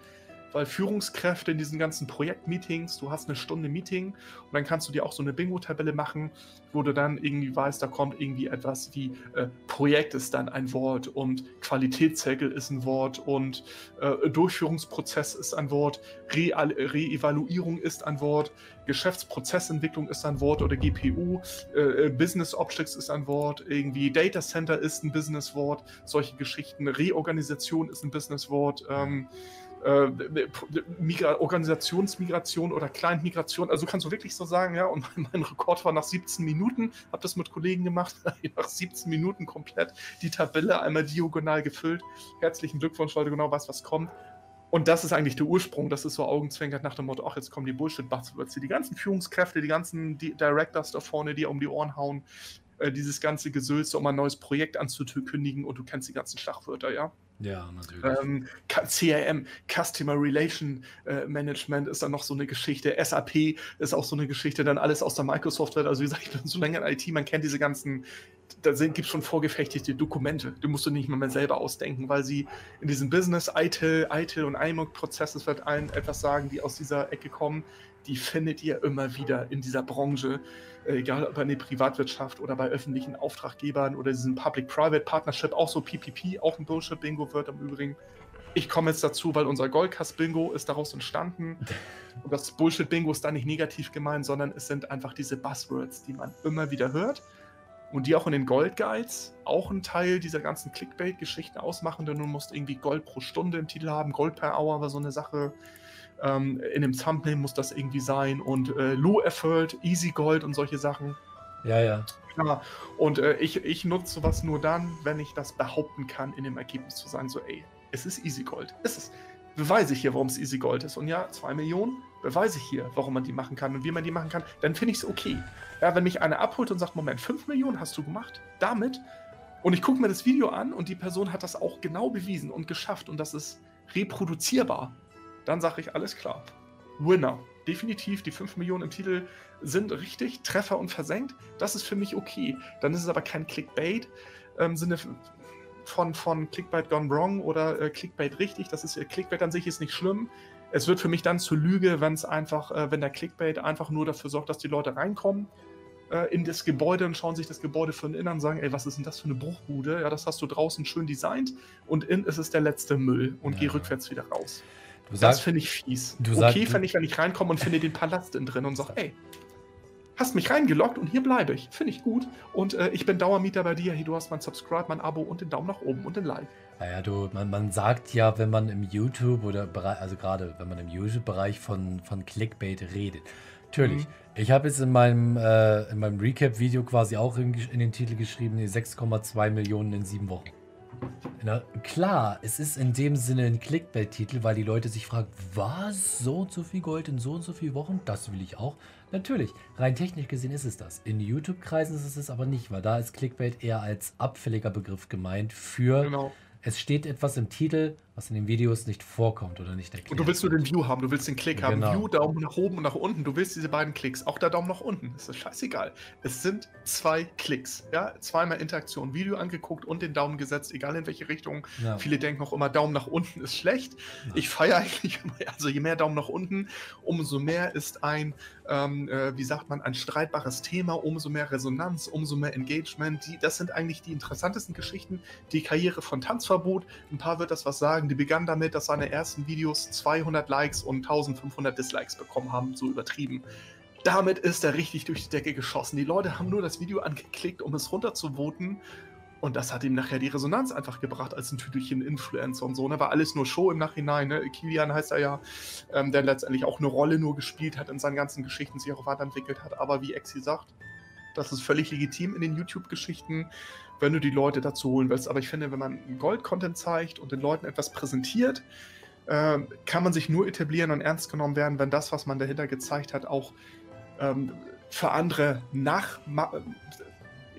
weil Führungskräfte in diesen ganzen Projektmeetings, du hast eine Stunde Meeting und dann kannst du dir auch so eine Bingo-Tabelle machen, wo du dann irgendwie weißt, da kommt irgendwie etwas wie äh, Projekt ist dann ein Wort und Qualitätszirkel ist ein Wort und äh, Durchführungsprozess ist ein Wort, Re-Evaluierung ist ein Wort, Geschäftsprozessentwicklung ist ein Wort oder GPU, äh, äh, Business Objects ist ein Wort, irgendwie Data Center ist ein Businesswort, solche Geschichten, Reorganisation ist ein Businesswort, ähm, äh, Migra Organisationsmigration oder Kleinmigration. Also kannst du wirklich so sagen, ja, und mein Rekord war nach 17 Minuten, habe das mit Kollegen gemacht, nach 17 Minuten komplett die Tabelle einmal diagonal gefüllt. Herzlichen Glückwunsch, weil du genau weißt, was kommt. Und das ist eigentlich der Ursprung. Das ist so Augenzwinkert nach dem Motto, ach, jetzt kommen die Bullshit-Buzzwords. Die ganzen Führungskräfte, die ganzen Directors da vorne, die um die Ohren hauen, äh, dieses ganze Gesülze, um ein neues Projekt anzukündigen und du kennst die ganzen Schlagwörter, ja? Ja, natürlich. Ähm, CRM, Customer Relation äh, Management ist dann noch so eine Geschichte. SAP ist auch so eine Geschichte. Dann alles aus der Microsoft-Welt. Also, wie gesagt, ich bin so lange in IT, man kennt diese ganzen, da gibt es schon vorgefechtete Dokumente. Die musst du nicht mal mehr selber ausdenken, weil sie in diesem Business, ITIL, ITIL und IMOC-Prozess, es wird allen etwas sagen, die aus dieser Ecke kommen, die findet ihr immer wieder in dieser Branche äh, egal ob in der Privatwirtschaft oder bei öffentlichen Auftraggebern oder diesem Public-Private Partnership, auch so PPP, auch ein Bullshit-Bingo wird im Übrigen. Ich komme jetzt dazu, weil unser Goldcast-Bingo ist daraus entstanden. Und das Bullshit-Bingo ist da nicht negativ gemeint, sondern es sind einfach diese Buzzwords, die man immer wieder hört und die auch in den Gold Guides auch ein Teil dieser ganzen Clickbait-Geschichten ausmachen, denn du musst irgendwie Gold pro Stunde im Titel haben, Gold per Hour war so eine Sache. Ähm, in dem Thumbnail muss das irgendwie sein und äh, Low Effort, Easy Gold und solche Sachen. Ja, ja. Ja, und äh, ich, ich nutze sowas nur dann, wenn ich das behaupten kann, in dem Ergebnis zu sagen, so, ey, es ist Easy Gold. Es ist, beweise ich hier, warum es Easy Gold ist. Und ja, zwei Millionen, beweise ich hier, warum man die machen kann und wie man die machen kann, dann finde ich es okay. Ja, wenn mich einer abholt und sagt, Moment, fünf Millionen hast du gemacht, damit, und ich gucke mir das Video an und die Person hat das auch genau bewiesen und geschafft und das ist reproduzierbar, dann sage ich alles klar. Winner. Definitiv, die 5 Millionen im Titel sind richtig, Treffer und versenkt. Das ist für mich okay. Dann ist es aber kein Clickbait im Sinne von, von Clickbait gone wrong oder äh, Clickbait richtig. Das ist äh, Clickbait an sich ist nicht schlimm. Es wird für mich dann zur Lüge, wenn es einfach, äh, wenn der Clickbait einfach nur dafür sorgt, dass die Leute reinkommen äh, in das Gebäude und schauen sich das Gebäude von innen an und sagen, ey, was ist denn das für eine Bruchbude? Ja, das hast du draußen schön designt und innen ist es der letzte Müll und ja. geh rückwärts wieder raus. Das finde ich fies. Du okay, fände ich, wenn ich reinkomme und finde den Palast drin und sage, ey, hast mich reingeloggt und hier bleibe ich. Finde ich gut. Und äh, ich bin Dauermieter bei dir. Hey, du hast mein Subscribe, mein Abo und den Daumen nach oben und den Like. Naja, du, man, man sagt ja, wenn man im YouTube oder also gerade wenn man im YouTube-Bereich von, von Clickbait redet. Natürlich. Mhm. Ich habe jetzt in meinem, äh, in meinem Recap-Video quasi auch in, in den Titel geschrieben, 6,2 Millionen in sieben Wochen. Na, klar, es ist in dem Sinne ein Clickbait-Titel, weil die Leute sich fragen, was, so und so viel Gold in so und so vielen Wochen? Das will ich auch. Natürlich, rein technisch gesehen ist es das. In YouTube-Kreisen ist es es aber nicht, weil da ist Clickbait eher als abfälliger Begriff gemeint für genau. es steht etwas im Titel, was in den Videos nicht vorkommt oder nicht erklärt. Und du willst nur den View haben, du willst den Klick genau. haben. View, Daumen nach oben und nach unten. Du willst diese beiden Klicks. Auch der Daumen nach unten. Das ist scheißegal. Es sind zwei Klicks. Ja, zweimal Interaktion. Video angeguckt und den Daumen gesetzt, egal in welche Richtung. Ja. Viele denken auch immer, Daumen nach unten ist schlecht. Ja. Ich feiere eigentlich immer, also je mehr Daumen nach unten, umso mehr ist ein, ähm, äh, wie sagt man, ein streitbares Thema, umso mehr Resonanz, umso mehr Engagement. Die, das sind eigentlich die interessantesten Geschichten. Die Karriere von Tanzverbot. Ein paar wird das was sagen die begann damit, dass seine ersten Videos 200 Likes und 1500 Dislikes bekommen haben, so übertrieben. Damit ist er richtig durch die Decke geschossen. Die Leute haben nur das Video angeklickt, um es runterzuvoten. Und das hat ihm nachher die Resonanz einfach gebracht als ein Tüdelchen Influencer und so. Ne? War alles nur Show im Nachhinein. Ne? Kilian heißt er ja, ähm, der letztendlich auch eine Rolle nur gespielt hat in seinen ganzen Geschichten, sich auch weiterentwickelt hat. Aber wie Exi sagt, das ist völlig legitim in den YouTube-Geschichten, wenn du die Leute dazu holen willst. Aber ich finde, wenn man Gold-Content zeigt und den Leuten etwas präsentiert, äh, kann man sich nur etablieren und ernst genommen werden, wenn das, was man dahinter gezeigt hat, auch ähm, für andere nach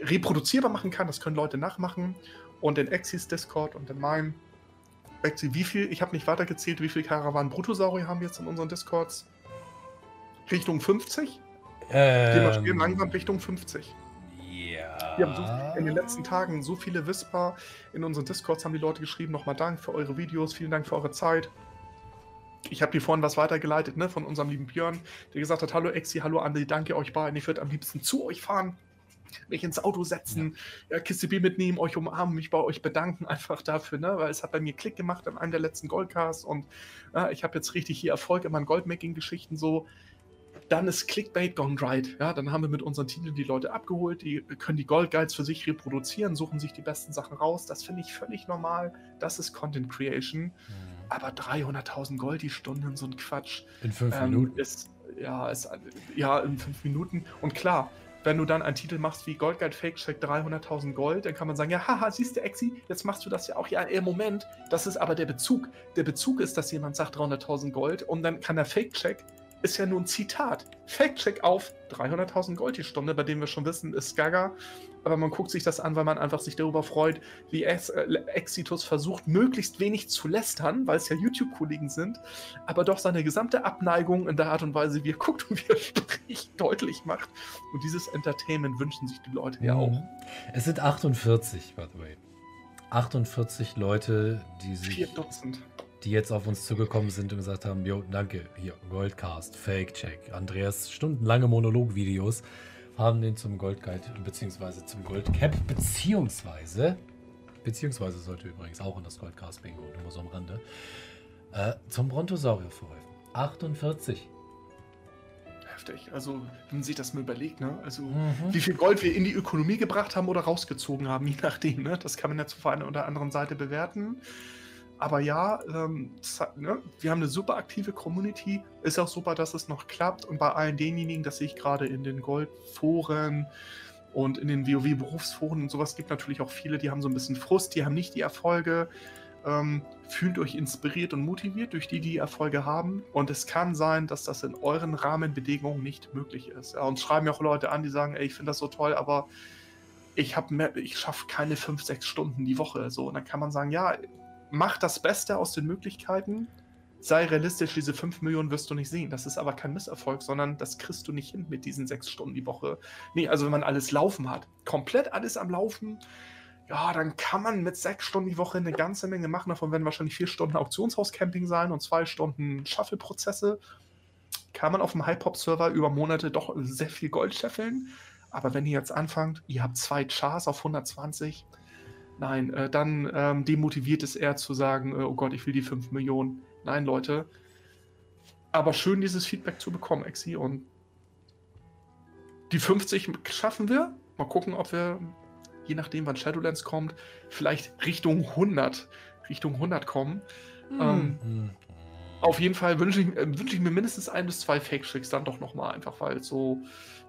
reproduzierbar machen kann. Das können Leute nachmachen. Und in Exis Discord und in meinem Exi, wie viel, ich habe nicht weitergezählt, wie viele Karawanen Bruttosaurier haben wir jetzt in unseren Discords? Richtung 50? Ähm, die marschieren langsam Richtung 50. Ja. Wir haben so, in den letzten Tagen so viele Whisper in unseren Discords haben die Leute geschrieben, nochmal Dank für eure Videos, vielen Dank für eure Zeit. Ich habe dir vorhin was weitergeleitet, ne, von unserem lieben Björn, der gesagt hat, hallo Exi, hallo Andi, danke euch beiden, ich würde am liebsten zu euch fahren mich ins Auto setzen, ja. ja, Kiste Bier mitnehmen, euch umarmen, mich bei euch bedanken einfach dafür, ne? weil es hat bei mir Klick gemacht an einem der letzten Goldcasts und äh, ich habe jetzt richtig hier Erfolg in meinen Goldmaking-Geschichten so. Dann ist Clickbait gone right. Ja, dann haben wir mit unseren Titeln die Leute abgeholt, die können die Goldguides für sich reproduzieren, suchen sich die besten Sachen raus. Das finde ich völlig normal. Das ist Content Creation. Mhm. Aber 300.000 Gold die Stunde, so ein Quatsch. In fünf ähm, Minuten. Ist, ja, ist, ja, in fünf Minuten. Und klar, wenn du dann einen Titel machst wie Gold Guide Fake Check 300.000 Gold, dann kann man sagen, ja, haha, siehst du, Exi, jetzt machst du das ja auch. Ja, im Moment, das ist aber der Bezug. Der Bezug ist, dass jemand sagt 300.000 Gold und dann kann der Fake Check, ist ja nur ein Zitat. Fake Check auf 300.000 Gold die Stunde, bei dem wir schon wissen, ist Gaga aber man guckt sich das an, weil man einfach sich darüber freut, wie Ex äh, Exitus versucht, möglichst wenig zu lästern, weil es ja YouTube-Kollegen sind, aber doch seine gesamte Abneigung in der Art und Weise, wie er guckt und wie er spricht, deutlich macht. Und dieses Entertainment wünschen sich die Leute ja auch. Es sind 48, by the way. 48 Leute, die sich. Vier Dutzend die jetzt auf uns zugekommen sind und gesagt haben, jo, danke, hier, Goldcast, Fake Check, Andreas stundenlange Monologvideos haben den zum Goldguide bzw. zum Goldcap beziehungsweise beziehungsweise sollte übrigens auch in das Goldcast Bingo, nur so am Rande, äh, zum Brontosaurier verholfen. 48. Heftig. Also, wenn man sich das mal überlegt, ne? Also, mhm. wie viel Gold wir in die Ökonomie gebracht haben oder rausgezogen haben, je nachdem, ne? Das kann man ja zu einer oder anderen Seite bewerten. Aber ja, ähm, ne, wir haben eine super aktive Community. Ist auch super, dass es noch klappt. Und bei allen denjenigen, das sehe ich gerade in den Goldforen und in den WoW-Berufsforen und sowas, gibt natürlich auch viele, die haben so ein bisschen Frust, die haben nicht die Erfolge. Ähm, fühlt euch inspiriert und motiviert durch die, die Erfolge haben. Und es kann sein, dass das in euren Rahmenbedingungen nicht möglich ist. Ja, und schreiben ja auch Leute an, die sagen, ey, ich finde das so toll, aber ich ich schaffe keine fünf, sechs Stunden die Woche. So, und dann kann man sagen, ja, mach das Beste aus den Möglichkeiten. Sei realistisch, diese 5 Millionen wirst du nicht sehen. Das ist aber kein Misserfolg, sondern das kriegst du nicht hin mit diesen sechs Stunden die Woche. Nee, also wenn man alles laufen hat, komplett alles am Laufen, ja, dann kann man mit sechs Stunden die Woche eine ganze Menge machen. Davon werden wahrscheinlich vier Stunden Auktionshaus-Camping sein und zwei Stunden Shuffle-Prozesse. Kann man auf dem High-Pop-Server über Monate doch sehr viel Gold scheffeln. Aber wenn ihr jetzt anfangt, ihr habt zwei Chars auf 120, Nein, äh, dann ähm, demotiviert es eher zu sagen, äh, oh Gott, ich will die 5 Millionen. Nein, Leute. Aber schön, dieses Feedback zu bekommen, Exi. Und die 50 schaffen wir. Mal gucken, ob wir, je nachdem, wann Shadowlands kommt, vielleicht Richtung 100, Richtung 100 kommen. Mhm. Ähm, hm. auf jeden Fall wünsche ich, äh, wünsch ich, mir mindestens ein bis zwei Fake-Tricks dann doch nochmal, einfach weil so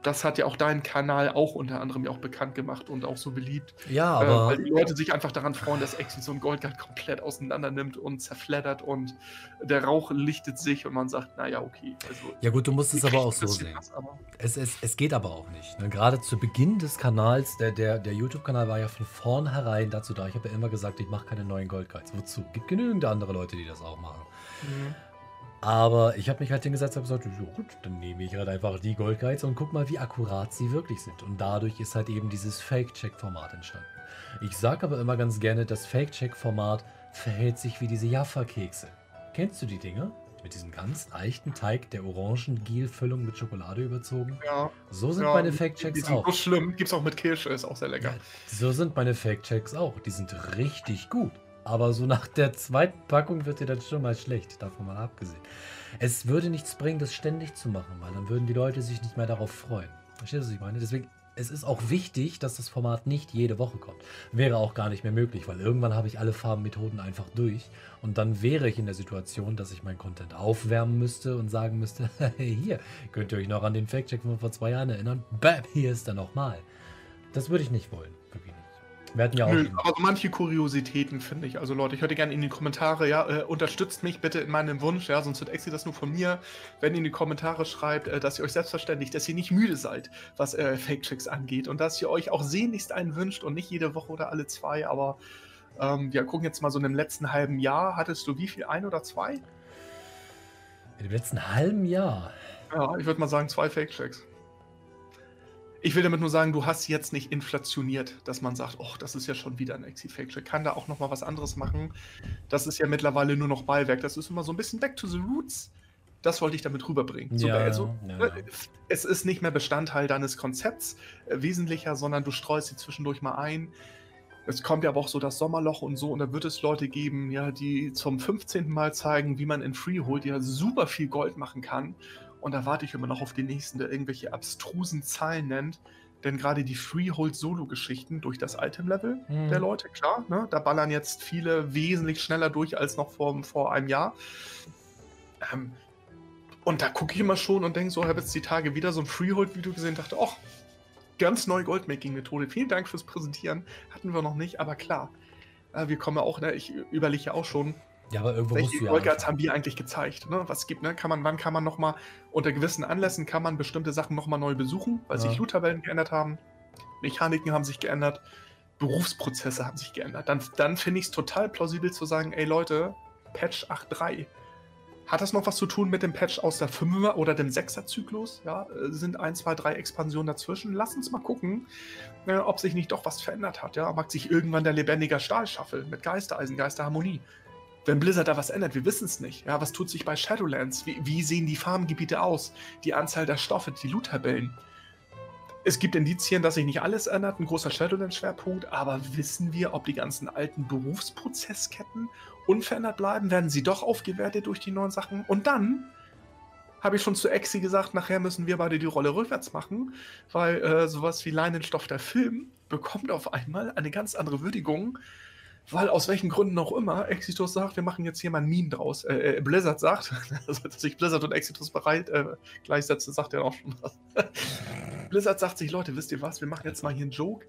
das hat ja auch dein Kanal auch unter anderem ja auch bekannt gemacht und auch so beliebt. Ja, äh, aber. Äh, weil die Leute sich einfach daran freuen, dass Exis und Goldguard komplett auseinander nimmt und zerfleddert und der Rauch lichtet sich und man sagt, naja, okay. Also, ja, gut, du musst es aber auch so sehen. Was, es, es, es geht aber auch nicht. Ne? Gerade zu Beginn des Kanals, der, der, der YouTube-Kanal war ja von vornherein dazu da. Ich habe ja immer gesagt, ich mache keine neuen Goldguides. Wozu? Gibt genügend andere Leute, die das auch machen. Mhm. Aber ich habe mich halt hingesetzt und gesagt, so gut, dann nehme ich halt einfach die Goldguides und guck mal, wie akkurat sie wirklich sind. Und dadurch ist halt eben dieses Fake-Check-Format entstanden. Ich sage aber immer ganz gerne, das Fake-Check-Format verhält sich wie diese Jaffa-Kekse. Kennst du die Dinger? Mit diesem ganz leichten Teig der orangen Giel-Füllung mit Schokolade überzogen. Ja. So sind ja, meine Fake-Checks auch. So schlimm. Gibt's auch mit Kirsche, ist auch sehr lecker. Ja, so sind meine Fake-Checks auch. Die sind richtig gut. Aber so nach der zweiten Packung wird dir dann schon mal schlecht, davon mal abgesehen. Es würde nichts bringen, das ständig zu machen, weil dann würden die Leute sich nicht mehr darauf freuen. Verstehst du, was ich meine? Deswegen, es ist auch wichtig, dass das Format nicht jede Woche kommt. Wäre auch gar nicht mehr möglich, weil irgendwann habe ich alle Farbenmethoden einfach durch. Und dann wäre ich in der Situation, dass ich meinen Content aufwärmen müsste und sagen müsste, hier, könnt ihr euch noch an den Fact-Check von vor zwei Jahren erinnern? Bam, hier ist er nochmal. Das würde ich nicht wollen. Wirklich nicht. Wir hatten ja auch. Nö, aber manche Kuriositäten finde ich. Also Leute, ich hätte gerne in die Kommentare, ja, äh, unterstützt mich bitte in meinem Wunsch, ja, sonst wird Exi das nur von mir, wenn ihr in die Kommentare schreibt, äh, dass ihr euch selbstverständlich, dass ihr nicht müde seid, was äh, Fake-Checks angeht und dass ihr euch auch sehnlichst einen wünscht und nicht jede Woche oder alle zwei, aber ähm, wir gucken jetzt mal so in dem letzten halben Jahr, hattest du wie viel, ein oder zwei? In dem letzten halben Jahr? Ja, ich würde mal sagen zwei Fake-Checks. Ich will damit nur sagen, du hast jetzt nicht inflationiert, dass man sagt, oh, das ist ja schon wieder ein Exi-Fake. Kann da auch noch mal was anderes machen. Das ist ja mittlerweile nur noch Beiwerk. Das ist immer so ein bisschen back to the roots. Das wollte ich damit rüberbringen. Ja, also, ja. Ne, es ist nicht mehr Bestandteil deines Konzepts äh, wesentlicher, sondern du streust sie zwischendurch mal ein. Es kommt ja aber auch so das Sommerloch und so, und da wird es Leute geben, ja, die zum 15. Mal zeigen, wie man in Freehold ja super viel Gold machen kann. Und da warte ich immer noch auf den nächsten, der irgendwelche abstrusen Zahlen nennt. Denn gerade die Freehold-Solo-Geschichten durch das Item-Level mhm. der Leute, klar, ne, da ballern jetzt viele wesentlich schneller durch als noch vor, vor einem Jahr. Ähm, und da gucke ich immer schon und denke so, habe jetzt die Tage wieder so ein Freehold-Video gesehen, dachte, ach, ganz neue Goldmaking-Methode. Vielen Dank fürs Präsentieren. Hatten wir noch nicht, aber klar, äh, wir kommen ja auch, ne, ich überlege auch schon, ja, aber irgendwo Welche musst du ja. Haben wir eigentlich gezeigt? Ne? Was gibt, ne? Kann man, wann kann man nochmal, unter gewissen Anlässen kann man bestimmte Sachen nochmal neu besuchen, weil ja. sich Loot-Tabellen geändert haben, Mechaniken haben sich geändert, Berufsprozesse haben sich geändert. Dann, dann finde ich es total plausibel zu sagen, ey Leute, Patch 8.3. Hat das noch was zu tun mit dem Patch aus der 5er oder dem 6er Zyklus? Ja, äh, sind 1, 2, 3 Expansionen dazwischen. Lass uns mal gucken, äh, ob sich nicht doch was verändert hat. Ja, mag sich irgendwann der lebendige Stahl schaffeln mit Geistereisen, Geisterharmonie wenn Blizzard da was ändert, wir wissen es nicht. Ja, was tut sich bei Shadowlands? Wie, wie, sehen die Farmgebiete aus? Die Anzahl der Stoffe, die Loot-Tabellen. Es gibt Indizien, dass sich nicht alles ändert, ein großer Shadowlands-Schwerpunkt, aber wissen wir, ob die ganzen alten Berufsprozessketten unverändert bleiben? Werden sie doch aufgewertet durch die neuen Sachen? Und dann habe ich schon zu Exi gesagt, nachher müssen wir beide die Rolle rückwärts machen, weil äh, sowas wie Leinenstoff der Film bekommt auf einmal eine ganz andere Würdigung weil aus welchen Gründen auch immer Exitus sagt, wir machen jetzt hier mal ein Meme draus. Äh, äh Blizzard sagt, also, dass sich Blizzard und Exitus bereit äh, gleichsetzen, sagt er auch schon was. Blizzard sagt sich, Leute, wisst ihr was, wir machen jetzt mal hier einen Joke.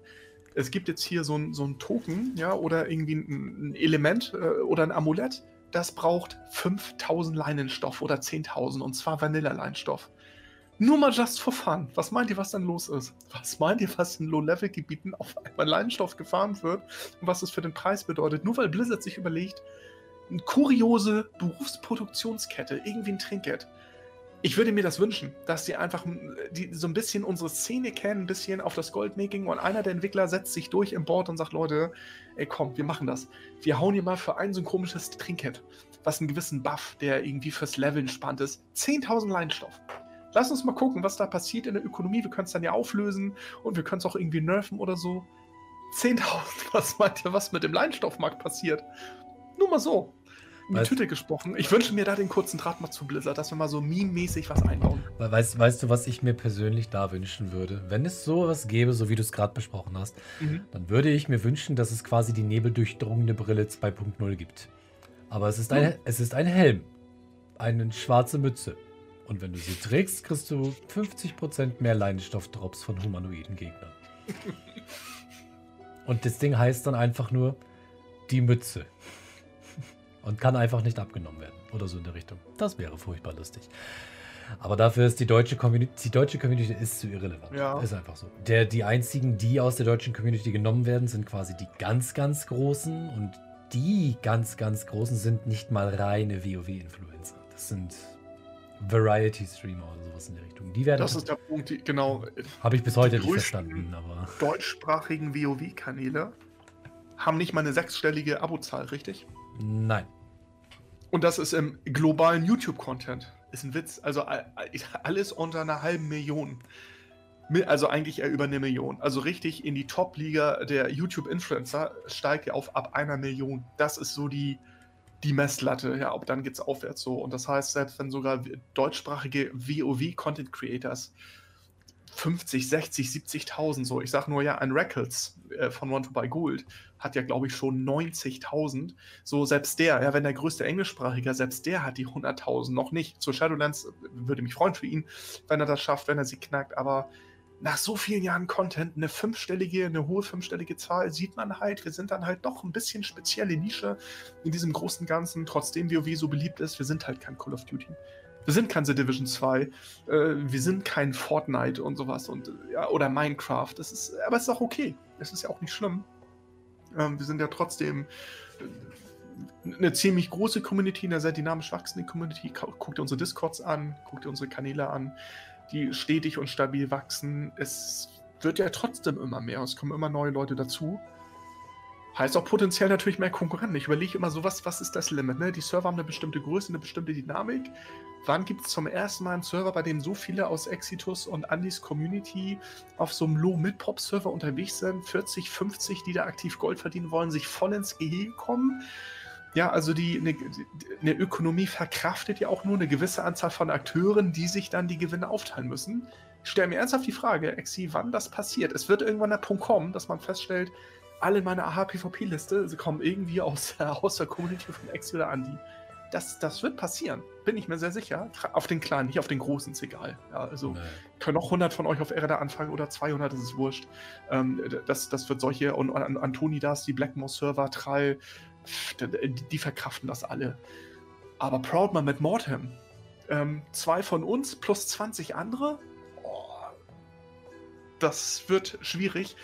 Es gibt jetzt hier so ein, so ein Token, ja, oder irgendwie ein, ein Element äh, oder ein Amulett, das braucht 5000 Leinenstoff oder 10.000 und zwar Vanilla-Leinstoff. Nur mal just for fun. Was meint ihr, was dann los ist? Was meint ihr, was in Low-Level-Gebieten auf einmal Leinstoff gefahren wird und was das für den Preis bedeutet? Nur weil Blizzard sich überlegt, eine kuriose Berufsproduktionskette, irgendwie ein Trinkgeld. Ich würde mir das wünschen, dass sie einfach die, so ein bisschen unsere Szene kennen, ein bisschen auf das Goldmaking und einer der Entwickler setzt sich durch im Board und sagt, Leute, ey komm, wir machen das. Wir hauen hier mal für ein so ein komisches Trinkgeld, was einen gewissen Buff, der irgendwie fürs Leveln spannend ist, 10.000 Leinstoff. Lass uns mal gucken, was da passiert in der Ökonomie. Wir können es dann ja auflösen und wir können es auch irgendwie nerven oder so. 10.000, was meint ihr, was mit dem Leinstoffmarkt passiert? Nur mal so. In die weißt, Tüte gesprochen. Ich wünsche mir da den kurzen Draht mal zu Blizzard, dass wir mal so meme-mäßig was einbauen. Weißt, weißt du, was ich mir persönlich da wünschen würde? Wenn es sowas gäbe, so wie du es gerade besprochen hast, mhm. dann würde ich mir wünschen, dass es quasi die nebeldurchdrungene Brille 2.0 gibt. Aber es ist, ein, mhm. es ist ein Helm. Eine schwarze Mütze. Und wenn du sie trägst, kriegst du 50% mehr Leinstoff-Drops von humanoiden Gegnern. Und das Ding heißt dann einfach nur die Mütze. Und kann einfach nicht abgenommen werden. Oder so in der Richtung. Das wäre furchtbar lustig. Aber dafür ist die deutsche Community, die deutsche Community ist zu irrelevant. Ja. Ist einfach so. Der, die einzigen, die aus der deutschen Community genommen werden, sind quasi die ganz, ganz Großen. Und die ganz, ganz Großen sind nicht mal reine WoW-Influencer. Das sind Variety-Streamer oder sowas in der Richtung. Die werden. Das ist der Punkt, die, genau. Habe ich bis heute nicht verstanden, aber. Deutschsprachigen WoW-Kanäle haben nicht mal eine sechsstellige Abozahl, richtig? Nein. Und das ist im globalen YouTube-Content. Ist ein Witz. Also alles unter einer halben Million. Also eigentlich eher über eine Million. Also richtig in die Top-Liga der YouTube-Influencer steigt er auf ab einer Million. Das ist so die, die Messlatte. Ja, ob dann geht es aufwärts so. Und das heißt, selbst wenn sogar deutschsprachige WoW-Content-Creators 50, 60, 70.000 so, ich sag nur ja, ein Records äh, von Want to Buy Gold hat ja, glaube ich, schon 90.000. So, selbst der, ja, wenn der größte Englischsprachiger, selbst der hat die 100.000 noch nicht. Zur Shadowlands äh, würde mich freuen für ihn, wenn er das schafft, wenn er sie knackt, aber nach so vielen Jahren Content, eine fünfstellige, eine hohe fünfstellige Zahl, sieht man halt, wir sind dann halt doch ein bisschen spezielle Nische in diesem großen Ganzen, trotzdem WoW so beliebt ist, wir sind halt kein Call of Duty. Wir sind kein The Division 2, äh, wir sind kein Fortnite und sowas und ja, oder Minecraft. Das ist, aber es ist auch okay. Es ist ja auch nicht schlimm. Ähm, wir sind ja trotzdem äh, eine ziemlich große Community, eine sehr dynamisch wachsende Community. Guckt ihr unsere Discords an, guckt ihr unsere Kanäle an die stetig und stabil wachsen. Es wird ja trotzdem immer mehr. Es kommen immer neue Leute dazu. Heißt auch potenziell natürlich mehr Konkurrenten. Ich überlege immer so, was, was ist das Limit? Ne? Die Server haben eine bestimmte Größe, eine bestimmte Dynamik. Wann gibt es zum ersten Mal einen Server, bei dem so viele aus Exitus und Andys Community auf so einem Low-Mid-Pop-Server unterwegs sind? 40, 50, die da aktiv Gold verdienen wollen, sich voll ins Gehege kommen? Ja, also die, eine, eine Ökonomie verkraftet ja auch nur eine gewisse Anzahl von Akteuren, die sich dann die Gewinne aufteilen müssen. Ich stelle mir ernsthaft die Frage, Exi, wann das passiert. Es wird irgendwann der Punkt kommen, dass man feststellt, alle meine AHPVP-Liste kommen irgendwie aus, aus der Community von Exi oder Andi. Das, das wird passieren, bin ich mir sehr sicher. Auf den kleinen, nicht auf den großen, ist egal. Ja, also nee. können auch 100 von euch auf Erda anfangen oder 200, das ist wurscht. Ähm, das, das wird solche, und, und Antonidas, die Blackmore-Server, Trall, die verkraften das alle. Aber Proudman mit Mortem, ähm, zwei von uns plus 20 andere, oh, das wird schwierig.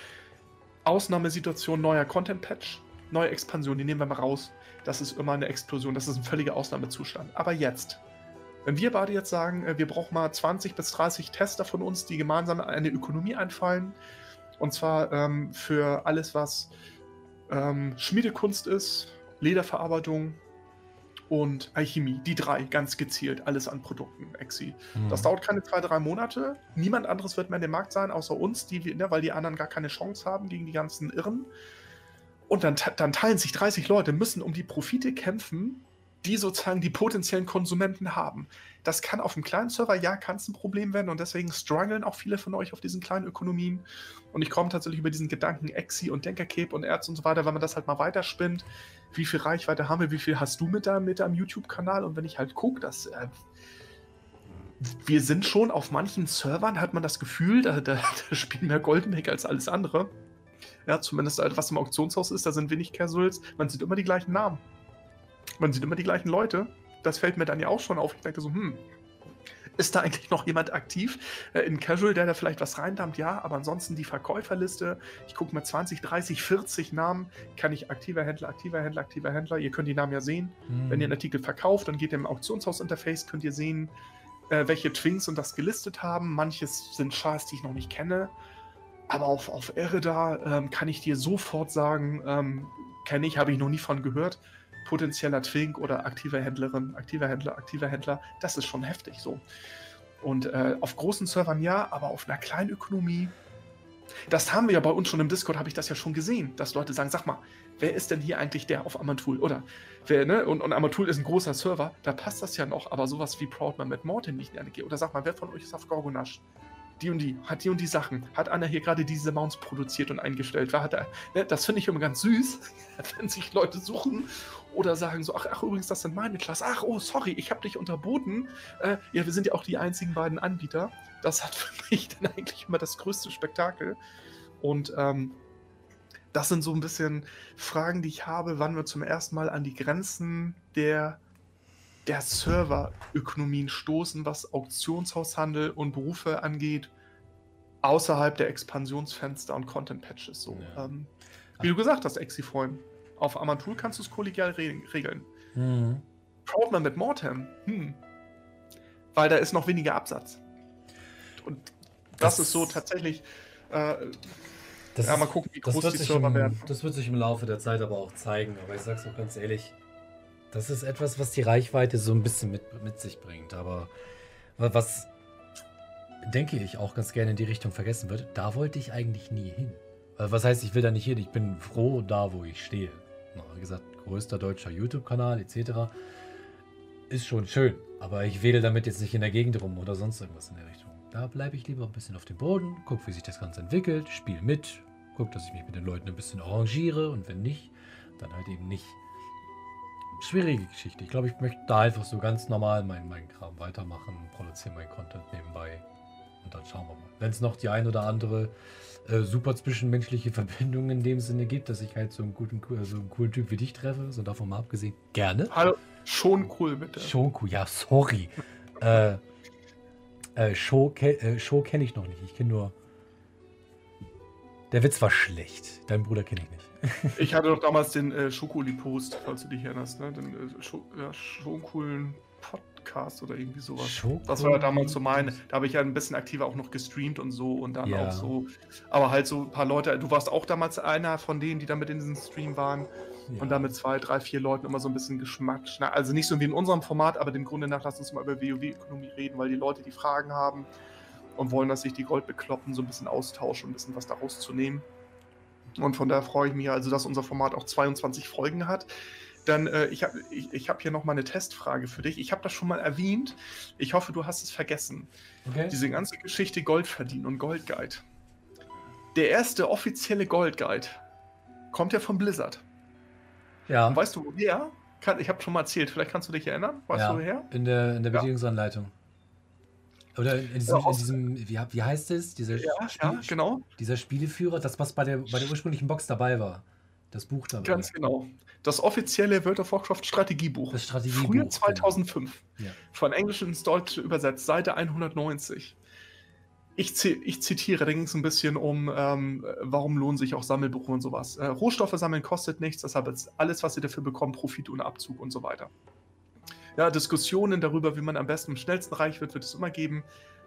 Ausnahmesituation, neuer Content-Patch, neue Expansion, die nehmen wir mal raus. Das ist immer eine Explosion, das ist ein völliger Ausnahmezustand. Aber jetzt, wenn wir beide jetzt sagen, äh, wir brauchen mal 20 bis 30 Tester von uns, die gemeinsam eine Ökonomie einfallen, und zwar ähm, für alles, was ähm, Schmiedekunst ist, Lederverarbeitung und Alchemie. Die drei, ganz gezielt, alles an Produkten, Exi. Mhm. Das dauert keine zwei, drei Monate. Niemand anderes wird mehr in dem Markt sein, außer uns, die, ne, weil die anderen gar keine Chance haben gegen die ganzen Irren. Und dann, dann teilen sich 30 Leute, müssen um die Profite kämpfen, die sozusagen die potenziellen Konsumenten haben. Das kann auf einem kleinen Server, ja, kann es ein Problem werden und deswegen strugglen auch viele von euch auf diesen kleinen Ökonomien. Und ich komme tatsächlich über diesen Gedanken Exi und Denkercape und Erz und so weiter, wenn man das halt mal weiterspinnt. Wie viel Reichweite haben wir, wie viel hast du mit deinem, mit deinem YouTube-Kanal? Und wenn ich halt gucke, dass äh, wir sind schon auf manchen Servern, hat man das Gefühl, da, da, da spielen mehr Goldenegg als alles andere. Ja, zumindest halt, was im Auktionshaus ist, da sind wenig Casuals. Man sieht immer die gleichen Namen. Man sieht immer die gleichen Leute. Das fällt mir dann ja auch schon auf. Ich denke so, hm, ist da eigentlich noch jemand aktiv äh, in Casual, der da vielleicht was reindammt? Ja, aber ansonsten die Verkäuferliste. Ich gucke mal 20, 30, 40 Namen. Kann ich aktiver Händler, aktiver Händler, aktiver Händler. Ihr könnt die Namen ja sehen. Hm. Wenn ihr einen Artikel verkauft, dann geht ihr im Auktionshaus-Interface, könnt ihr sehen, äh, welche Twins und das gelistet haben. Manches sind Chars, die ich noch nicht kenne. Aber auf, auf Erida ähm, kann ich dir sofort sagen, ähm, kenne ich, habe ich noch nie von gehört potenzieller Twink oder aktiver Händlerin, aktiver Händler, aktiver Händler, das ist schon heftig so. Und äh, auf großen Servern ja, aber auf einer kleinen Ökonomie, das haben wir ja bei uns schon im Discord, habe ich das ja schon gesehen, dass Leute sagen, sag mal, wer ist denn hier eigentlich der auf Amantul? Oder wer, ne? Und, und Amantul ist ein großer Server, da passt das ja noch, aber sowas wie Proudman mit Morten nicht in die Oder sag mal, wer von euch ist auf Gorgonash? Die und die, hat die und die Sachen, hat Anna hier gerade diese Mounts produziert und eingestellt. Wer hat er, ne, das finde ich immer ganz süß, wenn sich Leute suchen oder sagen so, ach, ach übrigens, das sind meine Klasse. Ach, oh, sorry, ich habe dich unterboten. Äh, ja, wir sind ja auch die einzigen beiden Anbieter. Das hat für mich dann eigentlich immer das größte Spektakel. Und ähm, das sind so ein bisschen Fragen, die ich habe, wann wir zum ersten Mal an die Grenzen der der Serverökonomien stoßen, was Auktionshaushandel und Berufe angeht, außerhalb der Expansionsfenster und Content-Patches. So. Ja. Ähm, wie du gesagt hast, Exifreund, auf Amantul kannst du es kollegial re regeln. Mhm. Proudman mit Mortem, hm. weil da ist noch weniger Absatz. Und das, das ist so tatsächlich. Äh, das, ja, mal gucken, wie groß die Server im, werden. Das wird sich im Laufe der Zeit aber auch zeigen. Aber ich sag's auch ganz ehrlich, das ist etwas, was die Reichweite so ein bisschen mit, mit sich bringt. Aber was, denke ich, auch ganz gerne in die Richtung vergessen wird. Da wollte ich eigentlich nie hin. Was heißt, ich will da nicht hin? Ich bin froh da, wo ich stehe. Wie gesagt, größter deutscher YouTube-Kanal etc. Ist schon schön. Aber ich wähle damit jetzt nicht in der Gegend rum oder sonst irgendwas in der Richtung. Da bleibe ich lieber ein bisschen auf dem Boden, gucke, wie sich das Ganze entwickelt, spiele mit, gucke, dass ich mich mit den Leuten ein bisschen arrangiere und wenn nicht, dann halt eben nicht. Schwierige Geschichte. Ich glaube, ich möchte da einfach so ganz normal meinen mein Kram weitermachen, produziere meinen Content nebenbei und dann schauen wir mal. Wenn es noch die ein oder andere äh, super zwischenmenschliche Verbindung in dem Sinne gibt, dass ich halt so einen guten, so einen coolen Typ wie dich treffe, so davon mal abgesehen, gerne. Hallo, schon cool bitte. Schon cool, ja, sorry. äh, äh, Show, ke äh, Show kenne ich noch nicht. Ich kenne nur. Der Witz war schlecht. Deinen Bruder kenne ich nicht. ich hatte doch damals den äh, Schokoli-Post, falls du dich erinnerst, ne? Den äh, Scho ja, schon coolen Podcast oder irgendwie sowas. Schoko das war ja damals so mein. Da habe ich ja ein bisschen aktiver auch noch gestreamt und so und dann ja. auch so. Aber halt so ein paar Leute. Du warst auch damals einer von denen, die da mit in diesem Stream waren. Ja. Und da mit zwei, drei, vier Leuten immer so ein bisschen Geschmack. Also nicht so wie in unserem Format, aber dem Grunde nach, lass uns mal über WoW-Ökonomie reden, weil die Leute, die Fragen haben und wollen, dass sich die Gold bekloppen, so ein bisschen austauschen, ein bisschen was daraus zu nehmen. Und von daher freue ich mich also, dass unser Format auch 22 Folgen hat. Dann, äh, ich habe ich, ich hab hier noch mal eine Testfrage für dich. Ich habe das schon mal erwähnt. Ich hoffe, du hast es vergessen. Okay. Diese ganze Geschichte Gold verdienen und Goldguide. Der erste offizielle Goldguide kommt ja von Blizzard. Ja. Und weißt du woher? Ich habe schon mal erzählt, vielleicht kannst du dich erinnern. Weißt ja, du woher? In der, in der Bedienungsanleitung. Oder in diesem, ja, in diesem wie, wie, heißt es? Dieser, ja, Spiel, ja, genau. dieser Spieleführer, das, was bei der, bei der ursprünglichen Box dabei war. Das Buch dabei. Ganz genau. Das offizielle World of Warcraft Strategiebuch. Das Strategiebuch. Früher 2005. Genau. Von Englisch ins Deutsche übersetzt, Seite 190 ich, ich, zitiere, da ging es ein bisschen um, ähm, warum lohnen sich auch Sammelberufe und sowas. Äh, Rohstoffe sammeln kostet nichts, deshalb ist alles, was sie dafür bekommen, Profit und Abzug und so weiter. Ja, Diskussionen darüber, wie man am besten am schnellsten reich wird, wird es immer geben.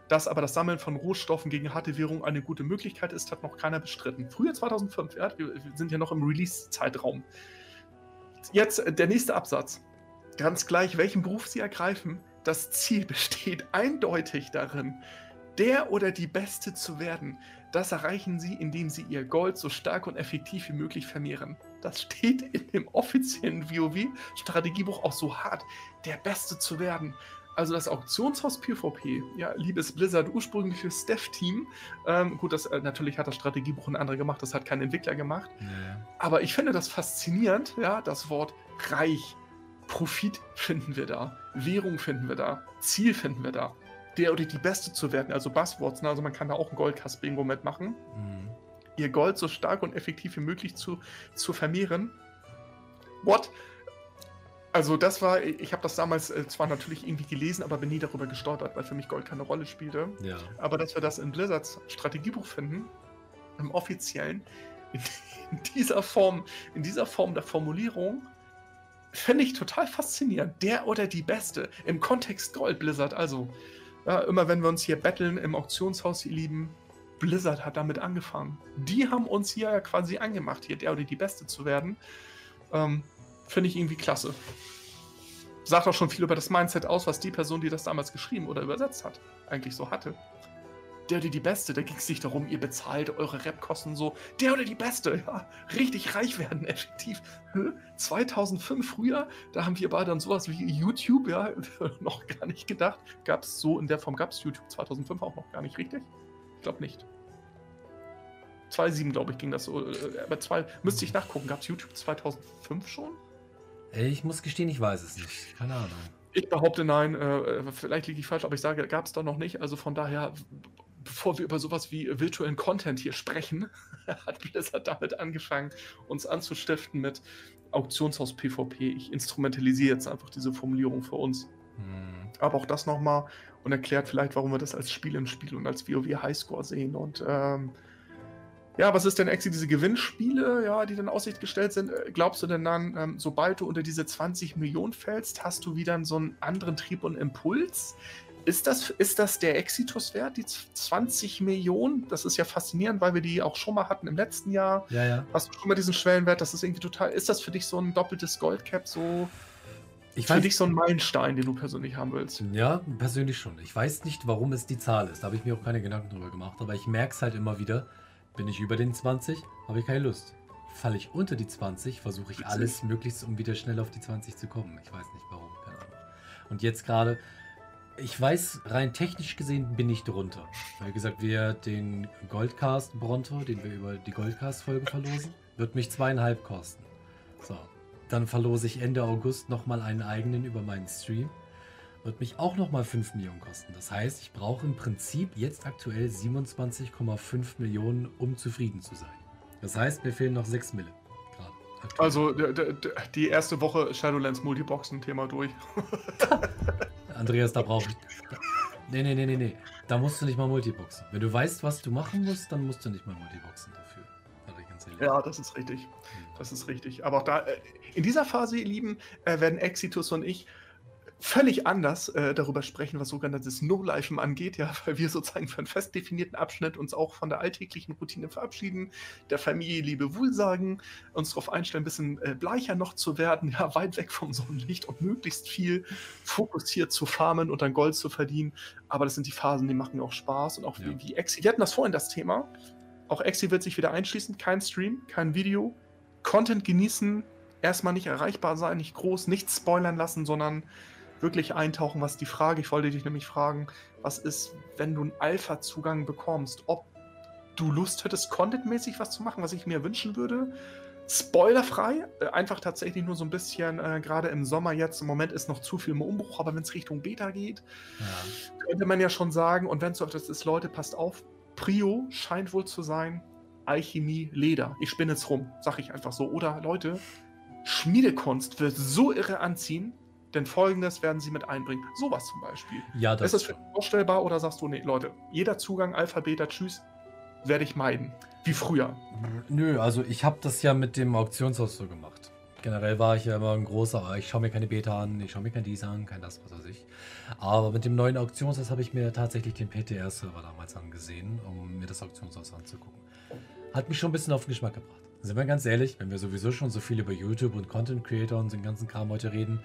Dass aber das Sammeln von Rohstoffen gegen harte Währung eine gute Möglichkeit ist, hat noch keiner bestritten. Früher 2005, ja, wir sind ja noch im Release-Zeitraum. Jetzt der nächste Absatz. Ganz gleich, welchen Beruf Sie ergreifen, das Ziel besteht eindeutig darin, der oder die Beste zu werden. Das erreichen sie, indem sie ihr Gold so stark und effektiv wie möglich vermehren. Das steht in dem offiziellen WoW-Strategiebuch auch so hart, der Beste zu werden. Also das Auktionshaus PvP, ja, liebes Blizzard, ursprüngliches Dev-Team. Ähm, gut, das äh, natürlich hat das Strategiebuch ein anderer gemacht, das hat kein Entwickler gemacht. Ja. Aber ich finde das faszinierend, ja, das Wort reich, Profit finden wir da, Währung finden wir da, Ziel finden wir da der oder die Beste zu werden. Also Buzzwords, ne? also man kann da auch ein Goldkass-Bingo mitmachen. Mhm. Ihr Gold so stark und effektiv wie möglich zu, zu vermehren. What? Also das war, ich habe das damals äh, zwar natürlich irgendwie gelesen, aber bin nie darüber gestolpert, weil für mich Gold keine Rolle spielte. Ja. Aber dass wir das in Blizzards Strategiebuch finden, im offiziellen, in, in dieser Form, in dieser Form der Formulierung, finde ich total faszinierend. Der oder die Beste im Kontext Gold Blizzard. Also ja, immer wenn wir uns hier betteln im Auktionshaus, ihr Lieben, Blizzard hat damit angefangen. Die haben uns hier ja quasi angemacht, hier der oder die Beste zu werden. Ähm, Finde ich irgendwie klasse. Sagt auch schon viel über das Mindset aus, was die Person, die das damals geschrieben oder übersetzt hat, eigentlich so hatte der oder die Beste, da ging es nicht darum, ihr bezahlt eure Rap-Kosten so, der oder die Beste, ja, richtig reich werden, effektiv. 2005 früher, da haben wir beide dann sowas wie YouTube, ja, noch gar nicht gedacht. Gab es so in der Form, gab es YouTube 2005 auch noch gar nicht, richtig? Ich glaube nicht. 2007, glaube ich, ging das so. Äh, aber zwei, müsste ich nachgucken, gab es YouTube 2005 schon? Ich muss gestehen, ich weiß es nicht. Keine Ahnung. Ich behaupte nein, äh, vielleicht liege ich falsch, aber ich sage, gab es da noch nicht. Also von daher bevor wir über sowas wie virtuellen Content hier sprechen, hat Blizzard damit angefangen, uns anzustiften mit Auktionshaus PvP. Ich instrumentalisiere jetzt einfach diese Formulierung für uns. Hm. Aber auch das nochmal und erklärt vielleicht, warum wir das als Spiel im Spiel und als WoW Highscore sehen. Und ähm, ja, was ist denn Exi, diese Gewinnspiele, ja, die dann Aussicht gestellt sind? Äh, glaubst du denn dann, ähm, sobald du unter diese 20 Millionen fällst, hast du wieder so einen anderen Trieb und Impuls? Ist das, ist das der Exitus-Wert, die 20 Millionen? Das ist ja faszinierend, weil wir die auch schon mal hatten im letzten Jahr. Ja, ja. Hast du schon mal diesen Schwellenwert? Das ist irgendwie total. Ist das für dich so ein doppeltes Goldcap so? Ich Für dich so ein Meilenstein, den du persönlich haben willst. Ja, persönlich schon. Ich weiß nicht, warum es die Zahl ist. Da habe ich mir auch keine Gedanken drüber gemacht. Aber ich merke es halt immer wieder. Bin ich über den 20, habe ich keine Lust. Falle ich unter die 20, versuche ich alles möglichst, um wieder schnell auf die 20 zu kommen. Ich weiß nicht warum, keine Ahnung. Und jetzt gerade, ich weiß, rein technisch gesehen bin ich drunter. Wie gesagt, wir den Goldcast Bronto, den wir über die Goldcast-Folge verlosen, wird mich zweieinhalb kosten. So, dann verlose ich Ende August nochmal einen eigenen über meinen Stream. Wird mich auch nochmal 5 Millionen kosten. Das heißt, ich brauche im Prinzip jetzt aktuell 27,5 Millionen, um zufrieden zu sein. Das heißt, mir fehlen noch 6 Mille. Also die erste Woche Shadowlands Multiboxen Thema durch. Andreas, da brauche ich. Nee, nee, nee, nee, nee. Da musst du nicht mal Multiboxen. Wenn du weißt, was du machen musst, dann musst du nicht mal Multiboxen dafür. Ja, das ist richtig. Hm. Das ist richtig. Aber auch da, äh, in dieser Phase, ihr Lieben, äh, werden Exitus und ich völlig anders äh, darüber sprechen, was sogenanntes No-Lifen angeht, ja, weil wir sozusagen für einen fest definierten Abschnitt uns auch von der alltäglichen Routine verabschieden, der Familie Liebe Wohl sagen, uns darauf einstellen, ein bisschen äh, bleicher noch zu werden, ja, weit weg vom Sonnenlicht und möglichst viel fokussiert zu farmen und dann Gold zu verdienen. Aber das sind die Phasen, die machen auch Spaß und auch ja. wie, wie Exi. Wir hatten das vorhin das Thema. Auch Exi wird sich wieder einschließen, kein Stream, kein Video, Content genießen, erstmal nicht erreichbar sein, nicht groß, nichts spoilern lassen, sondern wirklich eintauchen, was die Frage, ich wollte dich nämlich fragen, was ist, wenn du einen Alpha-Zugang bekommst, ob du Lust hättest, contentmäßig was zu machen, was ich mir wünschen würde. Spoilerfrei, äh, einfach tatsächlich nur so ein bisschen, äh, gerade im Sommer jetzt, im Moment ist noch zu viel im Umbruch, aber wenn es Richtung Beta geht, ja. könnte man ja schon sagen, und wenn es so das ist, Leute, passt auf, Prio scheint wohl zu sein, Alchemie, Leder. Ich spinne jetzt rum, sag ich einfach so. Oder Leute, Schmiedekunst wird so irre anziehen, denn folgendes werden sie mit einbringen. Sowas zum Beispiel. Ja, das ist das für dich vorstellbar oder sagst du, nee, Leute, jeder Zugang Alphabeta, tschüss, werde ich meiden. Wie früher. Nö, also ich habe das ja mit dem Auktionshaus so gemacht. Generell war ich ja immer ein großer, ich schaue mir keine Beta an, ich schaue mir kein dies an, kein das, was weiß ich. Aber mit dem neuen Auktionshaus habe ich mir tatsächlich den PTR-Server damals angesehen, um mir das Auktionshaus anzugucken. Hat mich schon ein bisschen auf den Geschmack gebracht. Sind wir ganz ehrlich, wenn wir sowieso schon so viel über YouTube und Content Creator und den ganzen Kram heute reden,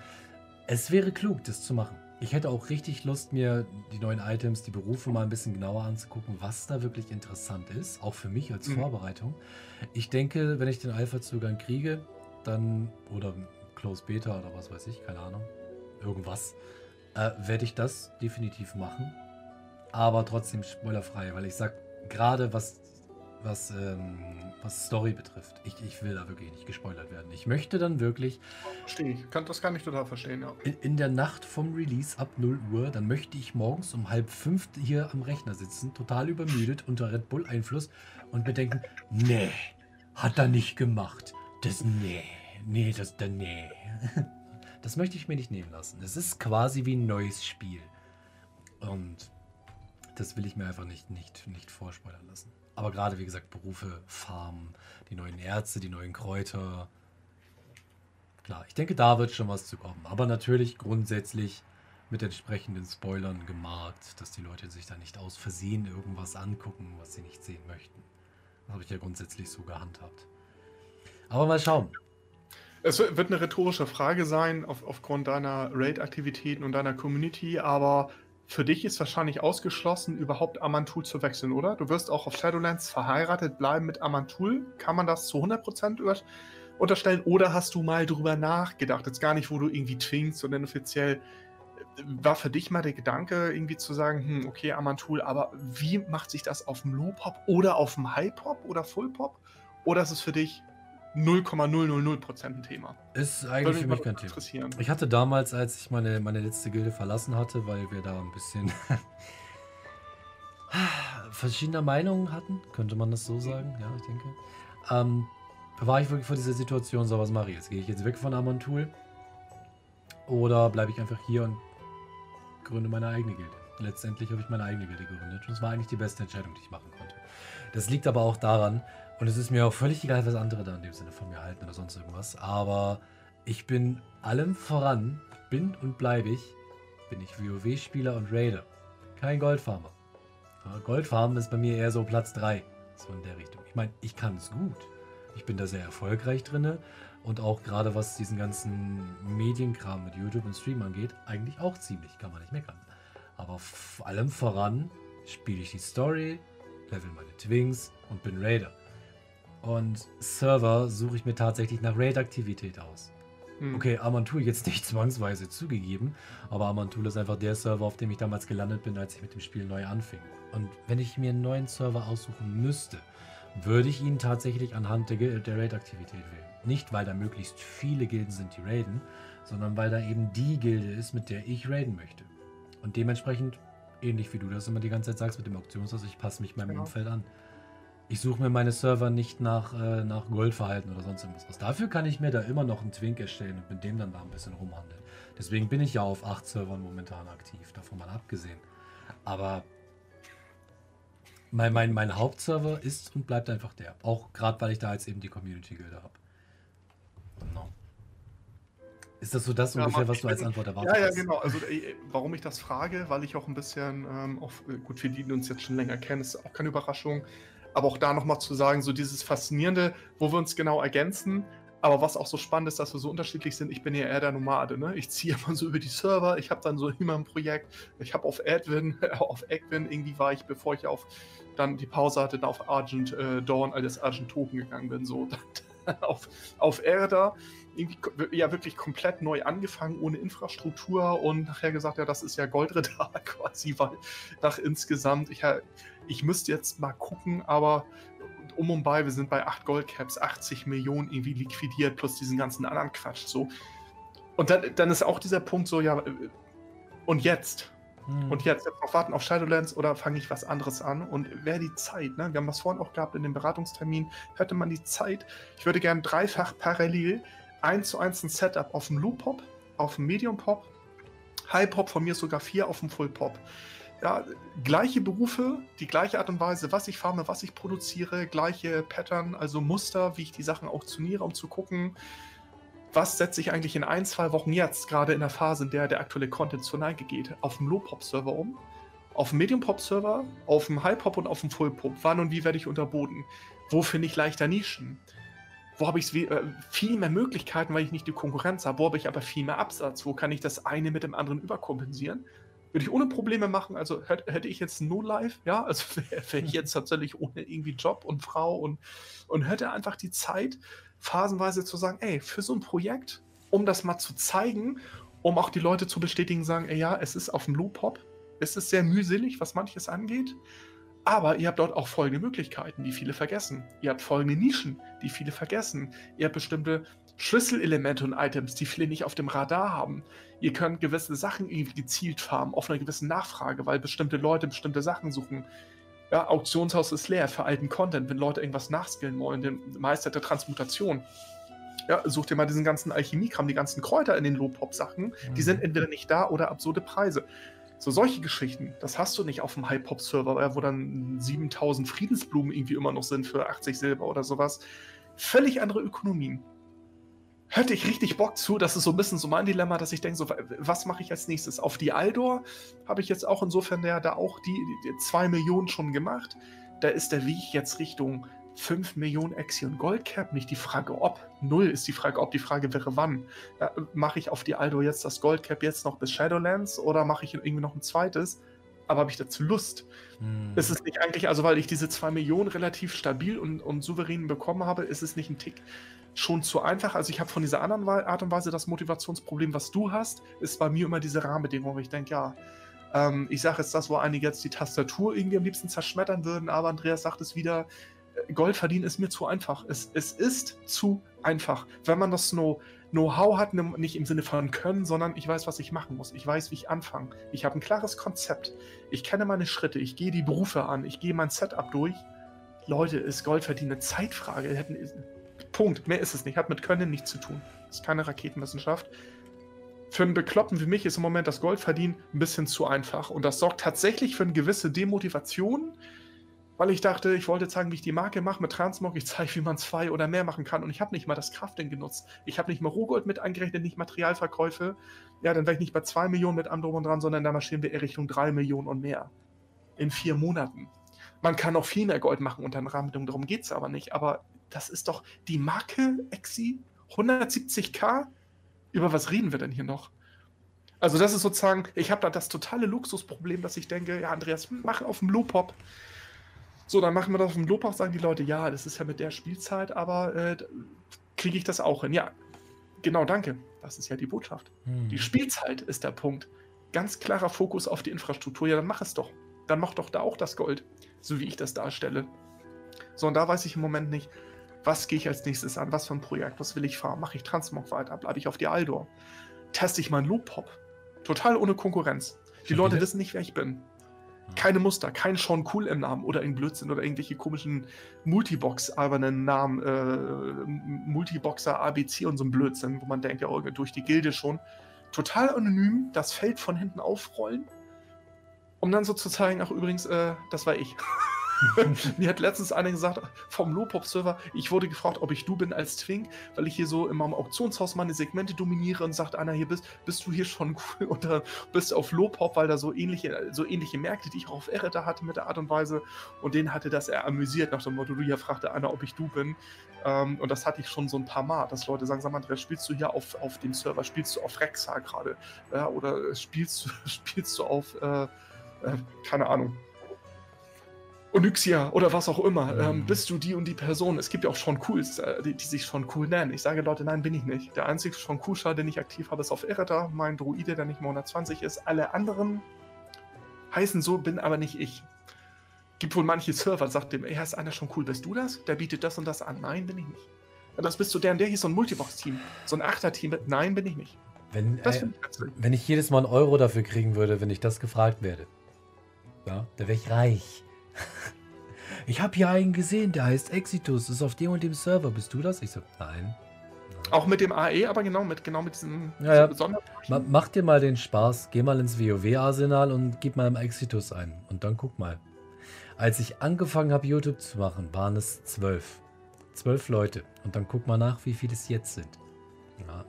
es wäre klug, das zu machen. Ich hätte auch richtig Lust, mir die neuen Items, die Berufe mal ein bisschen genauer anzugucken, was da wirklich interessant ist, auch für mich als mhm. Vorbereitung. Ich denke, wenn ich den Alpha-Zugang kriege, dann, oder Close Beta oder was weiß ich, keine Ahnung, irgendwas, äh, werde ich das definitiv machen. Aber trotzdem spoilerfrei, weil ich sag, gerade was, was, ähm, was Story betrifft, ich, ich will da wirklich nicht gespoilert werden. Ich möchte dann wirklich. Verstehe ich. Kann, das kann ich total verstehen, ja. In, in, der Nacht vom Release ab 0 Uhr, dann möchte ich morgens um halb fünf hier am Rechner sitzen, total übermüdet, unter Red Bull-Einfluss und mir denken: Nee, hat er nicht gemacht. Das, nee, nee, das, da, nee. Das möchte ich mir nicht nehmen lassen. Es ist quasi wie ein neues Spiel. Und das will ich mir einfach nicht, nicht, nicht vorspoilern lassen. Aber gerade, wie gesagt, Berufe, Farmen, die neuen Ärzte, die neuen Kräuter. Klar, ich denke, da wird schon was zu kommen. Aber natürlich grundsätzlich mit entsprechenden Spoilern gemarkt, dass die Leute sich da nicht aus Versehen irgendwas angucken, was sie nicht sehen möchten. Das habe ich ja grundsätzlich so gehandhabt. Aber mal schauen. Es wird eine rhetorische Frage sein, auf, aufgrund deiner Raid-Aktivitäten und deiner Community, aber für dich ist wahrscheinlich ausgeschlossen, überhaupt Amantul zu wechseln, oder? Du wirst auch auf Shadowlands verheiratet bleiben mit Amantul. Kann man das zu 100% unterstellen? Oder hast du mal drüber nachgedacht? Jetzt gar nicht, wo du irgendwie twingst, sondern offiziell war für dich mal der Gedanke, irgendwie zu sagen, hm, okay, Amantul, aber wie macht sich das auf dem Low-Pop oder auf dem High-Pop oder Full-Pop? Oder ist es für dich 0,000% ein Thema. Ist eigentlich für mich kein Thema. Ich hatte damals, als ich meine, meine letzte Gilde verlassen hatte, weil wir da ein bisschen verschiedener Meinungen hatten, könnte man das so sagen, ja, ich denke. Ähm, war ich wirklich vor dieser Situation, so was mache ich jetzt? Gehe ich jetzt weg von Amontul? Oder bleibe ich einfach hier und gründe meine eigene Gilde? Letztendlich habe ich meine eigene Gilde gegründet und es war eigentlich die beste Entscheidung, die ich machen konnte. Das liegt aber auch daran, und es ist mir auch völlig egal, was andere da in dem Sinne von mir halten oder sonst irgendwas. Aber ich bin allem voran, bin und bleibe ich, bin ich WoW-Spieler und Raider. Kein Goldfarmer. Goldfarmen ist bei mir eher so Platz 3. So in der Richtung. Ich meine, ich kann es gut. Ich bin da sehr erfolgreich drin und auch gerade was diesen ganzen Medienkram mit YouTube und Stream angeht, eigentlich auch ziemlich, kann man nicht meckern. Aber allem voran spiele ich die Story, level meine Twings und bin Raider. Und Server suche ich mir tatsächlich nach Raid-Aktivität aus. Hm. Okay, Amantul jetzt nicht zwangsweise zugegeben, aber Amantul ist einfach der Server, auf dem ich damals gelandet bin, als ich mit dem Spiel neu anfing. Und wenn ich mir einen neuen Server aussuchen müsste, würde ich ihn tatsächlich anhand der, der Raid-Aktivität wählen. Nicht, weil da möglichst viele Gilden sind, die raiden, sondern weil da eben die Gilde ist, mit der ich raiden möchte. Und dementsprechend, ähnlich wie du das immer die ganze Zeit sagst mit dem Auktionshaus, ich passe mich meinem genau. Umfeld an. Ich suche mir meine Server nicht nach, äh, nach Goldverhalten oder sonst irgendwas. Dafür kann ich mir da immer noch einen Twink erstellen und mit dem dann da ein bisschen rumhandeln. Deswegen bin ich ja auf acht Servern momentan aktiv, davon mal abgesehen. Aber mein, mein, mein Hauptserver ist und bleibt einfach der. Auch gerade, weil ich da jetzt eben die Community-Gilde habe. Genau. Ist das so das ja, ungefähr, was du als Antwort erwartet hast? Ja, ja, genau. Also, äh, warum ich das frage, weil ich auch ein bisschen, ähm, auf, äh, gut, wir die uns jetzt schon länger kennen, ist auch keine Überraschung. Aber auch da nochmal zu sagen, so dieses Faszinierende, wo wir uns genau ergänzen. Aber was auch so spannend ist, dass wir so unterschiedlich sind. Ich bin ja eher der Nomade. Ne? Ich ziehe immer so über die Server. Ich habe dann so immer ein Projekt. Ich habe auf Adwin, auf Egwin, irgendwie war ich, bevor ich auf dann die Pause hatte, dann auf Argent äh, Dawn, als Argent Token gegangen bin. So auf, auf Erda irgendwie ja wirklich komplett neu angefangen, ohne Infrastruktur und nachher gesagt, ja, das ist ja Goldradar quasi, weil nach insgesamt, ich, ich müsste jetzt mal gucken, aber um und bei, wir sind bei 8 Goldcaps, 80 Millionen irgendwie liquidiert, plus diesen ganzen anderen Quatsch, so. Und dann, dann ist auch dieser Punkt so, ja, und jetzt? Hm. Und jetzt, jetzt noch warten auf Shadowlands oder fange ich was anderes an? Und wäre die Zeit, ne? Wir haben das vorhin auch gehabt in dem Beratungstermin, hätte man die Zeit, ich würde gerne dreifach parallel 1 zu 1 ein Setup auf dem Loop Pop, auf dem Medium Pop, High Pop, von mir sogar 4 auf dem Full Pop. Ja, gleiche Berufe, die gleiche Art und Weise, was ich farme, was ich produziere, gleiche Pattern, also Muster, wie ich die Sachen auktioniere, um zu gucken, was setze ich eigentlich in ein, zwei Wochen jetzt, gerade in der Phase, in der der aktuelle Content zur Neige geht, auf dem Low-Pop-Server um, auf dem Medium-Pop-Server, auf dem High-Pop und auf dem Full-Pop. Wann und wie werde ich unterboten? Wo finde ich leichter Nischen? Wo habe ich äh, viel mehr Möglichkeiten, weil ich nicht die Konkurrenz habe? Wo habe ich aber viel mehr Absatz? Wo kann ich das eine mit dem anderen überkompensieren? Würde ich ohne Probleme machen. Also hätte ich jetzt No Life, ja, also wäre wär ich jetzt tatsächlich ohne irgendwie Job und Frau und, und hätte einfach die Zeit, phasenweise zu sagen, ey, für so ein Projekt, um das mal zu zeigen, um auch die Leute zu bestätigen, sagen, ey, ja, es ist auf dem Low Pop, es ist sehr mühselig, was manches angeht, aber ihr habt dort auch folgende Möglichkeiten, die viele vergessen. Ihr habt folgende Nischen, die viele vergessen. Ihr habt bestimmte Schlüsselelemente und Items, die viele nicht auf dem Radar haben. Ihr könnt gewisse Sachen irgendwie gezielt farmen, auf einer gewissen Nachfrage, weil bestimmte Leute bestimmte Sachen suchen. Ja, Auktionshaus ist leer für alten Content, wenn Leute irgendwas nachskillen wollen, den Meister der Transmutation. Ja, such dir mal diesen ganzen Alchemiekram, die ganzen Kräuter in den Low-Pop-Sachen. Mhm. Die sind entweder nicht da oder absurde Preise. So solche Geschichten, das hast du nicht auf dem High-Pop-Server, wo dann 7000 Friedensblumen irgendwie immer noch sind für 80 Silber oder sowas. Völlig andere Ökonomien. Hätte ich richtig Bock zu, das ist so ein bisschen so mein Dilemma, dass ich denke, so, was mache ich als nächstes? Auf die Aldor habe ich jetzt auch insofern der, da auch die, die, die zwei Millionen schon gemacht. Da ist der Weg jetzt Richtung 5 Millionen Axion Goldcap. Nicht die Frage ob. Null ist die Frage ob. Die Frage wäre wann. Ja, mache ich auf die Aldo jetzt das Goldcap jetzt noch bis Shadowlands oder mache ich irgendwie noch ein zweites? Aber habe ich dazu Lust? Hm. Ist es nicht eigentlich, also weil ich diese 2 Millionen relativ stabil und, und souverän bekommen habe, ist es nicht ein Tick schon zu einfach? Also ich habe von dieser anderen Art und Weise das Motivationsproblem, was du hast, ist bei mir immer diese Rahmenbedingung, wo ich denke, ja, ähm, ich sage jetzt das, wo einige jetzt die Tastatur irgendwie am liebsten zerschmettern würden, aber Andreas sagt es wieder, Gold verdienen ist mir zu einfach. Es, es ist zu einfach. Wenn man das Know-how hat, nicht im Sinne von können, sondern ich weiß, was ich machen muss. Ich weiß, wie ich anfange. Ich habe ein klares Konzept. Ich kenne meine Schritte. Ich gehe die Berufe an. Ich gehe mein Setup durch. Leute, ist Gold verdienen eine Zeitfrage. Punkt. Mehr ist es nicht. Hat mit Können nichts zu tun. Ist keine Raketenwissenschaft. Für einen Bekloppen wie mich ist im Moment das Goldverdienen ein bisschen zu einfach. Und das sorgt tatsächlich für eine gewisse Demotivation weil ich dachte, ich wollte zeigen, wie ich die Marke mache mit Transmog. Ich zeige, wie man zwei oder mehr machen kann. Und ich habe nicht mal das Crafting genutzt. Ich habe nicht mal Rohgold mit angerechnet, nicht Materialverkäufe. Ja, dann wäre ich nicht bei zwei Millionen mit Androm und dran, sondern da marschieren wir eher Richtung drei Millionen und mehr. In vier Monaten. Man kann noch viel mehr Gold machen unter den Rahmenbedingungen, darum geht es aber nicht. Aber das ist doch die Marke Exi 170k. Über was reden wir denn hier noch? Also das ist sozusagen, ich habe da das totale Luxusproblem, dass ich denke, ja Andreas, mach auf dem Lopop. So, dann machen wir das auf dem Lopop, sagen die Leute, ja, das ist ja mit der Spielzeit, aber äh, kriege ich das auch hin? Ja, genau, danke. Das ist ja die Botschaft. Hm. Die Spielzeit ist der Punkt. Ganz klarer Fokus auf die Infrastruktur. Ja, dann mach es doch. Dann mach doch da auch das Gold, so wie ich das darstelle. So, und da weiß ich im Moment nicht, was gehe ich als nächstes an, was für ein Projekt, was will ich fahren, mache ich Transmog weiter, bleibe ich auf die Aldor, teste ich meinen Loop-Hop, total ohne Konkurrenz. Die Leute wieder? wissen nicht, wer ich bin. Keine Muster, kein Sean Cool im Namen oder irgendein Blödsinn oder irgendwelche komischen Multibox-albernen Namen, äh, Multiboxer ABC und so ein Blödsinn, wo man denkt, ja, oh, durch die Gilde schon. Total anonym, das Feld von hinten aufrollen, um dann so zu zeigen, ach übrigens, äh, das war ich. Mir hat letztens einer gesagt vom Lopop-Server, ich wurde gefragt, ob ich du bin als Twink, weil ich hier so in meinem Auktionshaus meine Segmente dominiere und sagt einer hier bist, bist du hier schon cool oder bist auf Lopop, weil da so ähnliche, so ähnliche Märkte, die ich auch auf Ereta hatte mit der Art und Weise. Und den hatte das eher amüsiert nach dem Motto, du hier fragte einer, ob ich du bin. Ähm, und das hatte ich schon so ein paar Mal, dass Leute sagen, sag mal, Andreas, spielst du hier auf, auf dem Server, spielst du auf Rexa gerade? Ja, oder spielst, spielst du auf, äh, äh, keine Ahnung, Onyxia oder was auch immer. Ähm. Ähm, bist du die und die Person? Es gibt ja auch schon Cools, äh, die, die, sich schon cool nennen. Ich sage Leute, nein, bin ich nicht. Der einzige schon Coolschar, den ich aktiv habe, ist auf Ereta, mein Druide, der nicht mehr 120 ist. Alle anderen heißen so, bin aber nicht ich. Gibt wohl manche Server, sagt dem, ey, ist einer schon cool, bist du das? Der bietet das und das an. Nein, bin ich nicht. Und das bist du der und der hier, so ein Multibox-Team, so ein Achter-Team. Nein, bin ich nicht. Wenn, äh, ich wenn ich jedes Mal einen Euro dafür kriegen würde, wenn ich das gefragt werde, ja, dann wäre ich reich. Ich habe hier einen gesehen, der heißt Exitus, ist auf dem und dem Server. Bist du das? Ich so, nein. Auch mit dem AE, aber genau mit, genau mit diesem ja, ja. Ma mach dir mal den Spaß, geh mal ins WoW-Arsenal und gib mal im Exitus ein. Und dann guck mal. Als ich angefangen habe, YouTube zu machen, waren es zwölf. Zwölf Leute. Und dann guck mal nach, wie viele es jetzt sind. Ja.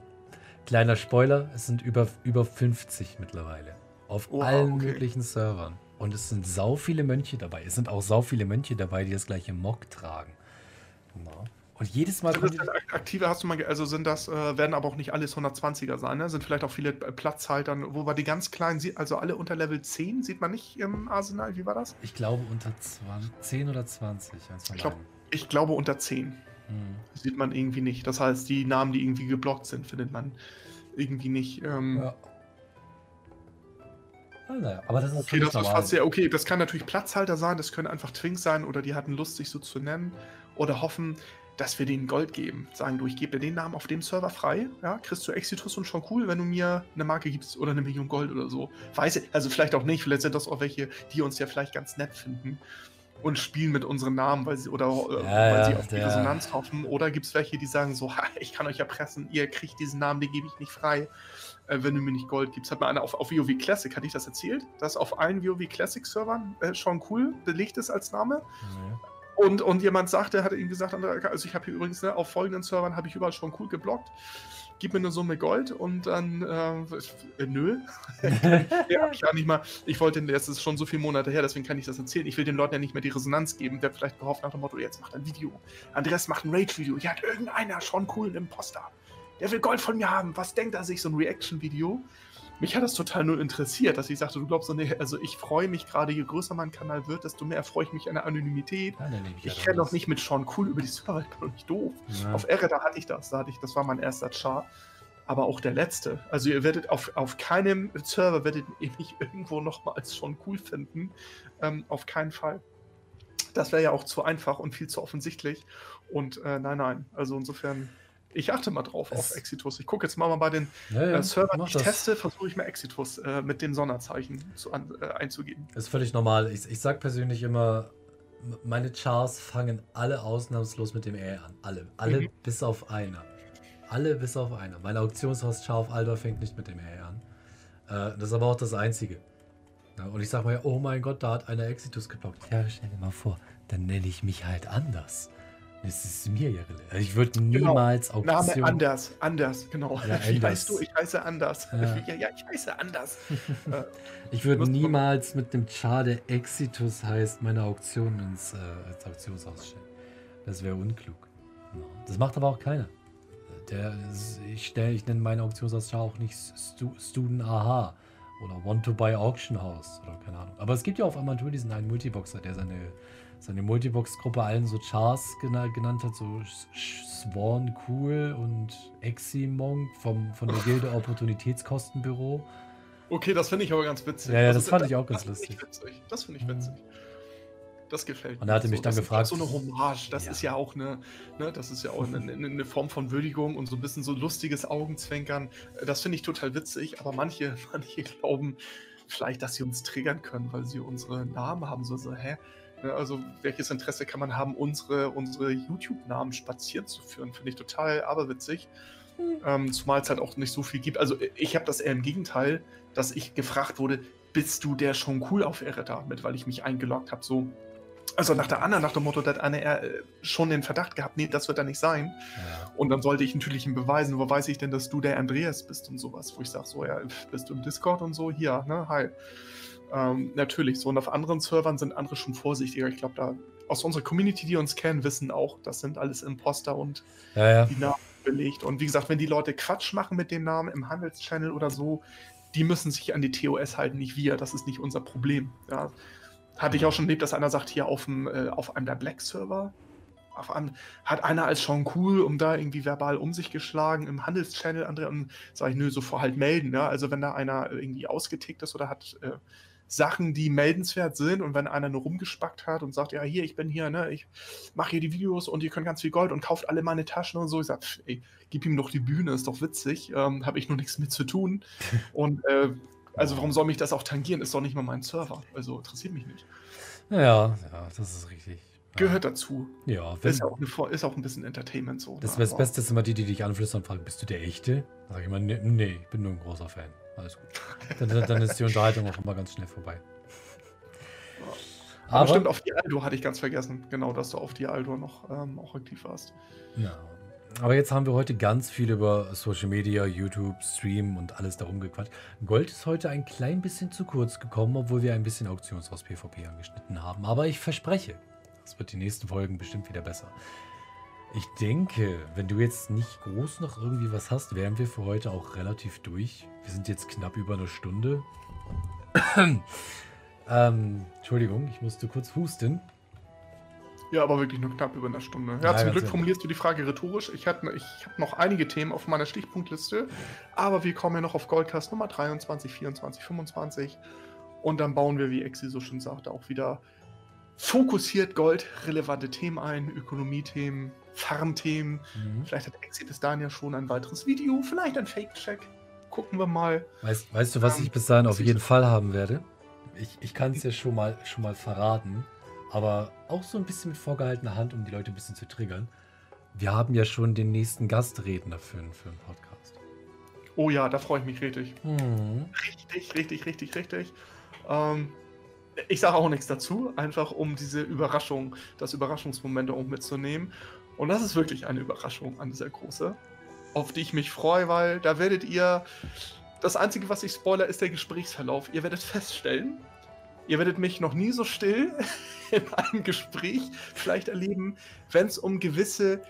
Kleiner Spoiler, es sind über, über 50 mittlerweile. Auf wow, allen okay. möglichen Servern. Und es sind sau viele Mönche dabei. Es sind auch sau viele Mönche dabei, die das gleiche Mock tragen. Genau. Und jedes Mal. Also aktive hast du mal, also sind das, äh, werden aber auch nicht alles 120er sein, ne? Sind vielleicht auch viele äh, Platzhaltern, wo wir die ganz kleinen, also alle unter Level 10, sieht man nicht im Arsenal, wie war das? Ich glaube unter 20, 10 oder 20. Ich, glaub, ich glaube unter 10. Hm. Sieht man irgendwie nicht. Das heißt, die Namen, die irgendwie geblockt sind, findet man irgendwie nicht. Ähm, ja. Ah, naja, aber das ist okay, das ist fast sehr okay. Das kann natürlich Platzhalter sein, das können einfach Twinks sein oder die hatten Lust, sich so zu nennen oder hoffen, dass wir denen Gold geben. Sagen du, ich gebe dir den Namen auf dem Server frei, ja, kriegst du Exitus und schon cool, wenn du mir eine Marke gibst oder eine Million Gold oder so. Weiß ich, also vielleicht auch nicht, vielleicht sind das auch welche, die uns ja vielleicht ganz nett finden und spielen mit unseren Namen, weil sie oder äh, ja, weil sie auf die ja. Resonanz hoffen. Oder gibt es welche, die sagen so, ich kann euch erpressen, ihr kriegt diesen Namen, den gebe ich nicht frei äh, wenn du mir nicht Gold gibst. Hat mal einer auf, auf WoW Classic, hatte ich das erzählt? Dass auf allen WoW Classic Servern äh, schon cool belegt ist als Name. Mhm. Und, und jemand sagte, hat ihm gesagt, also ich habe hier übrigens ne, auf folgenden Servern habe ich überall schon cool geblockt. Gib mir eine Summe Gold und dann, äh, nö. ja, ich nicht mal, ich wollte, das ist schon so viele Monate her, deswegen kann ich das erzählen. Ich will den Leuten ja nicht mehr die Resonanz geben, der vielleicht gehofft nach dem Motto, jetzt macht ein Video. Andreas macht ein Rage-Video. Ja, hat irgendeiner schon cool einen Imposter der will Gold von mir haben. Was denkt er sich, so ein Reaction-Video? Mich hat das total nur interessiert, dass ich sagte, du glaubst, nee, also ich freue mich gerade, je größer mein Kanal wird, desto mehr freue ich mich an der Anonymität. Ja, ich ich renne doch nicht mit Sean Cool über die Server, ich bin doch nicht doof. Ja. Auf R, da hatte ich das, da hatte ich, das war mein erster Char, aber auch der letzte. Also ihr werdet auf, auf keinem Server werdet ihr mich irgendwo nochmal als Sean Cool finden. Ähm, auf keinen Fall. Das wäre ja auch zu einfach und viel zu offensichtlich. Und äh, nein, nein, also insofern ich achte mal drauf es auf Exitus. Ich gucke jetzt mal, bei den ja, ja, äh, Servern, die ich das. teste, versuche ich mal Exitus äh, mit dem Sonderzeichen zu, an, äh, einzugeben. Ist völlig normal. Ich, ich sage persönlich immer, meine Chars fangen alle ausnahmslos mit dem E an. Alle. Alle mhm. bis auf einer. Alle bis auf einer. Mein Auktionshaus-Char auf Alder fängt nicht mit dem E an. Äh, das ist aber auch das Einzige. Ja, und ich sage mal, oh mein Gott, da hat einer Exitus geblockt. Ja, stell dir mal vor, dann nenne ich mich halt anders. Das ist mir ja relevant. Ich würde genau. niemals genau. Auktion... Name anders, anders, genau. Ja, Wie heißt du? Ich heiße anders. Ja, ja, ja ich heiße anders. Äh, ich würde niemals mit dem Char, der Exitus heißt, meine Auktion ins, äh, ins Auktionshaus stellen. Das wäre unklug. Das macht aber auch keiner. Der, ich, stell, ich nenne meine Auktionshaus auch nicht Stu, Student AHA oder Want to Buy Auction House oder keine Ahnung. Aber es gibt ja auf Amateur diesen einen Multiboxer, der seine, seine Multibox-Gruppe allen so Chars genannt hat, so Sworn Cool und Eximong vom, von der Gilde Opportunitätskostenbüro. Okay, das finde ich aber ganz witzig. Ja, ja, das, das fand ich auch ganz lustig. Das finde ich witzig. Das gefällt mir. Und er hatte mich so, dann gefragt. so eine Hommage. Das ja. ist ja auch eine, ne, das ist ja auch eine, eine, Form von Würdigung und so ein bisschen so lustiges Augenzwinkern. Das finde ich total witzig, aber manche, manche glauben vielleicht, dass sie uns triggern können, weil sie unsere Namen haben. So, so hä? Ne, also, welches Interesse kann man haben, unsere, unsere YouTube-Namen spazieren zu führen? Finde ich total aberwitzig. Hm. Ähm, zumal es halt auch nicht so viel gibt. Also, ich habe das eher im Gegenteil, dass ich gefragt wurde, bist du der schon cool auf Ehre damit, weil ich mich eingeloggt habe. So, also nach der anderen, nach dem Motto, da hat eine er äh, schon den Verdacht gehabt, nee, das wird da nicht sein. Ja. Und dann sollte ich natürlich ihm beweisen, wo weiß ich denn, dass du der Andreas bist und sowas, wo ich sage, so, ja, bist du im Discord und so, hier, ne, hi. Ähm, natürlich, so und auf anderen Servern sind andere schon vorsichtiger. Ich glaube, da aus unserer Community, die uns kennen, wissen auch, das sind alles Imposter und ja, ja. die Namen belegt. Und wie gesagt, wenn die Leute Quatsch machen mit dem Namen im Handelschannel oder so, die müssen sich an die TOS halten, nicht wir. Das ist nicht unser Problem. Ja. Hatte ich auch schon erlebt, dass einer sagt, hier auf, dem, äh, auf einem der Black-Server, hat einer als schon cool, um da irgendwie verbal um sich geschlagen im Handelschannel, andere, und sage ich, nö, so vor halt melden, ja. Also wenn da einer irgendwie ausgetickt ist oder hat äh, Sachen, die meldenswert sind und wenn einer nur rumgespackt hat und sagt, ja, hier, ich bin hier, ne, ich mache hier die Videos und ihr könnt ganz viel Gold und kauft alle meine Taschen und so, ich sage, ey, gib ihm doch die Bühne, ist doch witzig, ähm, habe ich nur nichts mit zu tun. und äh, also warum soll mich das auch tangieren? Ist doch nicht mal mein Server. Also interessiert mich nicht. Ja, ja, das ist richtig. Gehört dazu. Ja, wenn, ist, auch eine, ist auch ein bisschen Entertainment so. Das, ne? das Beste ist immer die, die dich anflüstern und fragen, bist du der Echte? Sag ich immer, nee, nee, ich bin nur ein großer Fan. Alles gut. dann, dann, ist die Unterhaltung auch immer ganz schnell vorbei. Aber, Aber stimmt, auf die Aldo hatte ich ganz vergessen. Genau, dass du auf die Aldo noch ähm, auch aktiv warst. Ja, aber jetzt haben wir heute ganz viel über Social Media, YouTube, Stream und alles darum gequatscht. Gold ist heute ein klein bisschen zu kurz gekommen, obwohl wir ein bisschen Auktionshaus PvP angeschnitten haben. Aber ich verspreche, es wird die nächsten Folgen bestimmt wieder besser. Ich denke, wenn du jetzt nicht groß noch irgendwie was hast, wären wir für heute auch relativ durch. Wir sind jetzt knapp über eine Stunde. ähm, Entschuldigung, ich musste kurz husten. Ja, aber wirklich nur knapp über eine Stunde. Ja, ja zum Glück formulierst du die Frage rhetorisch. Ich, ich habe noch einige Themen auf meiner Stichpunktliste, aber wir kommen ja noch auf Goldcast Nummer 23, 24, 25 und dann bauen wir, wie Exi so schön sagte, auch wieder fokussiert goldrelevante Themen ein, Ökonomie-Themen, Farm-Themen. Mhm. Vielleicht hat Exi bis dahin ja schon ein weiteres Video, vielleicht ein Fake-Check. Gucken wir mal. Weißt, weißt du, was ähm, ich bis dahin auf jeden Fall haben werde? Ich, ich kann es ja schon mal, schon mal verraten aber auch so ein bisschen mit vorgehaltener Hand, um die Leute ein bisschen zu triggern. Wir haben ja schon den nächsten Gastredner für, für einen Podcast. Oh ja, da freue ich mich richtig. Mhm. Richtig, richtig, richtig, richtig. Ähm, ich sage auch nichts dazu, einfach um diese Überraschung, das Überraschungsmoment auch mitzunehmen. Und das ist wirklich eine Überraschung, eine sehr große, auf die ich mich freue, weil da werdet ihr. Das Einzige, was ich spoiler, ist der Gesprächsverlauf. Ihr werdet feststellen, Ihr werdet mich noch nie so still in einem Gespräch vielleicht erleben, wenn es um gewisse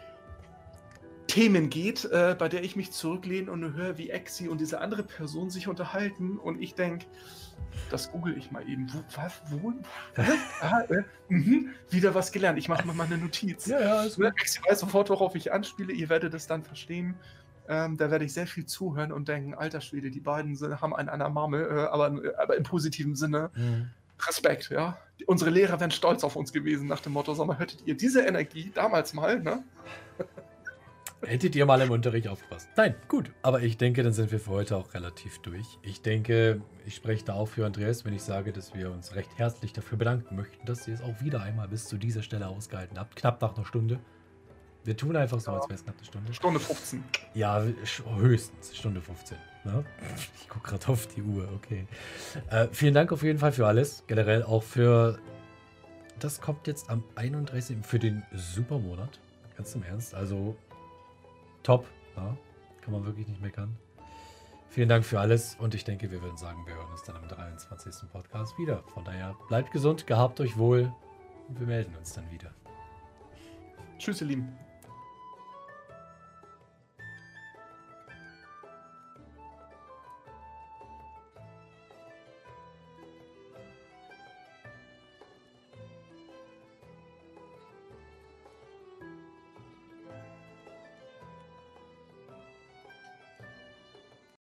Themen geht, äh, bei der ich mich zurücklehne und höre, wie Exi und diese andere Person sich unterhalten und ich denke, das google ich mal eben. Wo, was, wo? ah, äh, mh, wieder was gelernt. Ich mache mal eine Notiz. Ja, ja, ist gut. Exi weiß sofort, worauf ich anspiele. Ihr werdet es dann verstehen. Ähm, da werde ich sehr viel zuhören und denken, alter Schwede, die beiden sind, haben einen an der Marmel, äh, aber, aber im positiven Sinne. Mhm. Respekt, ja. Unsere Lehrer wären stolz auf uns gewesen nach dem Motto, sag mal, hättet ihr diese Energie damals mal, ne? Hättet ihr mal im Unterricht aufgepasst. Nein, gut. Aber ich denke, dann sind wir für heute auch relativ durch. Ich denke, ich spreche da auch für Andreas, wenn ich sage, dass wir uns recht herzlich dafür bedanken möchten, dass ihr es auch wieder einmal bis zu dieser Stelle ausgehalten habt. Knapp nach einer Stunde. Wir tun einfach so, als wäre es knapp eine Stunde. Stunde 15. Ja, höchstens Stunde 15. Ne? Ich gucke gerade auf die Uhr, okay. Äh, vielen Dank auf jeden Fall für alles. Generell auch für. Das kommt jetzt am 31. für den Supermonat. Ganz im Ernst. Also top. Ja? Kann man wirklich nicht meckern. Vielen Dank für alles und ich denke, wir würden sagen, wir hören uns dann am 23. Podcast wieder. Von daher bleibt gesund, gehabt euch wohl und wir melden uns dann wieder. Tschüss, ihr Lieben.